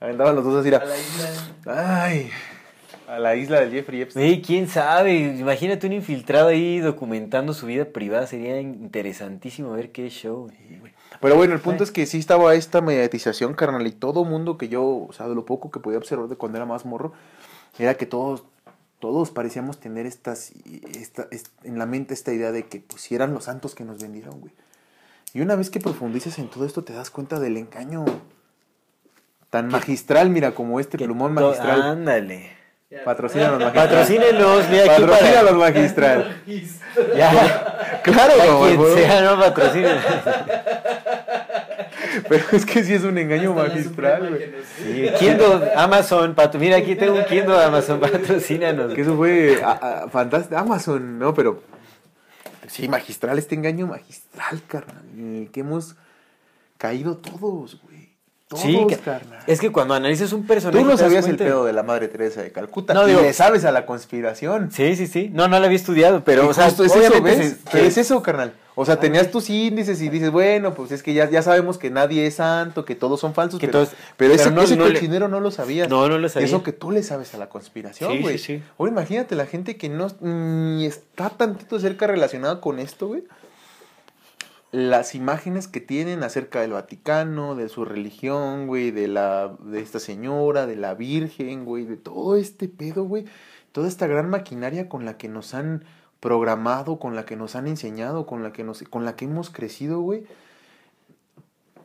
Andaban los dos así. A Era... la isla. Ay, a la isla del Jeffrey Epstein. Güey, quién sabe. Imagínate un infiltrado ahí documentando su vida privada. Sería interesantísimo ver qué show. güey. Pero bueno, el punto es que sí estaba esta mediatización, carnal, y todo mundo que yo, o sea, de lo poco que podía observar de cuando era más morro, era que todos, todos parecíamos tener estas, esta, es- en la mente esta idea de que pues si eran los santos que nos vendieron, güey. Y una vez que profundizas en todo esto te das cuenta del engaño tan magistral, mira, como este plumón magistral. Ándale. Patrocínanos, magistral. Patrocínenos, mira aquí Patrocínanos, para... magistral. Ya, Claro, como quien sea, no patrocínenos. Pero es que sí es un engaño Hasta magistral, güey. nos- Sí, Kindle, Amazon, patro- mira aquí tengo un Kindle de Amazon, patrocínanos. Que eso fue a- a- fantástico. Amazon, ¿no? Pero sí, magistral, este engaño magistral, carnal. En el que hemos caído todos, güey. Todos, Sí, que- carnal. es que cuando analizas un personaje. Tú no sabías el pedo de la madre Teresa de Calcuta. No, y digo- le sabes a la conspiración. Sí, sí, sí. No, no la había estudiado, pero, o sea, justo es eso, ¿ves? que- es eso, carnal. O sea, tenías tus índices y dices, bueno, pues es que ya, ya sabemos que nadie es santo, que todos son falsos, Que pero, todos- pero ese, pero no- ese no le- cochinero no lo sabías. No, no lo sabía. Eso que tú le sabes a la conspiración, Sí, güey. sí, sí. Ahora imagínate la gente que no ni está tantito cerca relacionada con esto, güey. Las imágenes que tienen acerca del Vaticano, de su religión, güey, de la de esta señora, de la Virgen, güey, de todo este pedo, güey. Toda esta gran maquinaria con la que nos han programado, con la que nos han enseñado, con la que nos con la que hemos crecido, güey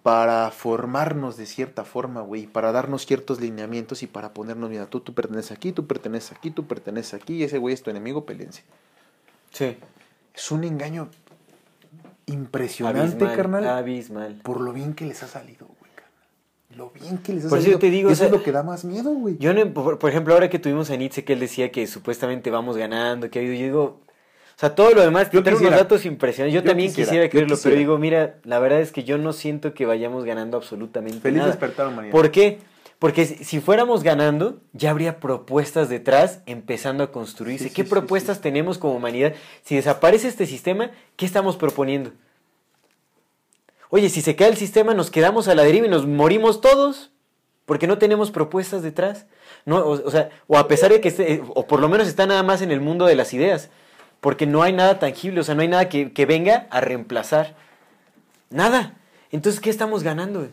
para formarnos de cierta forma, güey, para darnos ciertos lineamientos y para ponernos, mira, tú, tú perteneces aquí, tú perteneces aquí, tú perteneces aquí, y ese güey es tu enemigo, pelense. Sí. Es un engaño impresionante, Abismal, carnal, Abismal. por lo bien que les ha salido, güey, carnal. Lo bien que les ha Por eso salido. yo te digo, o eso sea, es lo que da más miedo, güey. Yo, no- por, por ejemplo, ahora que tuvimos a Nietzsche, que él decía que supuestamente vamos ganando, que ha habido, yo digo, O sea, todo lo demás, Yo unos quisiera. datos impresionantes. Yo, Yo también quisiera, creerlo, pero digo, mira, la verdad es que yo no siento que vayamos ganando absolutamente Feliz nada. despertar, humanidad. ¿Por qué? Porque si fuéramos ganando, ya habría propuestas detrás empezando a construirse. Sí, ¿Qué sí, sí, propuestas tenemos como humanidad? Si desaparece este sistema, ¿qué estamos proponiendo? Oye, si se cae el sistema, nos quedamos a la deriva y nos morimos todos, porque no tenemos propuestas detrás. No, o, o sea, o a pesar de que esté, o por lo menos está nada más en el mundo de las ideas, porque no hay nada tangible, o sea, no hay nada que, que venga a reemplazar. Nada. Entonces, ¿qué estamos ganando?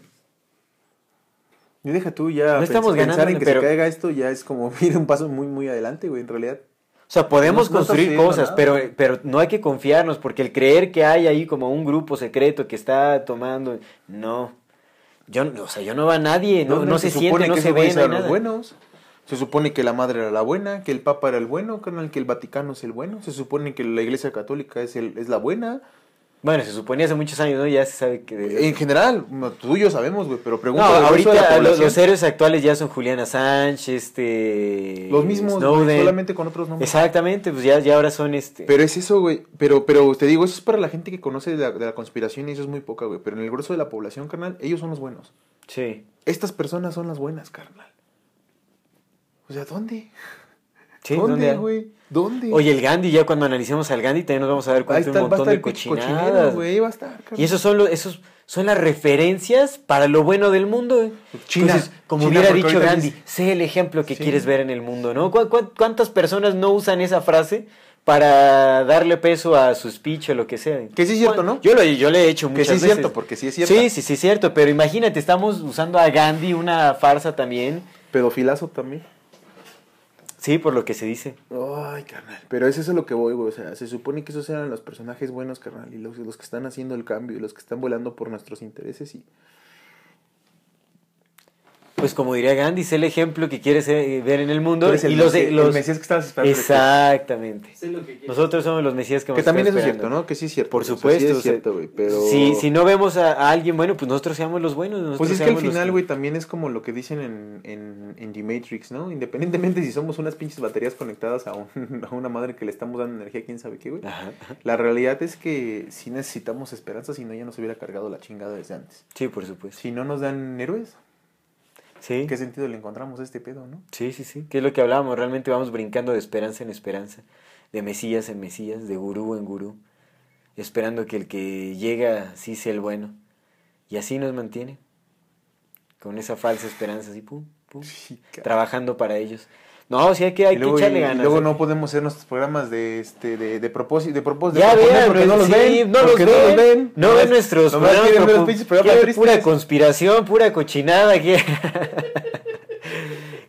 Y deja tú ya. No estamos pensar ganando, en que pero- se caiga esto ya es como ir un paso muy, muy adelante, güey, en realidad. O sea, podemos No- construir cosas, nada, pero, pero no hay que confiarnos, porque el creer que hay ahí como un grupo secreto que está tomando, no. Yo, o sea, yo no va a nadie, no, no se, siente, no que se ve, no los buenos. Se supone que la madre era la buena, que el papa era el bueno, que el Vaticano es el bueno. Se supone que la iglesia católica es, el, es la buena. Bueno, se suponía hace muchos años, ¿no? Ya se sabe que... de- En general, tú y yo sabemos, güey, pero pregunta ahorita lo- población. los héroes actuales ya son Julian Assange, este... Los mismos, Snowden. solamente con otros nombres. Exactamente, pues ya, ya ahora son este... Pero es eso, güey. Pero, pero te digo, eso es para la gente que conoce de la, de la conspiración y eso es muy poca, güey. Pero en el grueso de la población, carnal, ellos son los buenos. Sí, Estas personas son las buenas, carnal. O sea, ¿dónde? Sí, ¿Dónde, güey? ¿Dónde? Oye, el Gandhi, ya cuando analicemos al Gandhi también nos vamos a dar cuenta de un montón de cochinadas. güey. Va a estar. Y esos son los, esos son las referencias para lo bueno del mundo. güey. China, Entonces, como China, hubiera dicho Gandhi, sé el ejemplo que Sí. quieres ver en el mundo, ¿no? ¿Cu- cu- cuántas personas no usan esa frase para darle peso a su speech o lo que sea? Que sí es cierto, ¿no? Yo, lo, yo le he hecho Que muchas sí es veces. cierto, porque sí es cierto. Sí, sí, sí es cierto, pero imagínate, estamos usando a Gandhi, una farsa también. Pedofilazo también. Sí, por lo que se dice. Ay, carnal. Pero es eso lo que voy, güey. O sea, se supone que esos eran los personajes buenos, carnal. Y los, los que están haciendo el cambio y los que están volando por nuestros intereses. Y Pues como diría Gandhi, sé el ejemplo que quieres eh, ver en el mundo. Tú eres el y los, Mesías- los- el Mesías que estabas esperando. Exactamente. Sé lo que quieres. Nosotros somos los mesías que Que también eso es cierto, ¿no? Que sí es cierto. Por supuesto. sí es cierto, güey. Pero. si, si no vemos a, a alguien bueno, pues nosotros seamos los buenos. Pues nosotros es que al final, que- güey, también es como lo que dicen en, en, en The Matrix, ¿no? Independientemente si somos unas pinches baterías conectadas a, un- a una madre que le estamos dando energía, quién sabe qué, güey. La realidad es que sí necesitamos esperanza, si no ya nos hubiera cargado la chingada desde antes. Sí, por supuesto. Si no nos dan héroes, Sí. ¿qué sentido le encontramos a este pedo, no? Sí, sí, sí. Que es lo que hablábamos. Realmente vamos brincando de esperanza en esperanza. De mesías en mesías. De gurú en gurú. Esperando que el que llega sí sea el bueno. Y así nos mantiene. Con esa falsa esperanza así, pum, pum. Trabajando para ellos. No, sí hay que, hay luego, que echarle y ganas. luego ¿eh? no podemos hacer nuestros programas de este de, de propósito de propósito Ya vean, porque no los sí, ven no los ven, no los ven no ven nuestros programas, quieren ver los pu- pinches programas tristes. pura conspiración, pura cochinada. que-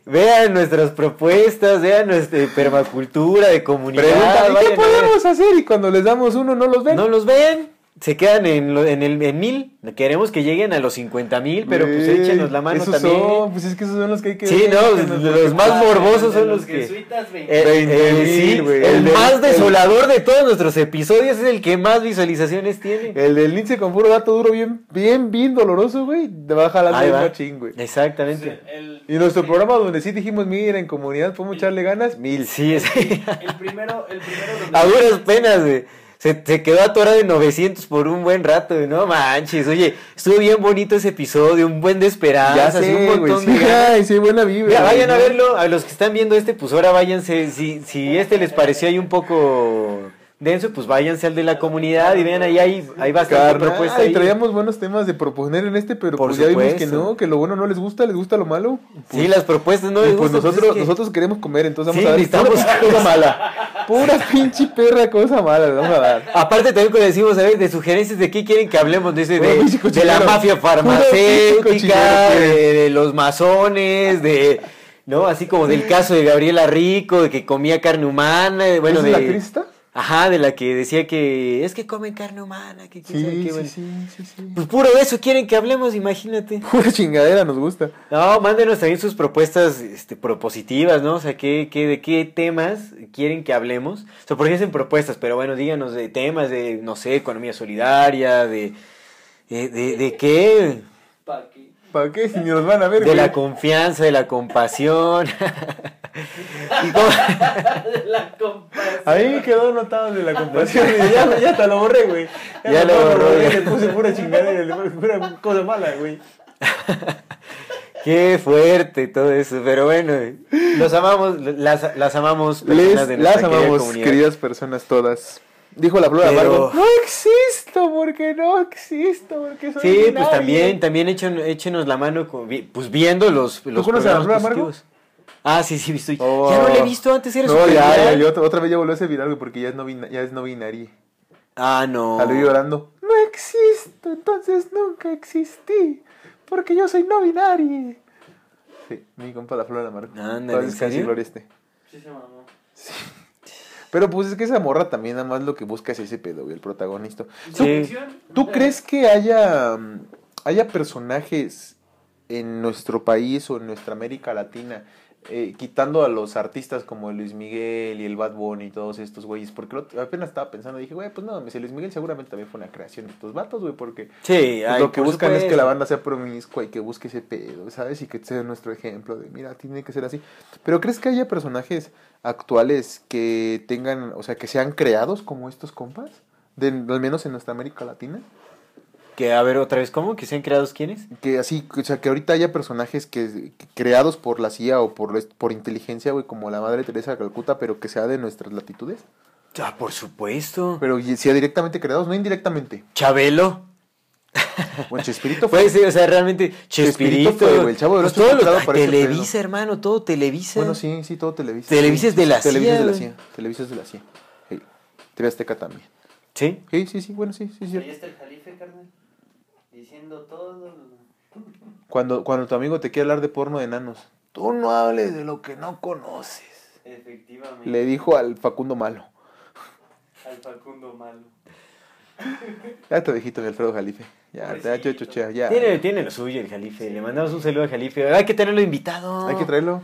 vean nuestras propuestas, vean nuestra permacultura de comunidad. Preguntan, ¿y qué podemos hacer? Y cuando les damos uno no los ven. No los ven, se quedan en, lo- en el en mil. Queremos que lleguen a los 50 mil, pero pues échenos la mano esos también. Son, pues es que esos son los que hay que Sí, ver, no, los más morbosos son los que... jesuitas, Eh, 20 eh, sí, güey. el, El del- más el- desolador de todos nuestros episodios es el que más visualizaciones tiene. El del lince con puro dato duro bien, bien, bien doloroso, güey. Te va jalando Ahí va. machín, güey. Exactamente. El, Y nuestro programa donde sí dijimos, mira, en comunidad podemos echarle ganas, mil. Sí, es... el primero, el primero donde... A duras penas, güey. Se, se quedó atorado en 900 por un buen rato. No manches. Oye, estuvo bien bonito ese episodio, un buen de esperanza, Ya un sé, güey. montón Sí, de ganas. ay, sí, buena vibra. Mira, vayan a verlo. A los que están viendo este, pues ahora váyanse. Si, si este les pareció ahí un poco denso, pues váyanse al de la comunidad y vean ahí hay, hay bastante Carnal, propuesta y traíamos buenos temas de proponer en este, pero Por pues ya vimos que supuesto. no, que lo bueno no les gusta, les gusta lo malo. Sí, las propuestas no Y les pues gustan, nosotros, es que- nosotros queremos comer, entonces vamos Sí, a dar necesitamos- pura cosa mala. Pura pinche perra cosa mala vamos a dar. Aparte también cuando decimos, a ver, de sugerencias de qué quieren que hablemos, de, pinche de la mafia farmacéutica, cochinero, de, de los masones, de, ¿no? Así como del caso de Gabriela Rico, de que comía carne humana, de- bueno, ¿Esa de... es la? Ajá, de la que decía que es que comen carne humana, que quién sabe Sí, qué, sí, bueno. sí, sí, sí. Pues puro de eso quieren que hablemos, imagínate. Pura chingadera nos gusta. No, mándenos también sus propuestas este, propositivas, ¿no? O sea, ¿qué, qué, de qué temas quieren que hablemos? O sea, por qué hacen propuestas, pero bueno, díganos de temas de, no sé, economía solidaria, de... ¿De, de, de qué? Pa' que- ¿Para qué? Si nos van a ver, De güey. la confianza, de la compasión. La compasión. Ahí quedó anotado de la compasión. y ya, ya te lo borré, güey. Ya lo borró, borré. ya. Le puse pura chingadera, le puse pura cosa mala, güey. Qué fuerte todo eso, pero bueno, los amamos, las, las amamos personas de Les, nuestra las amamos, comunidad. queridas personas todas. Dijo la flor Pero- amargo. No existo, porque no existo, porque soy Sí, pues nadie". también, también échenos la mano, con- pues viendo los, los conoces a la Flor Amargo? positivos. Ah, sí, sí, visto. Oh. Ya no lo he visto antes, era No, ya, ya, viral. yo otra, otra vez ya volvió a ser viral, porque ya es no, ya es no binaria. Ah, no. Salió llorando. No existo, entonces nunca existí, porque yo soy no binaria. Sí, mi compa la flor amargo. Ándale, Todas ¿en descanse y serio? esté. Sí, se mamó. Pero pues es que esa morra también nada más lo que busca es ese pedo, güey, el protagonista. Sí. ficción? ¿Tú crees que haya, mm, haya personajes en nuestro país o en nuestra América Latina, eh, quitando a los artistas como Luis Miguel y el Bad Bunny y todos estos güeyes? Porque apenas estaba pensando, dije, güey, pues no, Luis Miguel seguramente también fue una creación de estos vatos, güey, porque Sí, pues, ay, lo que por buscan es que la banda sea promiscua y que busque ese pedo, ¿sabes? Y que sea nuestro ejemplo de, mira, tiene que ser así. Pero ¿crees que haya personajes actuales que tengan, o sea, que sean creados como estos compas? De, al menos en nuestra América Latina. Que, a ver, otra vez, ¿cómo? ¿Que sean creados quiénes? Que así, o sea, que ahorita haya personajes que, que creados por la CIA o por, por inteligencia, güey, como la Madre Teresa de Calcuta, pero que sea de nuestras latitudes. Ah, por supuesto. Pero sea directamente creados, no indirectamente. Chabelo. O Chespirito fue. Puede ser, o sea, realmente, Chespirito Chespirito. fue, güey, el Chavo del pues todo lo- para Televisa, hermano, todo Televisa. Bueno, sí, sí, todo Televisa. Televisa es de la Televisa es de la CIA, CIA. Televisa es de la CIA. Sí. TV Azteca también. Sí. Sí, sí, sí, bueno, sí, sí, sí. Ahí está el jalife, carnal. Todo. Cuando, cuando tu amigo te quiere hablar de porno de enanos, tú no hables de lo que no conoces. Efectivamente. Le dijo al Facundo Malo. Al Facundo malo. Ya te viejito mi Alfredo Jalife. Ya, te ha hecho chochea, ya. Tiene, tiene lo suyo el Jalife. Le mandamos un saludo al Jalife. Hay que tenerlo invitado. Hay que traerlo.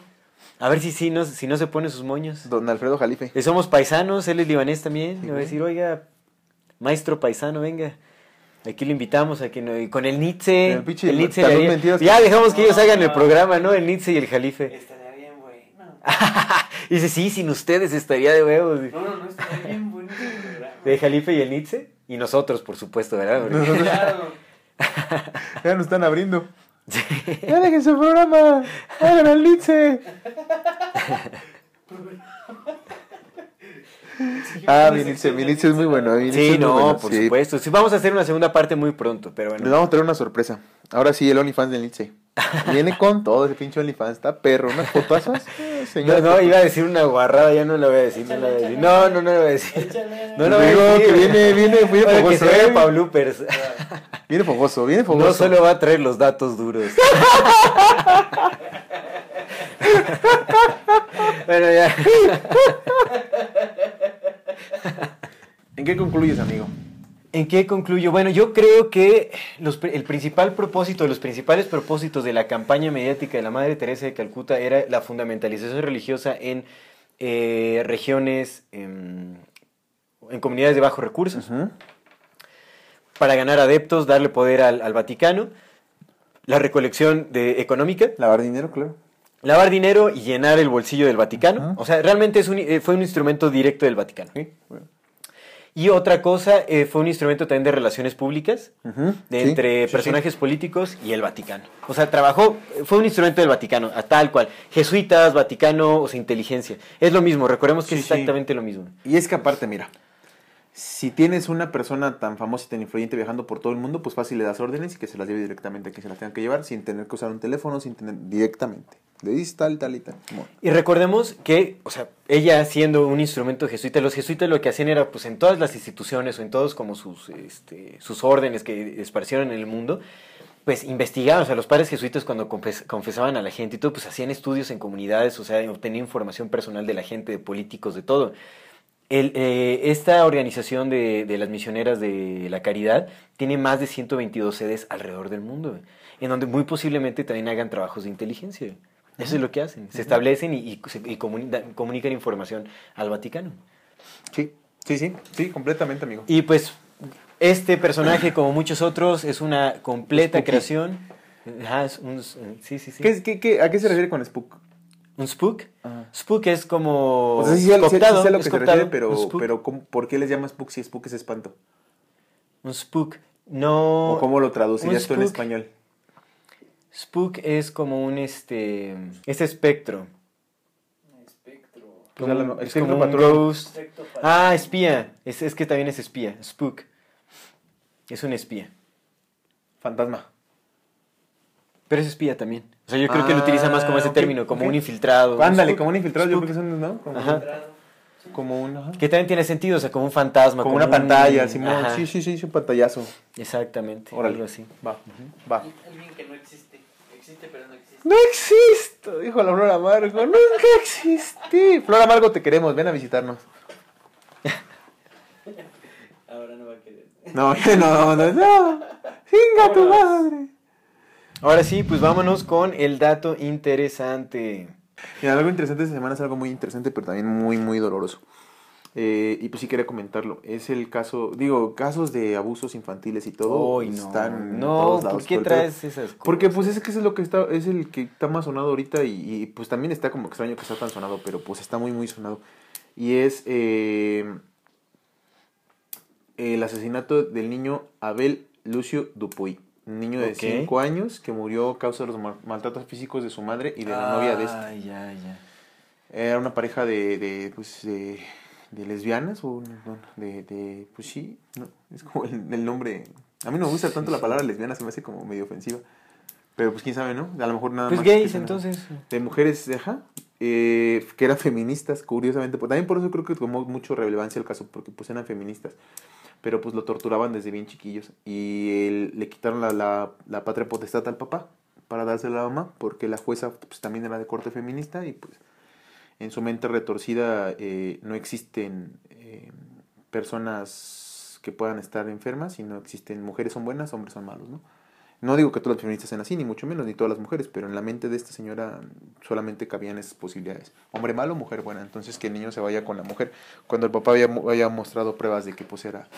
A ver si, si, no, si no se pone sus moños. Don Alfredo Jalife. Eh, somos paisanos, él es libanés también. Sí, Le voy a decir, oiga, maestro paisano, venga. Aquí lo invitamos a que no- y con el Nietzsche. El pinche Nietzsche haría- Ya dejamos que ellos No, hagan el programa, ¿no? El Nietzsche y el Jalife. Estaría bien bueno. y dice, sí, sin ustedes estaría de huevos. No, no, no, estaría bien bonito el programa. De Jalife y el Nietzsche. Y nosotros, por supuesto, ¿verdad? Porque- Claro. Ya nos están abriendo. Ya dejen su programa. Hagan al Litze. Ah, mi Litze es muy bueno. Litze Sí, muy no, bueno, por sí. supuesto. Sí, vamos a hacer una segunda parte muy pronto, pero Les bueno. vamos a traer una sorpresa. Ahora sí, el OnlyFans del Litze. Viene con todo ese pinche OnlyFans. Está perro. Unas fotazas. eh, No, señor. no, iba a decir una guarrada, ya no la voy a decir, no la voy a decir. No, no, no la voy a decir. Échale. No, no voy a Digo decir. que viene, viene, viene Para que fogoso. se vea eh. pa' bloopers. Viene fogoso, viene fogoso. No solo va a traer los datos duros. bueno, ya. ¿En qué concluyes, amigo? ¿En qué concluyo? Bueno, yo creo que los el principal propósito, los principales propósitos de la campaña mediática de la Madre Teresa de Calcuta era la fundamentalización religiosa en eh, regiones, em, en comunidades de bajos recursos, para ganar adeptos, darle poder al, al Vaticano, la recolección de, económica, Lavar dinero, claro. Lavar dinero y llenar el bolsillo del Vaticano. O sea, realmente es un- eh, fue un instrumento directo del Vaticano. Sí, bueno. Y otra cosa, eh, fue un instrumento también de relaciones públicas, de sí, entre sí, sí. personajes políticos y el Vaticano. O sea, trabajó, fue un instrumento del Vaticano, a tal cual. Jesuitas, Vaticano, o sea, inteligencia. Es lo mismo, recordemos que es exactamente lo mismo. Y es que aparte, mira, si tienes una persona tan famosa y tan influyente viajando por todo el mundo, pues fácil le das órdenes y que se las lleve directamente a quien se las tenga que llevar, sin tener que usar un teléfono, sin tener directamente. Le dices tal, tal y tal. Y recordemos que, o sea, ella siendo un instrumento jesuita, los jesuitas lo que hacían era, pues en todas las instituciones o en todos como sus, este, sus órdenes que esparcieron en el mundo, pues investigaban, o sea, los padres jesuitas cuando confes- confesaban a la gente y todo, pues hacían estudios en comunidades, o sea, obtenían información personal de la gente, de políticos, de todo. El, eh, esta organización de, de las misioneras de la caridad tiene más de 122 sedes alrededor del mundo, en donde muy posiblemente también hagan trabajos de inteligencia. Eso es lo que hacen. Se establecen y, comunican información al Vaticano. Sí, sí, sí, sí, completamente, amigo. Y pues este personaje, como muchos otros, es una completa Spooky. creación. Ajá, es un- sí, sí, sí. ¿Qué, qué, qué- a qué se refiere con Spook? ¿Un spook? Ajá. Spook es como... O sea, sí, cooptado, lo es que se refiere, pero, pero ¿cómo- ¿por qué les llama spook si spook es espanto? Un spook. No... ¿O cómo lo traducirías tú en español? Spook es como un este... Es espectro. Espectro. Pues un- es espectro como un patrón. ghost. Ah, espía. Es, es que también es espía. Spook. Es un espía. Fantasma. Pero es espía también. O sea, yo creo que lo utiliza más como ese Ah, término, como un infiltrado. un Ándale, como un infiltrado, yo creo que son, ¿no? Como, Ajá. como un... ajá. Que también tiene sentido, o sea, como un fantasma. Como una un- pantalla, Sí, sí, sí, es un pantallazo. Exactamente, Órale. algo así. Va, va. Alguien que no existe. Existe, pero no existe. No existo, dijo la Flor Amargo. Nunca existí. Flor Amargo, te queremos. Ven a visitarnos. Ahora no va a querer. No, no, no, no. Singa tu madre. Ahora sí, pues vámonos con el dato interesante. Mira, algo interesante esta semana es algo muy interesante, pero también muy, muy doloroso. Eh, y pues sí quería comentarlo. Es el caso, digo, casos de abusos infantiles y todo Uy, no. están no, lados ¿por qué traes esas cosas? Porque pues es que es lo que está, es el que está más sonado ahorita y, y, pues también está como extraño que está tan sonado, pero pues está muy muy sonado. Y es eh, el asesinato del niño Abel Lucio Dupuy, un niño de Ok. 5 años que murió a causa de los mal- maltratos físicos de su madre y de la novia de este. Ya, ya. Era una pareja de, de pues, de, de lesbianas o de, de, pues sí, no, es como el, el nombre. A mí no me gusta tanto la palabra lesbiana, se me hace como medio ofensiva. Pero pues quién sabe, ¿no? A lo mejor nada Pues más. gays, que sean- entonces. De mujeres, ajá, eh, que eran feministas, curiosamente. Pues, también por eso creo que tomó mucho relevancia el caso, porque pues eran feministas. Pero pues lo torturaban desde bien chiquillos. Y él- le quitaron la, la, la patria potestad al papá para dársela a la mamá, porque la jueza pues también era de corte feminista y pues en su mente retorcida eh, no existen eh, personas que puedan estar enfermas, sino existen mujeres son buenas, hombres son malos, ¿no? No digo que todas las feministas sean así, ni mucho menos, ni todas las mujeres, pero en la mente de esta señora solamente cabían esas posibilidades. Hombre malo, mujer buena. Entonces que el niño se vaya con la mujer. Cuando el papá había, mo- había mostrado pruebas de que pues era,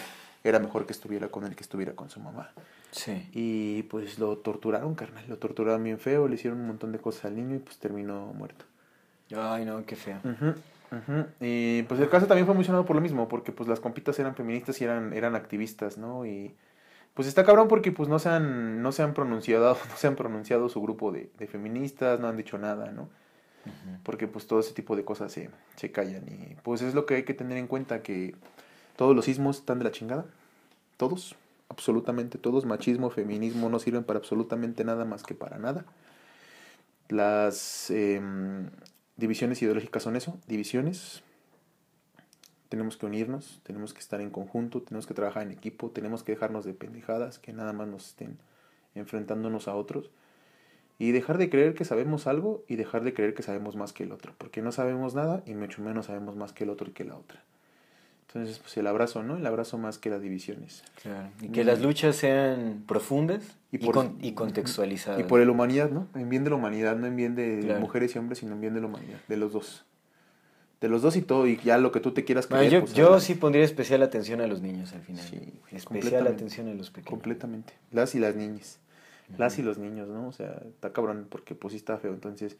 era mejor que estuviera con él que estuviera con su mamá. Sí. Y pues lo torturaron, carnal. Lo torturaron bien feo, le hicieron un montón de cosas al niño y pues terminó muerto. Ay, no, qué feo. Ujú, ujú. Y pues el caso también fue muy sonado por lo mismo, porque pues las compitas eran feministas y eran, eran activistas, ¿no? Y pues está cabrón porque pues no se han, no se han pronunciado, no se han pronunciado su grupo de, de feministas, no han dicho nada, ¿no? Porque pues todo ese tipo de cosas se, se callan y pues es lo que hay que tener en cuenta que todos los sismos están de la chingada, todos, absolutamente todos, machismo, feminismo no sirven para absolutamente nada más que para nada. Las em, divisiones ideológicas son eso, divisiones. Tenemos que unirnos, tenemos que estar en conjunto, tenemos que trabajar en equipo, tenemos que dejarnos de pendejadas que nada más nos estén enfrentándonos a otros y dejar de creer que sabemos algo y dejar de creer que sabemos más que el otro, porque no sabemos nada y mucho menos sabemos más que el otro y que la otra. Entonces, pues el abrazo, ¿no? El abrazo más que las divisiones. Claro. Y que las luchas sean profundas y, Y por- con- y contextualizadas. Y por la humanidad, ¿no? En bien de la humanidad, no en bien de Claro. mujeres y hombres, sino en bien de la humanidad, de los dos. De los dos y todo, y ya lo que tú te quieras Bueno, creer. yo pues, yo adelante. sí pondría especial atención a los niños al final. Sí, güey, especial atención a los pequeños. Completamente. Las y las niñas. Las y los niños, ¿no? O sea, está cabrón porque pues sí está feo. Entonces,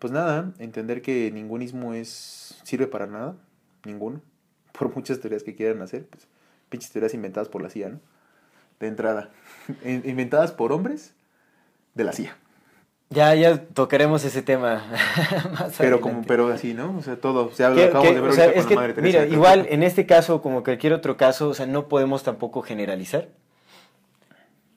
pues nada, entender que ningún ismo es, sirve para nada. Ninguno. Por muchas teorías que quieran hacer. Pues, pinches teorías inventadas por la CIA, ¿no? De entrada. In- inventadas por hombres de la CIA. Ya, ya tocaremos ese tema más Pero como, adelante. pero así, ¿no? O sea, todo. Se habla, acabamos de ver o sea, es con que, la Madre Teresa mira, igual en este caso, como cualquier otro caso, o sea, no podemos tampoco generalizar.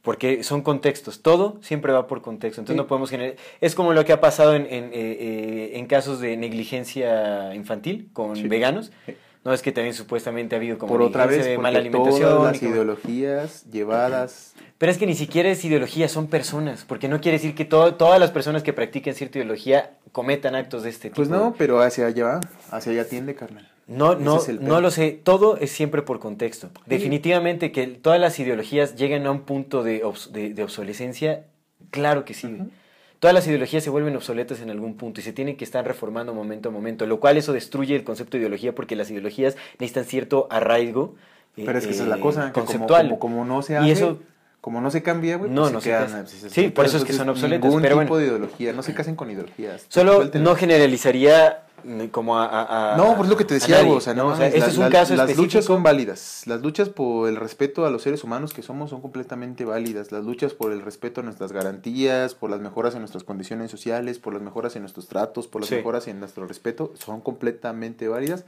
Porque son contextos, todo siempre va por contexto, entonces Sí. no podemos generar... Es como lo que ha pasado en, en, eh, eh, en casos de negligencia infantil con Sí. veganos. Sí. No es que también supuestamente ha habido como Por otra vez, de mala alimentación. todas las ideologías llevadas Pero es que ni siquiera es ideología, son personas, porque no quiere decir que todo- todas las personas que practiquen cierta ideología cometan actos de este tipo. Pues no, pero hacia allá va, hacia allá tiende, carnal. No, Ese no, no lo sé. Todo es siempre por contexto. Definitivamente que todas las ideologías llegan a un punto de, obs- de- de obsolescencia. Claro que sí. Todas las ideologías se vuelven obsoletas en algún punto y se tienen que estar reformando momento a momento, lo cual eso destruye el concepto de ideología porque las ideologías necesitan cierto arraigo. eh, Pero es que esa es la eh, cosa, como- conceptual. como- como no se Y hace, eso como no se cambia, güey, No, pues no se quedan, pues, Sí, por eso es que son obsoletas, Ningún pero tipo bueno. de ideología, no se casen con ideologías. Solo no generalizaría como a... a- a- No, por lo que te decía, güey, o sea, no, O sea, mames, este la- es un la- caso Las específico. luchas son válidas. Las luchas por el respeto a los seres humanos que somos son completamente válidas. Las luchas por el respeto a nuestras garantías, por las mejoras en nuestras condiciones sociales, por las mejoras en nuestros tratos, por las Sí. mejoras en nuestro respeto, son completamente válidas.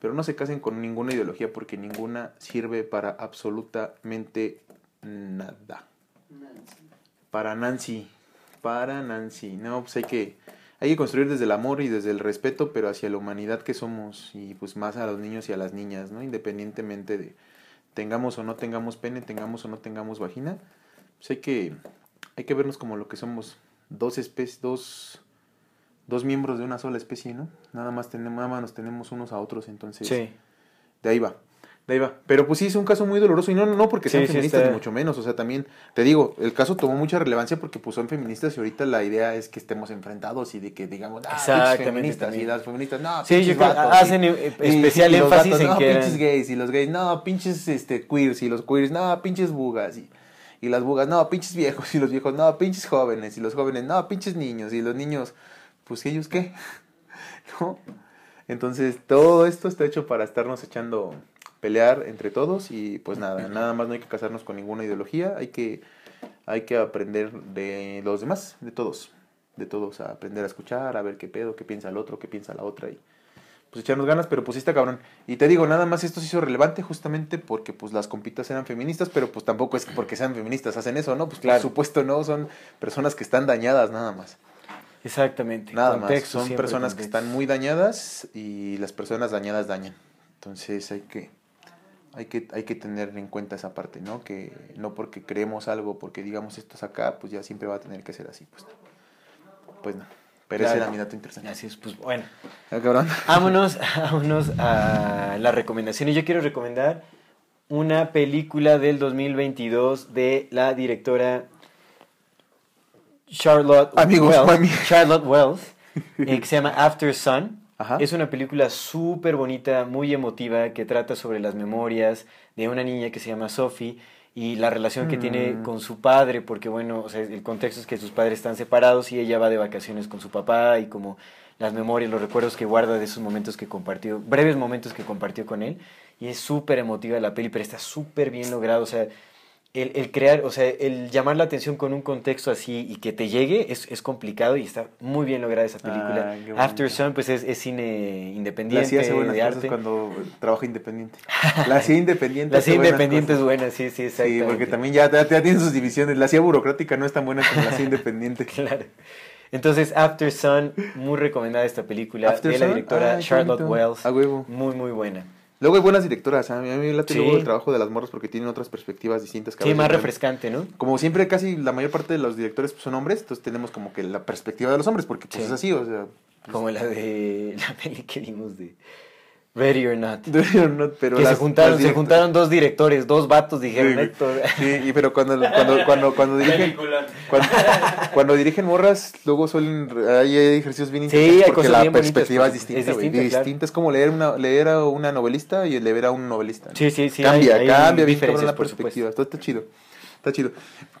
Pero no se casen con ninguna ideología porque ninguna sirve para absolutamente nada. Para Nancy. Para Nancy. No, pues hay que, hay que construir desde el amor y desde el respeto, pero hacia la humanidad que somos y pues más a los niños y a las niñas, ¿no? Independientemente de tengamos o no tengamos pene, tengamos o no tengamos vagina, pues hay que, hay que vernos como lo que somos, dos especies, dos, dos miembros de una sola especie, ¿no? Nada más tenemos, nada más nos tenemos unos a otros, entonces Sí. de ahí va. De ahí va. Pero pues sí, es un caso muy doloroso. Y no, no porque sean Sí, sí feministas, está- ni mucho menos. O sea, también, te digo, el caso tomó mucha relevancia porque pues son feministas y ahorita la idea es que estemos enfrentados y de que digamos, ah, feministas. Y las feministas, no, Sí, yo vatos", hacen y- y- especial y énfasis vatos, en no, que eran- pinches gays. Y los gays, no, pinches este, queers. Y los queers, no, pinches bugas. Y, y las bugas, no, pinches viejos. Y los viejos, no, pinches jóvenes. Y los jóvenes, no, pinches niños. Y los niños, pues ellos qué. ¿No? Entonces, todo esto está hecho para estarnos echando pelear entre todos y pues nada, nada más no hay que casarnos con ninguna ideología, hay que hay que aprender de los demás, de todos, de todos, a aprender a escuchar, a ver qué pedo, qué piensa el otro, qué piensa la otra y pues echarnos ganas, pero pues sí está cabrón. Y te digo, nada más esto se hizo relevante justamente porque pues las compitas eran feministas, pero pues tampoco es que porque sean feministas hacen eso, ¿no? Pues Claro. por supuesto no, son personas que están dañadas nada más. Exactamente. Nada Contexto, más, son personas que están muy dañadas y las personas dañadas dañan. Entonces hay que, hay que, hay que tener en cuenta esa parte, ¿no? Que no porque creemos algo, porque digamos esto es acá, pues ya siempre va a tener que ser así, pues no. Pues no. Pero ese Claro. era mi dato interesante. Así es, pues bueno. Ah, cabrón. Vámonos, vámonos a las recomendaciones. Yo quiero recomendar una película del 2022 de la directora Charlotte Amigos, Wells. Charlotte Wells, eh, que se llama After Sun. Ajá. Es una película súper bonita, muy emotiva, que trata sobre las memorias de una niña que se llama Sophie y la relación que tiene Mm. con su padre, porque bueno, o sea, el contexto es que sus padres están separados y ella va de vacaciones con su papá y como las memorias, los recuerdos que guarda de esos momentos que compartió, breves momentos que compartió con él. Y es súper emotiva la peli, pero está súper bien logrado. O sea, el, el crear, o sea, el llamar la atención con un contexto así y que te llegue es, es complicado y está muy bien lograda esa película. Ah. After Sun, pues es, es cine La independiente, hacía hace buenas de cosas arte. cuando trabaja independiente. La hacía independiente. La buenas independiente es buena, sí, sí, Sí, porque también ya, ya, tienen sus divisiones. La hacía burocrática no es tan buena como la hacía independiente. Claro. Entonces, After Sun, muy recomendada esta película After de la directora ay, qué Charlotte. Wells. A huevo. Muy, muy buena. Luego hay buenas directoras. ¿ah? A mí me late Sí. luego el trabajo de las morras porque tienen otras perspectivas distintas. Sí, más refrescante, ¿no? Como siempre, casi la mayor parte de los directores pues, son hombres, entonces tenemos como que la perspectiva de los hombres, porque pues Sí. es así, o sea. Como la de la peli que vimos de Ready or Not. no, pero que las- se juntaron, se juntaron dos directores, dos vatos, dijeron. Héctor. Sí, y pero cuando, cuando, cuando, cuando dirigen. Cuando, cuando dirigen morras, luego suelen. Hay ejercicios bien Sí, interesantes hay porque cosas la bonitas, perspectiva es pues, es distinta. güey, distinta, claro. distinta. Es como leer, una, leer a una novelista y leer a un novelista. ¿no? Sí, sí, sí, Cambia, hay- hay cambia bien cabrón la perspectiva. Todo está chido. Está chido.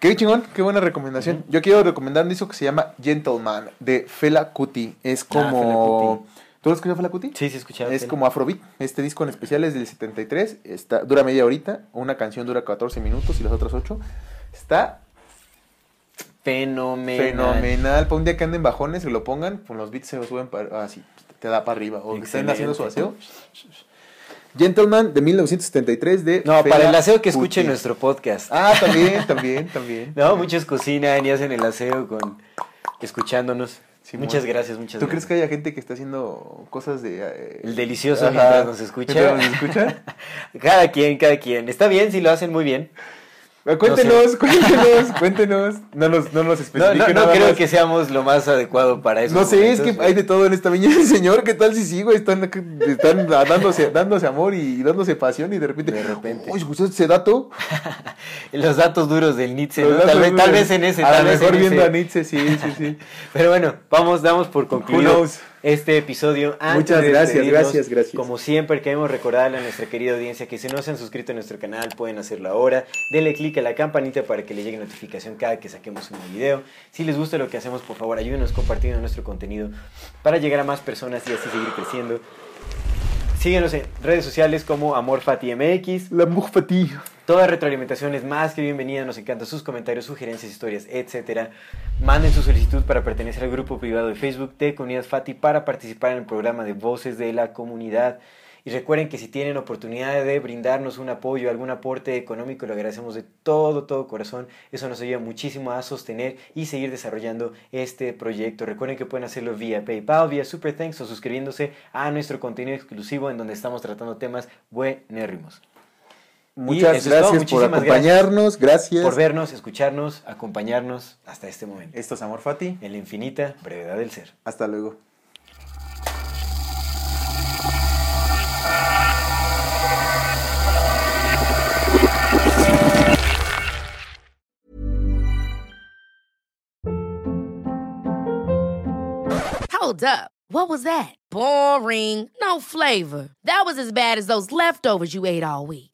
Qué chingón, qué buena recomendación. Yo quiero recomendar un disco que se llama Gentleman de Fela Kuti. Es Ah, Fela como. Kuti. ¿Tú lo escuchas Fela Kuti? Sí, sí, escuchaba. Es como Afrobeat. Este disco en especial es del 73. Está, dura media horita. Una canción dura 14 minutos y las otras 8. Está Fenomenal. fenomenal. Para un día que anden bajones, se lo pongan, con los beats se lo suben para. Así, te da para arriba. O que estén haciendo su aseo. Gentleman de 1973 de. No, Fela para el aseo que escuche nuestro podcast. Ah, también, también, también. No, muchos cocinan y hacen el aseo con escuchándonos. Muchas gracias, muchas ¿Tú crees gracias. que haya gente que está haciendo cosas de. eh, El delicioso Ajá. mientras nos escucha. mientras nos escucha? Cada quien, cada quien. Está bien si lo hacen muy bien. Cuéntenos, cuéntenos, cuéntenos. No nos, no nos No, especifique no, no nada creo más. que seamos lo más adecuado para eso. No sé, es que hay de todo en esta viña del señor. ¿Qué tal si sí, güey? Están, están dándose, dándose amor y dándose pasión y de repente. De repente. Uy, ¿escuchaste ese dato? Los datos duros del Nietzsche, ¿no? Tal vez, tal vez en ese. A lo mejor en viendo ese. a Nietzsche, sí, sí, sí. Pero bueno, vamos, damos por concluido? Este episodio. Antes Muchas gracias, gracias, gracias. Como siempre, queremos recordarle a nuestra querida audiencia que si no se han suscrito a nuestro canal, pueden hacerlo ahora. Denle click a la campanita para que le llegue notificación cada que saquemos un nuevo video. Si les gusta lo que hacemos, por favor, ayúdenos compartiendo nuestro contenido para llegar a más personas y así seguir creciendo. Síguenos en redes sociales como AmorFatiMX. La Mufati. Toda retroalimentación es más que bienvenida, nos encantan sus comentarios, sugerencias, historias, etc. Manden su solicitud para pertenecer al grupo privado de Facebook de Comunidad Fati para participar en el programa de Voces de la Comunidad. Y recuerden que si tienen oportunidad de brindarnos un apoyo, algún aporte económico, lo agradecemos de todo, todo corazón. Eso nos ayuda muchísimo a sostener y seguir desarrollando este proyecto. Recuerden que pueden hacerlo vía PayPal, vía Super Thanks o suscribiéndose a nuestro contenido exclusivo en donde estamos tratando temas buenérrimos. Muchas es gracias por acompañarnos. Gracias. Por vernos, escucharnos, acompañarnos hasta este momento. Esto es Amor Fati. En la infinita brevedad del ser. Hasta luego. Hold up. What was that? Boring. No flavor. That was as bad as those leftovers you ate all week.